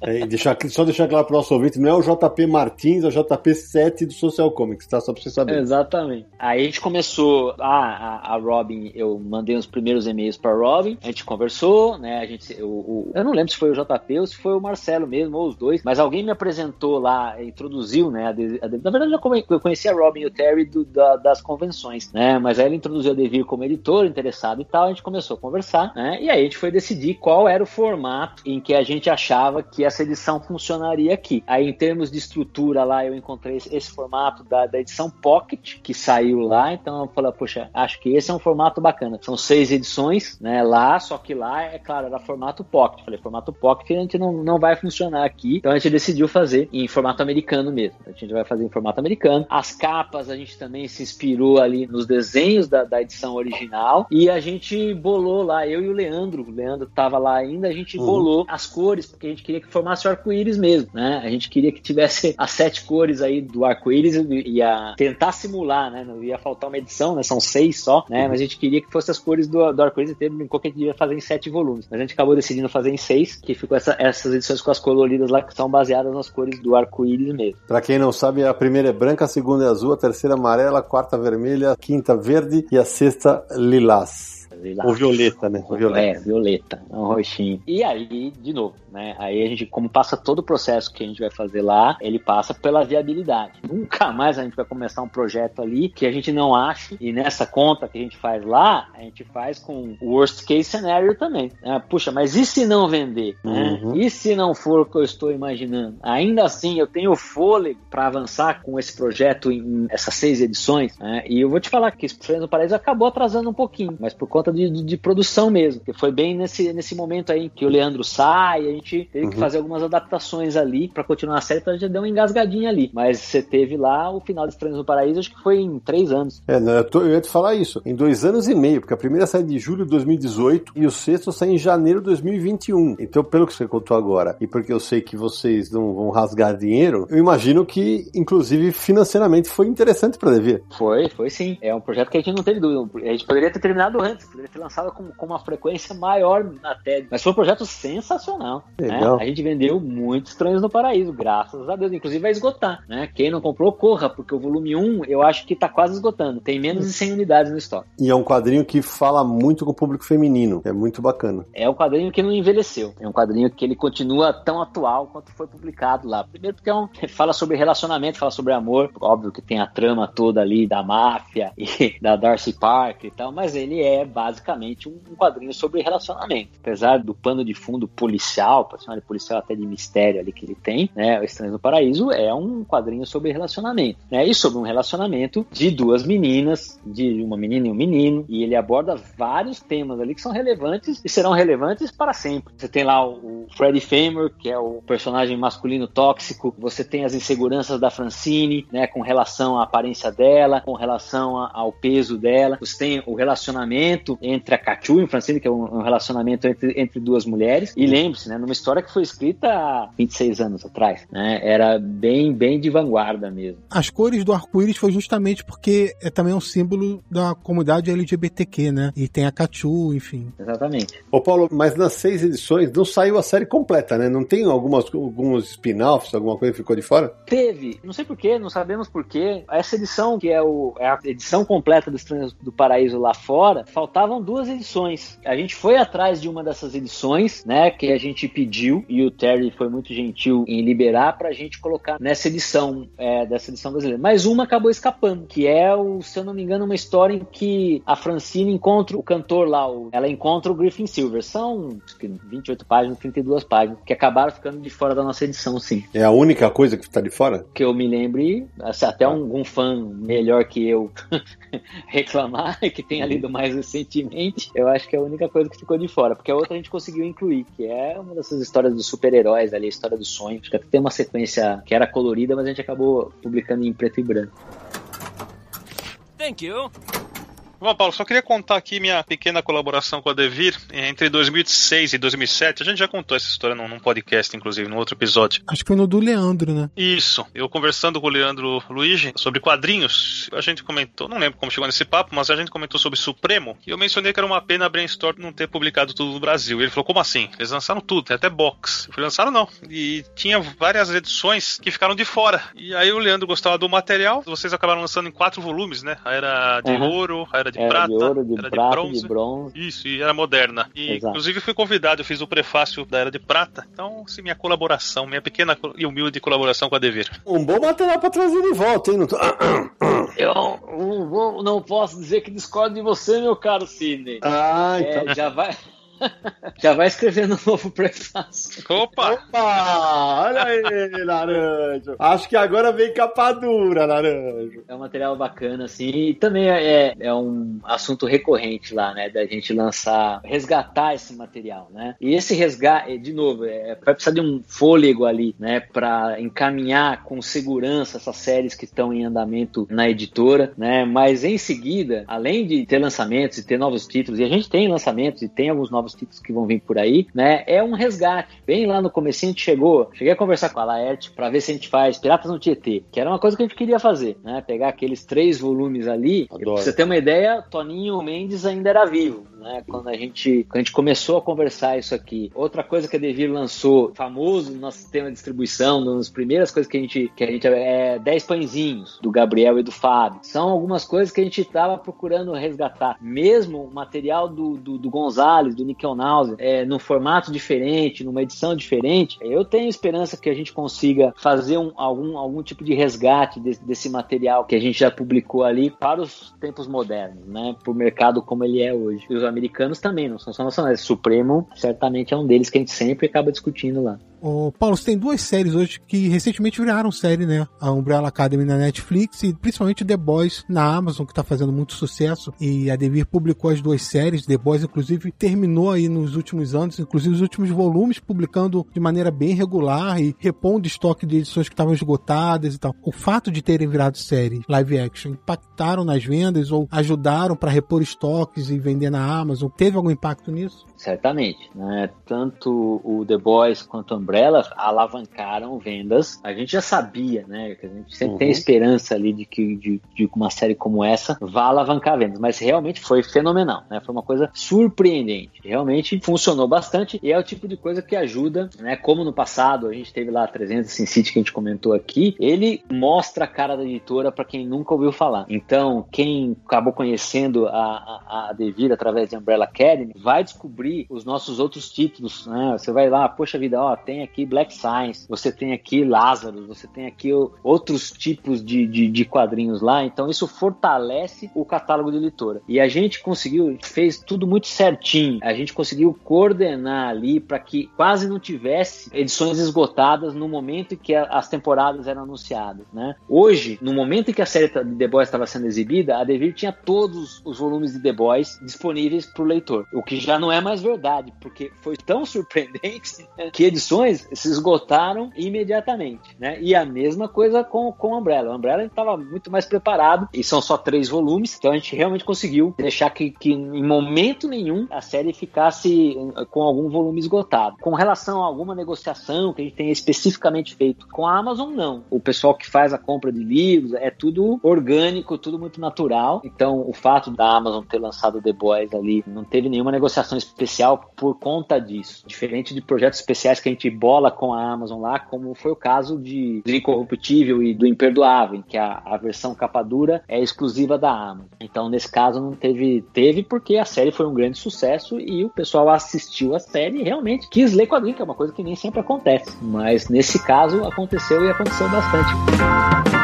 É, só deixar claro para o nosso ouvinte, não é o JP Martins, é o JP P7 do Social Comics, tá? Só pra você saber. Exatamente. Aí a gente começou, a, a, a Robin, eu mandei os primeiros e-mails pra Robin, a gente conversou, né? A gente, o, eu não lembro se foi o JP ou se foi o Marcelo mesmo, ou os dois, mas alguém me apresentou lá, introduziu, né? A a na verdade, eu conheci a Robin e o Terry do, da, das convenções, né? Mas aí ele introduziu a Devir como editor, interessado e tal, a gente começou a conversar, né? E aí a gente foi decidir qual era o formato em que a gente achava que essa edição funcionaria aqui. Aí, em termos de estrutura lá, eu encontrei encontrei esse, formato da, da, edição Pocket, que saiu lá, então eu falei, poxa, acho que esse é um formato bacana. São seis edições, né, lá, só que lá, é claro, era formato Pocket. Falei, formato Pocket a gente não, não vai funcionar aqui, então a gente decidiu fazer em formato americano mesmo. A gente vai fazer em formato americano. As capas a gente também se inspirou ali nos desenhos da, da edição original e a gente bolou lá, eu e o Leandro, o Leandro tava lá ainda, a gente uhum. bolou as cores, porque a gente queria que formasse o arco-íris mesmo, né? A gente queria que tivesse as sete cores aí aí do arco-íris ia tentar simular, né? Não ia faltar uma edição, né? São seis só, né? Uhum. Mas a gente queria que fosse as cores do, do arco-íris e brincou que a gente ia fazer em sete volumes. Mas a gente acabou decidindo fazer em seis, que ficou essa, essas edições com as coloridas lá que são baseadas nas cores do arco-íris mesmo. Pra quem não sabe, a primeira é branca, a segunda é azul, a terceira é amarela, a quarta vermelha, a quinta verde e a sexta lilás. O violeta, né? O violeta. É, violeta, é um roxinho. E aí, de novo, né? Aí a gente, como passa todo o processo que a gente vai fazer lá, ele passa pela viabilidade. Nunca mais a gente vai começar um projeto ali que a gente não ache, e nessa conta que a gente faz lá, a gente faz com o worst case scenario também. Né? Puxa, mas e se não vender? Né? Uhum. E se não for o que eu estou imaginando? Ainda assim, eu tenho fôlego para avançar com esse projeto em essas seis edições, né? E eu vou te falar que Estranhos no Paraíso acabou atrasando um pouquinho, mas por conta de, de, de, produção mesmo, que foi bem nesse, nesse momento aí que o Leandro sai, a gente teve uhum. que fazer algumas adaptações ali para continuar a série, então a gente deu uma engasgadinha ali. Mas você teve lá o final de Estranhos no Paraíso, acho que foi em três anos. É, não, eu, tô, eu ia te falar isso, em dois anos e meio, porque a primeira sai de julho de 2018 e o sexto sai em janeiro de 2021. Então, pelo que você contou agora, e porque eu sei que vocês não vão rasgar dinheiro, eu imagino que, inclusive, financeiramente foi interessante para Devir. Foi, foi sim. É um projeto que a gente não teve dúvida. A gente poderia ter terminado antes, poderia ter lançado com, com uma frequência maior na TED. Mas foi um projeto sensacional. Né? A gente vendeu muitos Estranhos no Paraíso, graças a Deus. Inclusive vai esgotar, né? Quem não comprou, corra, porque o volume 1 eu acho que tá quase esgotando. Tem menos de 100 unidades no estoque. E é um quadrinho que fala muito com o público feminino. É muito bacana. É um quadrinho que não envelheceu. É um quadrinho que ele continua tão atual quanto foi publicado lá. Primeiro porque é um, fala sobre relacionamento, fala sobre amor. Óbvio que tem a trama toda ali da máfia e da Darcy Parker e tal, mas ele é basicamente um quadrinho sobre relacionamento. Apesar do pano de fundo policial, de policial até de mistério ali que ele tem, né? O Estranho no Paraíso é um quadrinho sobre relacionamento, né? E sobre um relacionamento de duas meninas, de uma menina e um menino, e ele aborda vários temas ali que são relevantes e serão relevantes para sempre. Você tem lá o Freddy Famer, que é o personagem masculino tóxico, você tem as inseguranças da Francine, né, com relação à aparência dela, com relação ao peso dela. Você tem o relacionamento entre a Cachu e o Francine, que é um relacionamento entre, entre duas mulheres. E lembre-se, né, numa história que foi escrita há 26 anos atrás, né? Era bem, bem de vanguarda mesmo. As cores do arco-íris foi justamente porque é também um símbolo da comunidade LGBTQ, né? E tem a Cachu, enfim. Exatamente. Ô Paulo, mas nas seis edições não saiu a série completa, né? Não tem algumas, alguns spin-offs, alguma coisa que ficou de fora? Teve. Não sei porquê, não sabemos porquê. Essa edição, que é, o, é a edição completa do Estranhos do Paraíso lá fora, faltavam duas edições. A gente foi atrás de uma dessas edições, né? Que a gente pediu e o Terry foi muito gentil em liberar pra gente colocar nessa edição, é, dessa edição brasileira. Mas uma acabou escapando, que é, o, se eu não me engano, uma história em que a Francine encontra o cantor lá, o, ela encontra o Griffin Silver. São acho que 28 páginas, 32 páginas, que acabaram ficando de fora da nossa edição, sim. É a única coisa que está de fora? Que eu me lembre, até um, um fã melhor que eu reclamar, que tenha lido mais recentemente, eu acho que é a única coisa que ficou de fora, porque a outra a gente conseguiu incluir, que é uma dessas histórias dos super-heróis ali, a história do sonho. Acho que até tem uma sequência que era colorida, mas a gente acabou publicando em preto e branco. Thank you. Bom, Paulo, só queria contar aqui minha pequena colaboração com a Devir. Entre 2006 e 2007, a gente já contou essa história num, num, podcast, inclusive, num outro episódio. Acho que foi no do Leandro, né? Isso. Eu conversando com o Leandro Luigi sobre quadrinhos, a gente comentou, não lembro como chegou nesse papo, mas a gente comentou sobre Supremo, e eu mencionei que era uma pena a Brainstorm não ter publicado tudo no Brasil. E ele falou, como assim? Eles lançaram tudo, tem até box. Eu falei, lançaram não. E tinha várias edições que ficaram de fora. E aí o Leandro gostava do material, vocês acabaram lançando em quatro volumes, né? A era de uhum. ouro, a era de era prata, de ouro, de era prata, de bronze. de bronze. Isso, e era moderna. E Exato. inclusive fui convidado, eu fiz o prefácio da era de prata. Então, sim, minha colaboração, minha pequena e humilde colaboração com a Dever. Um bom material pra trazer de volta, hein? Não tô... Eu não, vou- não posso dizer que discordo de você, meu caro Sidney. Ah, É, então. já vai. já vai escrevendo um novo prefácio. Opa! Opa! Olha aí, Laranjo. Acho que agora vem capa dura, Laranjo. É um material bacana, assim, e também é, é um assunto recorrente lá, né, da gente lançar, resgatar esse material, né, e esse resgate, de novo, é, vai precisar de um fôlego ali, né, para encaminhar com segurança essas séries que estão em andamento na editora, né, mas em seguida, além de ter lançamentos e ter novos títulos, e a gente tem lançamentos e tem alguns novos novos títulos que vão vir por aí, né? É um resgate. Bem lá no começo a gente chegou, cheguei a conversar com a Laerte para ver se a gente faz Piratas no Tietê, que era uma coisa que a gente queria fazer, né? Pegar aqueles três volumes ali. Adoro. Pra você ter uma ideia, Toninho Mendes ainda era vivo né? Quando a gente, quando a gente começou a conversar isso aqui. Outra coisa que a Devir lançou, famoso no nosso sistema de distribuição, uma das primeiras coisas que a gente, que a gente é 10 pãezinhos do Gabriel e do Fábio. São algumas coisas que a gente estava procurando resgatar. Mesmo o material do, do, do Gonzalez, do Nickel Nause, é, num formato diferente, numa edição diferente, eu tenho esperança que a gente consiga fazer um, algum, algum tipo de resgate desse, desse material que a gente já publicou ali para os tempos modernos, né? Para o mercado como ele é hoje. E os americanos também, não são só nacionais. Supremo certamente é um deles que a gente sempre acaba discutindo lá. Ô, Paulo, você tem duas séries hoje que recentemente viraram série, né? A Umbrella Academy na Netflix e principalmente The Boys na Amazon, que tá fazendo muito sucesso. E a Devir publicou as duas séries. The Boys, inclusive, terminou aí nos últimos anos, inclusive os últimos volumes, publicando de maneira bem regular e repondo estoque de edições que estavam esgotadas e tal. O fato de terem virado série live action impactaram nas vendas ou ajudaram para repor estoques e vender na Amazon? Teve algum impacto nisso? Certamente, né? Tanto o The Boys quanto a Umbrella alavancaram vendas. A gente já sabia, né? Que a gente sempre uhum. tem esperança ali de que de, de, uma série como essa vá alavancar vendas, mas realmente foi fenomenal, né? Foi uma coisa surpreendente. Realmente funcionou bastante e é o tipo de coisa que ajuda, né? Como no passado a gente teve lá a 300 Sin City que a gente comentou aqui, ele mostra a cara da editora para quem nunca ouviu falar. Então, quem acabou conhecendo a, a, a Devir através de Umbrella Academy vai descobrir abrir os nossos outros títulos, né? Você vai lá, poxa vida, ó, tem aqui Black Science, você tem aqui Lazarus, você tem aqui outros tipos de, de, de quadrinhos lá, então isso fortalece o catálogo de editora. E a gente conseguiu, fez tudo muito certinho, a gente conseguiu coordenar ali para que quase não tivesse edições esgotadas no momento em que as temporadas eram anunciadas, né? Hoje, no momento em que a série de The Boys estava sendo exibida, a Devir tinha todos os volumes de The Boys disponíveis para o leitor, o que já não é mais mais verdade, porque foi tão surpreendente que edições se esgotaram imediatamente, né? E a mesma coisa com, com Umbrella. A Umbrella estava muito mais preparado, e são só três volumes, então a gente realmente conseguiu deixar que, que em momento nenhum a série ficasse eh, com algum volume esgotado. Com relação a alguma negociação que a gente tenha especificamente feito com a Amazon, não. O pessoal que faz a compra de livros é tudo orgânico, tudo muito natural. Então, o fato da Amazon ter lançado The Boys ali não teve nenhuma negociação específica especial por conta disso. Diferente de projetos especiais que a gente bola com a Amazon lá, como foi o caso de do Incorruptível e do Imperdoável, que a, a versão capa dura é exclusiva da Amazon. Então, nesse caso, não teve. Teve porque a série foi um grande sucesso e o pessoal assistiu a série e realmente quis ler quadrinho, que é uma coisa que nem sempre acontece. Mas nesse caso aconteceu e aconteceu bastante.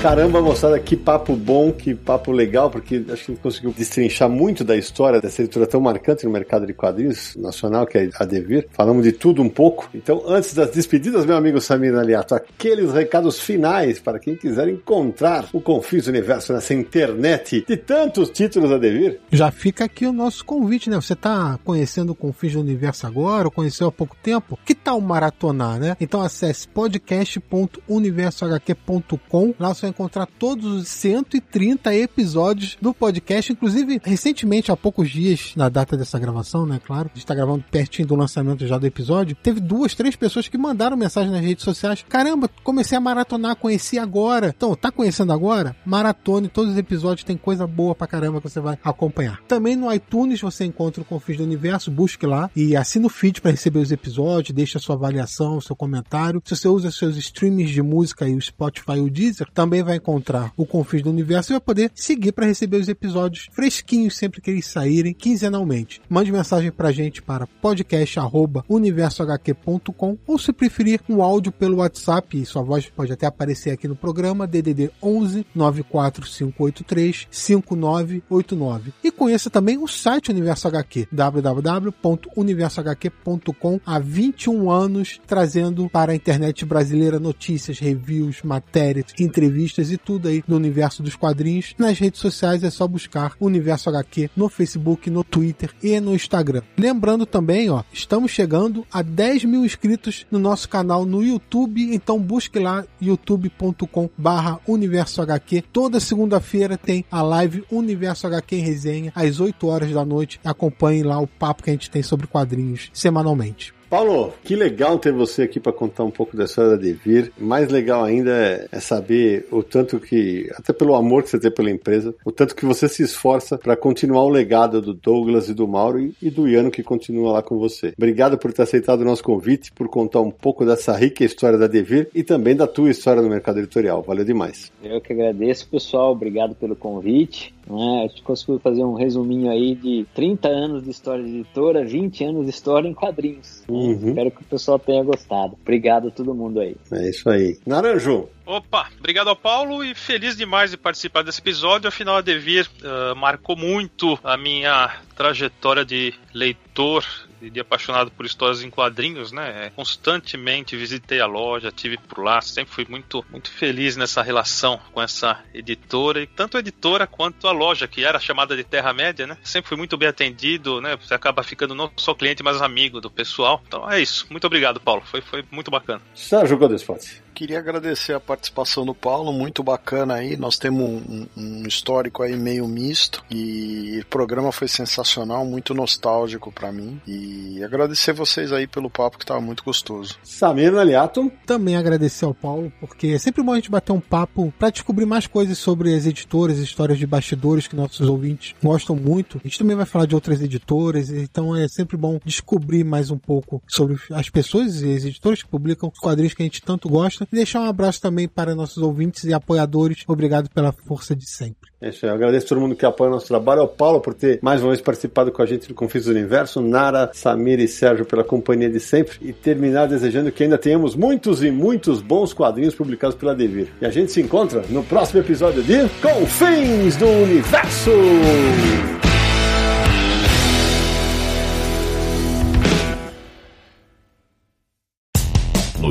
Caramba, moçada, que papo bom, que papo legal, porque acho que a gente conseguiu destrinchar muito da história dessa editora tão marcante no mercado de quadrinhos nacional, que é a Devir. Falamos de tudo um pouco. Então, antes das despedidas, meu amigo Samir Aliato, aqueles recados finais para quem quiser encontrar o Confis Universo nessa internet de tantos títulos a Devir. Já fica aqui o nosso convite, né? Você está conhecendo o Confis Universo agora, ou conheceu há pouco tempo? Que tal maratonar, né? Então acesse podcast.universohq.com. Lá você vai encontrar todos os 130 episódios do podcast. Inclusive, recentemente, há poucos dias, na data dessa gravação, né? Claro, a gente tá gravando pertinho do lançamento já do episódio. Teve duas, três pessoas que mandaram mensagem nas redes sociais. Caramba, comecei a maratonar, conheci agora. Então, tá conhecendo agora? Maratone, todos os episódios tem coisa boa pra caramba que você vai acompanhar. Também no iTunes você encontra o Confis do Universo, busque lá e assina o feed para receber os episódios, deixa sua avaliação, o seu comentário. Se você usa seus streams de música e o Spotify e o Deezer, também também vai encontrar o Confins do Universo e vai poder seguir para receber os episódios fresquinhos sempre que eles saírem, quinzenalmente. Mande mensagem pra gente para podcast@universohq.com ou se preferir um áudio pelo WhatsApp, e sua voz pode até aparecer aqui no programa DDD 11 94583 5989. E conheça também o site Universo HQ, www.universohq.com há 21 anos trazendo para a internet brasileira notícias, reviews, matérias, entrevistas revistas e tudo aí do universo dos quadrinhos. Nas redes sociais é só buscar Universo HQ no Facebook, no Twitter e no Instagram. Lembrando também, ó, estamos chegando a 10 mil inscritos no nosso canal no YouTube, então busque lá youtube.com barra Universo HQ. Toda segunda-feira tem a live Universo HQ em resenha, às 8 horas da noite. Acompanhe lá o papo que a gente tem sobre quadrinhos semanalmente. Paulo, que legal ter você aqui para contar um pouco da história da Devir. Mais legal ainda é, é, saber o tanto que, até pelo amor que você tem pela empresa, o tanto que você se esforça para continuar o legado do Douglas e do Mauro e, do Iano que continua lá com você. Obrigado por ter aceitado o nosso convite, por contar um pouco dessa rica história da Devir e também da tua história no mercado editorial. Valeu demais. Eu que agradeço, pessoal. Obrigado pelo convite. Né? A gente conseguiu fazer um resuminho aí de 30 anos de história de editora, 20 anos de história em quadrinhos. Uhum. Espero que o pessoal tenha gostado. Obrigado a todo mundo aí. É isso aí. Naranjo, Opa, obrigado ao Paulo e feliz demais de participar desse episódio. Afinal, a Devir uh, marcou muito a minha trajetória de leitor de apaixonado por histórias em quadrinhos, né? Constantemente visitei a loja, tive por lá, sempre fui muito, muito feliz nessa relação com essa editora, e tanto a editora quanto a loja, que era chamada de Terra Média, né? Sempre fui muito bem atendido, né? Você acaba ficando não só cliente, mas amigo do pessoal. Então é isso. Muito obrigado, Paulo. Foi, foi muito bacana. Sérgio Godespot queria agradecer a participação do Paulo, muito bacana aí. Nós temos um, um, histórico aí meio misto e o programa foi sensacional, muito nostálgico para mim. E agradecer vocês aí pelo papo que tava muito gostoso. Samir Aliato. Também agradecer ao Paulo, porque é sempre bom a gente bater um papo para descobrir mais coisas sobre as editoras, histórias de bastidores que nossos ouvintes gostam muito. A gente também vai falar de outras editoras, então é sempre bom descobrir mais um pouco sobre as pessoas e as editoras que publicam os quadrinhos que a gente tanto gosta deixar um abraço também para nossos ouvintes e apoiadores. Obrigado pela força de sempre. É isso aí. Eu agradeço a todo mundo que apoia o nosso trabalho. Ao Paulo por ter mais uma vez participado com a gente do Confins do Universo. Nara, Samir e Sérgio pela companhia de sempre. E terminar desejando que ainda tenhamos muitos e muitos bons quadrinhos publicados pela Devir. E a gente se encontra no próximo episódio de Confins do Universo.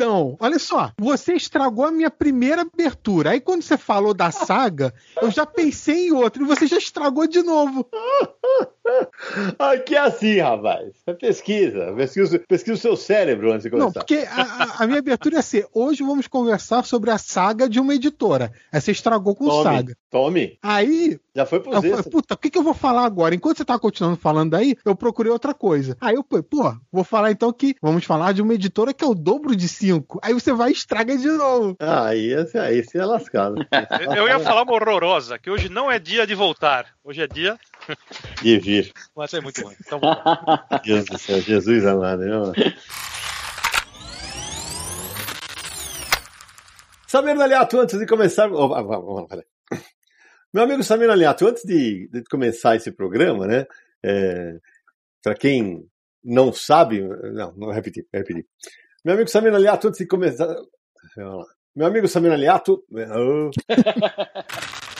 Sidão, olha só, você estragou a minha primeira abertura. Aí quando você falou da saga, eu já pensei em outra e você já estragou de novo. Aqui é assim, rapaz. É pesquisa. Pesquisa, pesquisa o seu cérebro antes de começar. Não, porque a, a, minha abertura ia ser: hoje vamos conversar sobre a saga de uma editora. Aí você estragou com tome, saga. Tome. Aí. Já foi pro eu, Puta, o que, que eu vou falar agora? Enquanto você tá continuando falando daí, eu procurei outra coisa. Aí eu, pô, vou falar então que vamos falar de uma editora que é o dobro de cinco. Aí você vai e estraga de novo. Ah, aí, aí você é lascado. eu ia falar uma horrorosa, que hoje não é dia de voltar. Hoje é dia de vir. Mas é muito bom. Então, Deus do céu, Jesus amado. Não? Samir Aliato, antes de começar. Oh, vamos, Meu amigo Samir Aliato, antes de, de começar esse programa, né? É, Para quem não sabe. Não, não repetir, repetir. Meu amigo Samir Aliato, antes de começar. Meu amigo Samir Aliato.